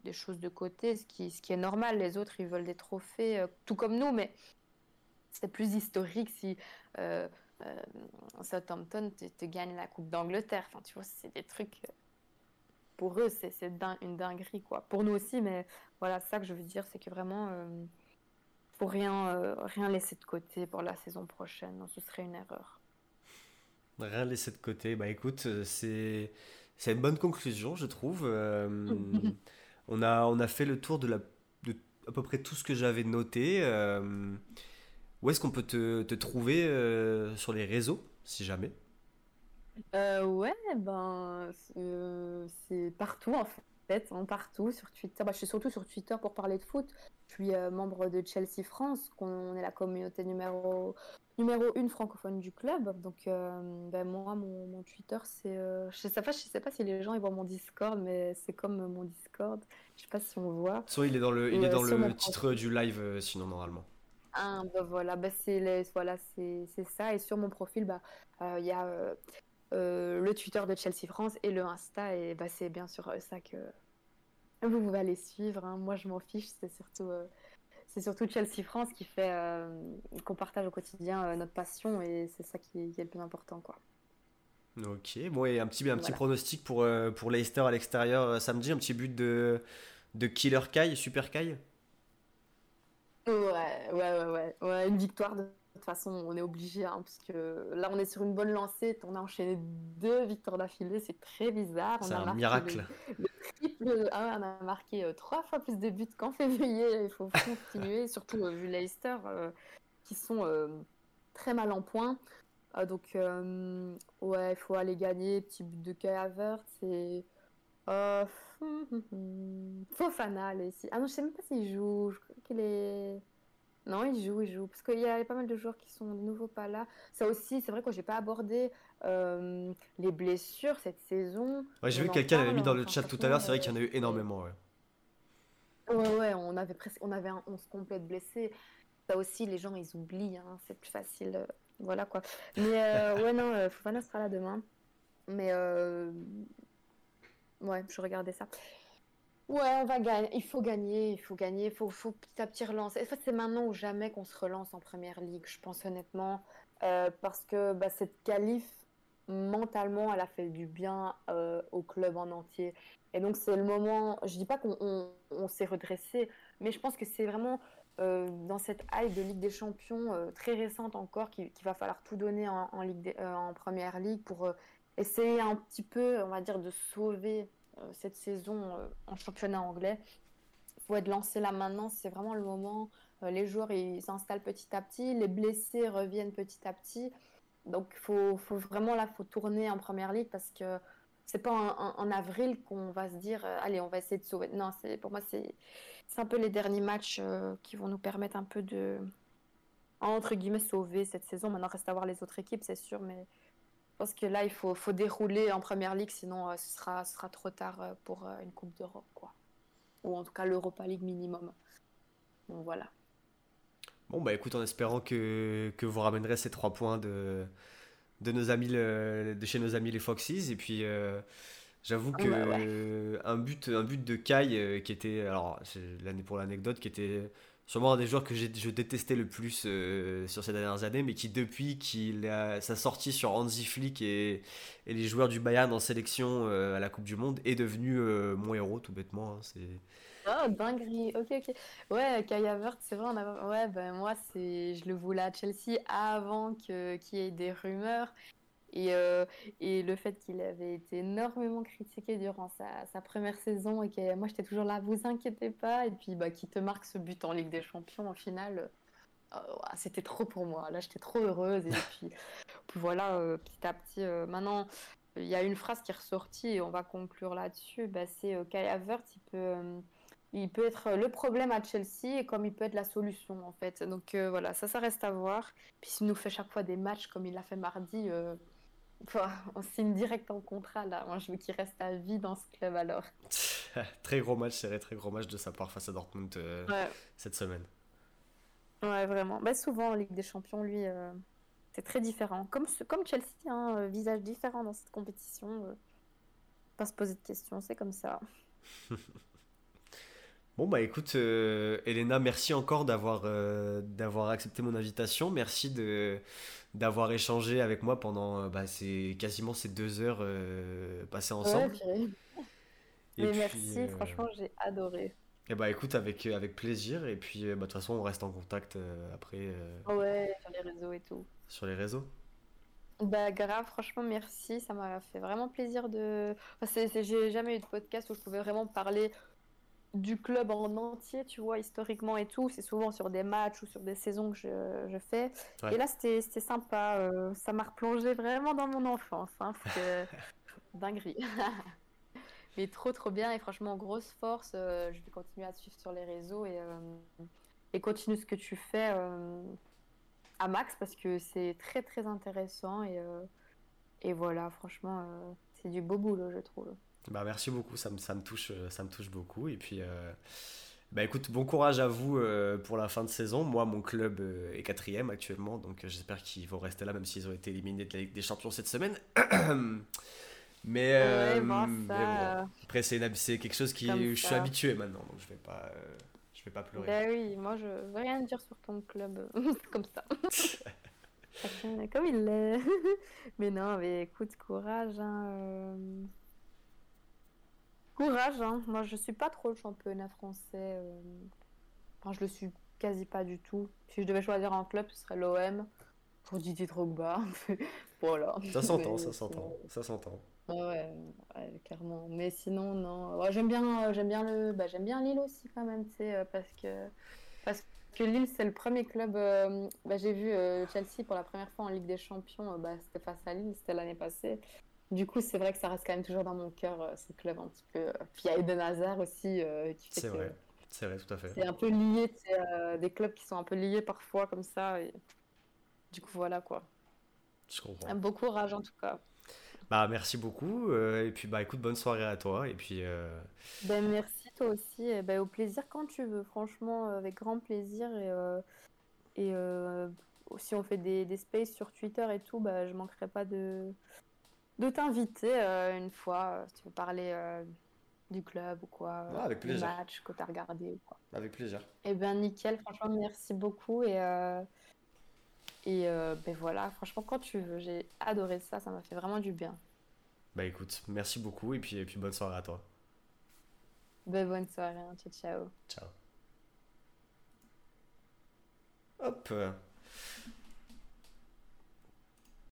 des, choses de côté, ce qui, ce qui est normal. Les autres, ils veulent des trophées, euh, tout comme nous, mais c'est plus historique si euh, Southampton te, te, gagne la Coupe d'Angleterre. Enfin, tu vois, c'est des trucs. Pour eux, c'est une dinguerie, quoi. Pour nous aussi, mais voilà, ça que je veux dire, c'est que vraiment pour rien, euh, rien laisser de côté pour la saison prochaine. ce serait une erreur. Rien laisser de côté. Bah écoute, euh, c'est c'est une bonne conclusion, je trouve. Euh, on, a, on a fait le tour de, la, de à peu près tout ce que j'avais noté. où est-ce qu'on peut te, te trouver sur les réseaux, si jamais? Ouais, ben, c'est partout en fait, hein, partout sur Twitter. Bah, je suis surtout sur Twitter pour parler de foot. Suis euh, membre de Chelsea France, qu'on est la communauté numéro numéro une francophone du club. Donc, ben, moi, mon, mon Twitter, c'est, je sais pas, je sais pas si les gens ils voient mon Discord, mais c'est comme mon Discord. Je sais pas si on voit. Soit il est dans le, il est dans le titre du live, sinon normalement. Ah, bah voilà, bah c'est voilà, c'est ça. Et sur mon profil, bah il y a euh, le Twitter de Chelsea France et le Insta. Et bah, c'est bien sûr euh, ça que vous pouvez aller suivre. Hein. Moi, je m'en fiche. C'est surtout, euh, c'est surtout Chelsea France qui fait qu'on partage au quotidien notre passion et c'est ça qui, est le plus important. quoi. Ok, bon, et un petit, un petit pronostic pour, pour Leicester à l'extérieur samedi, un petit but de, de Killer Kai, Super Kai? Ouais, ouais, ouais, ouais, ouais, une victoire de toute façon, on est obligé, hein, parce que là, on est sur une bonne lancée. On a enchaîné deux victoires d'affilée, c'est très bizarre. C'est un miracle. Ah on a marqué euh, trois fois plus de buts qu'en février. Il faut continuer, surtout euh, vu Leicester, euh, qui sont très mal en point. Ah, donc, ouais, il faut aller gagner. Petit but de Kai Havertz et. Fofana, allez, si... Ah non, je sais même pas s'il joue. Je crois qu'il est. Non, il joue, il joue. Parce qu'il y a pas mal de joueurs qui sont de nouveau pas là. Ça aussi, c'est vrai que j'ai pas abordé euh, les blessures cette saison. Ouais, j'ai vu que quelqu'un avait mis dans le chat tout à l'heure, c'est vrai qu'il y en a eu énormément. Ouais, ouais, ouais on avait presque, on avait un 11 complet blessé. Ça aussi, les gens, ils oublient. Hein, c'est plus facile. Euh, voilà quoi. Mais euh, ouais, non, Fofana sera là demain. Mais ouais, je regardais ça. Ouais, on va gagner. Il faut gagner, il faut gagner, il faut, faut petit à petit relancer. En fait, c'est maintenant ou jamais qu'on se relance en première ligue, je pense honnêtement. Euh, parce que bah, cette qualif, mentalement, elle a fait du bien euh, au club en entier. Et donc, c'est le moment. Je dis pas qu'on s'est redressé, mais je pense que c'est vraiment euh, dans cette hype de Ligue des Champions très récente encore qu'il va falloir tout donner en, ligue en première ligue pour essayer un petit peu, on va dire, de sauver euh, cette saison euh, en championnat anglais. Il faut être lancé là maintenant, c'est vraiment le moment. Euh, les joueurs ils s'installent petit à petit, les blessés reviennent petit à petit. Donc faut, faut, vraiment là, faut tourner en première ligue parce que c'est pas en, avril qu'on va se dire allez on va essayer de sauver. Non, c'est pour moi c'est un peu les derniers matchs qui vont nous permettre un peu de entre guillemets sauver cette saison. Maintenant reste à voir les autres équipes, c'est sûr, mais parce que là, il faut, faut dérouler en première ligue, sinon euh, ce, sera, sera trop tard euh, pour euh, une Coupe d'Europe, quoi. Ou en tout cas l'Europa League minimum. Donc voilà. Bon, bah écoute, en espérant que, que vous ramènerez ces trois points de, de, nos amis de chez nos amis les Foxes. Et puis, j'avoue ah que un, but, un but de Kai qui était, alors, l'année pour l'anecdote, qui était sûrement un des joueurs que je détestais le plus euh, sur ces dernières années, mais qui depuis qu'il a sa sortie sur Hansi Flick et, et, les joueurs du Bayern en sélection euh, à la Coupe du Monde est devenu euh, mon héros tout bêtement. Hein, c'est... Oh, dinguerie, ok, ok. Ouais, Kai Havertz, c'est vrai, ouais, ben moi, je le voulais à Chelsea avant que... qu'il y ait des rumeurs. Et, euh, et le fait qu'il avait été énormément critiqué durant sa, sa première saison et que moi j'étais toujours là, vous inquiétez pas, et puis bah, qui te marque ce but en Ligue des Champions, au final, euh, c'était trop pour moi. Là j'étais trop heureuse. Et puis, voilà, euh, petit à petit, maintenant il y a une phrase qui est ressortie et on va conclure là-dessus. Bah, c'est Kai Havertz, il peut il peut être le problème à Chelsea et comme il peut être la solution en fait. Donc voilà, ça, ça reste à voir. Puis s'il nous fait chaque fois des matchs comme il l'a fait mardi, on signe direct en contrat là. Moi, je veux qu'il reste à vie dans ce club alors. très gros match, c'est très gros match de sa part face à Dortmund euh, cette semaine. Ouais, vraiment. Bah, souvent en Ligue des Champions, lui, euh, c'est très différent. Comme, comme Chelsea, hein, euh, visage différent dans cette compétition. pas se poser de questions, c'est comme ça. Bon bah écoute Elena, merci encore d'avoir d'avoir accepté mon invitation. Merci de d'avoir échangé avec moi pendant euh, bah, c'est quasiment ces deux heures euh, passées ensemble. et merci, euh, franchement, j'ai adoré. Et eh bah écoute, avec, avec plaisir. Et puis, bah, de toute façon, on reste en contact après. Ouais, sur les réseaux et tout. Sur les réseaux Bah grave, franchement, merci. Ça m'a fait vraiment plaisir de. Enfin, j'ai jamais eu de podcast où je pouvais vraiment parler du club en entier, tu vois, historiquement et tout. C'est souvent sur des matchs ou sur des saisons que je, je fais. Ouais. Et là, c'était sympa. euh, ça m'a replongé vraiment dans mon enfance. Hein, que... Dinguerie. Mais trop, trop bien. Et franchement, grosse force. euh, je vais continuer à te suivre sur les réseaux et, euh, et continue ce que tu fais euh, à max parce que c'est très, très intéressant. Et, et voilà, franchement, c'est du beau boulot, je trouve. Bah, merci beaucoup, ça me, ça me touche, euh, ça me touche beaucoup. Et puis, euh, bah, écoute, bon courage à vous euh, pour la fin de saison. Moi, mon club euh, est quatrième actuellement, donc j'espère qu'ils vont rester là, même s'ils ont été éliminés de la Ligue des Champions cette semaine. mais, Ouais, bon, mais ça, bon, après, c'est quelque chose qui, je suis habitué maintenant, donc je vais pas, je vais pas pleurer. Ben oui, moi je veux rien dire sur ton club, comme ça. Comme il l'est. mais non, mais écoute, courage. hein. Courage, hein. Moi je suis pas trop le championnat français. euh. Enfin, je le suis quasi pas du tout. Si je devais choisir un club, ce serait l'OM pour Didier Drogba. voilà. Ça s'entend, ça s'entend, ça s'entend. Ouais, ouais, ouais, clairement. Mais sinon, non. Ouais, j'aime bien, euh, j'aime bien le, bah, j'aime bien Lille aussi quand même, tu sais, euh, parce que, parce que Lille c'est le premier club. euh, bah, j'ai vu euh, Chelsea pour la première fois en Ligue des Champions. bah, c'était face à Lille, c'était l'année passée. Du coup, c'est vrai que ça reste quand même toujours dans mon cœur euh, ce club un petit peu. Puis il y a Eden Hazard aussi euh, qui fait C'est que vrai, c'est vrai, tout à fait. c'est un peu lié, euh, des clubs qui sont un peu liés parfois comme ça. Et... Du coup, voilà quoi. Je comprends. Un beau courage en tout cas. Bah, merci beaucoup. euh, et puis, bah, écoute, bonne soirée à toi. Et puis, euh, Ben, merci toi aussi. Et ben, au plaisir quand tu veux. Franchement, avec grand plaisir. Et, euh, et si on fait des, des spaces sur Twitter et tout, bah, je manquerai pas de, de t'inviter euh, une fois euh, si tu veux parler euh, du club ou quoi. avec du match que tu as regardé ou quoi. avec plaisir. Et ben nickel. Franchement, merci beaucoup. Et, euh, et ben voilà, franchement, quand tu veux. J'ai adoré ça. Ça m'a fait vraiment du bien. Bah, écoute, merci beaucoup. Et puis, et puis bonne soirée à toi. Ben, bonne soirée. hein. Ciao, ciao. Ciao. Hop.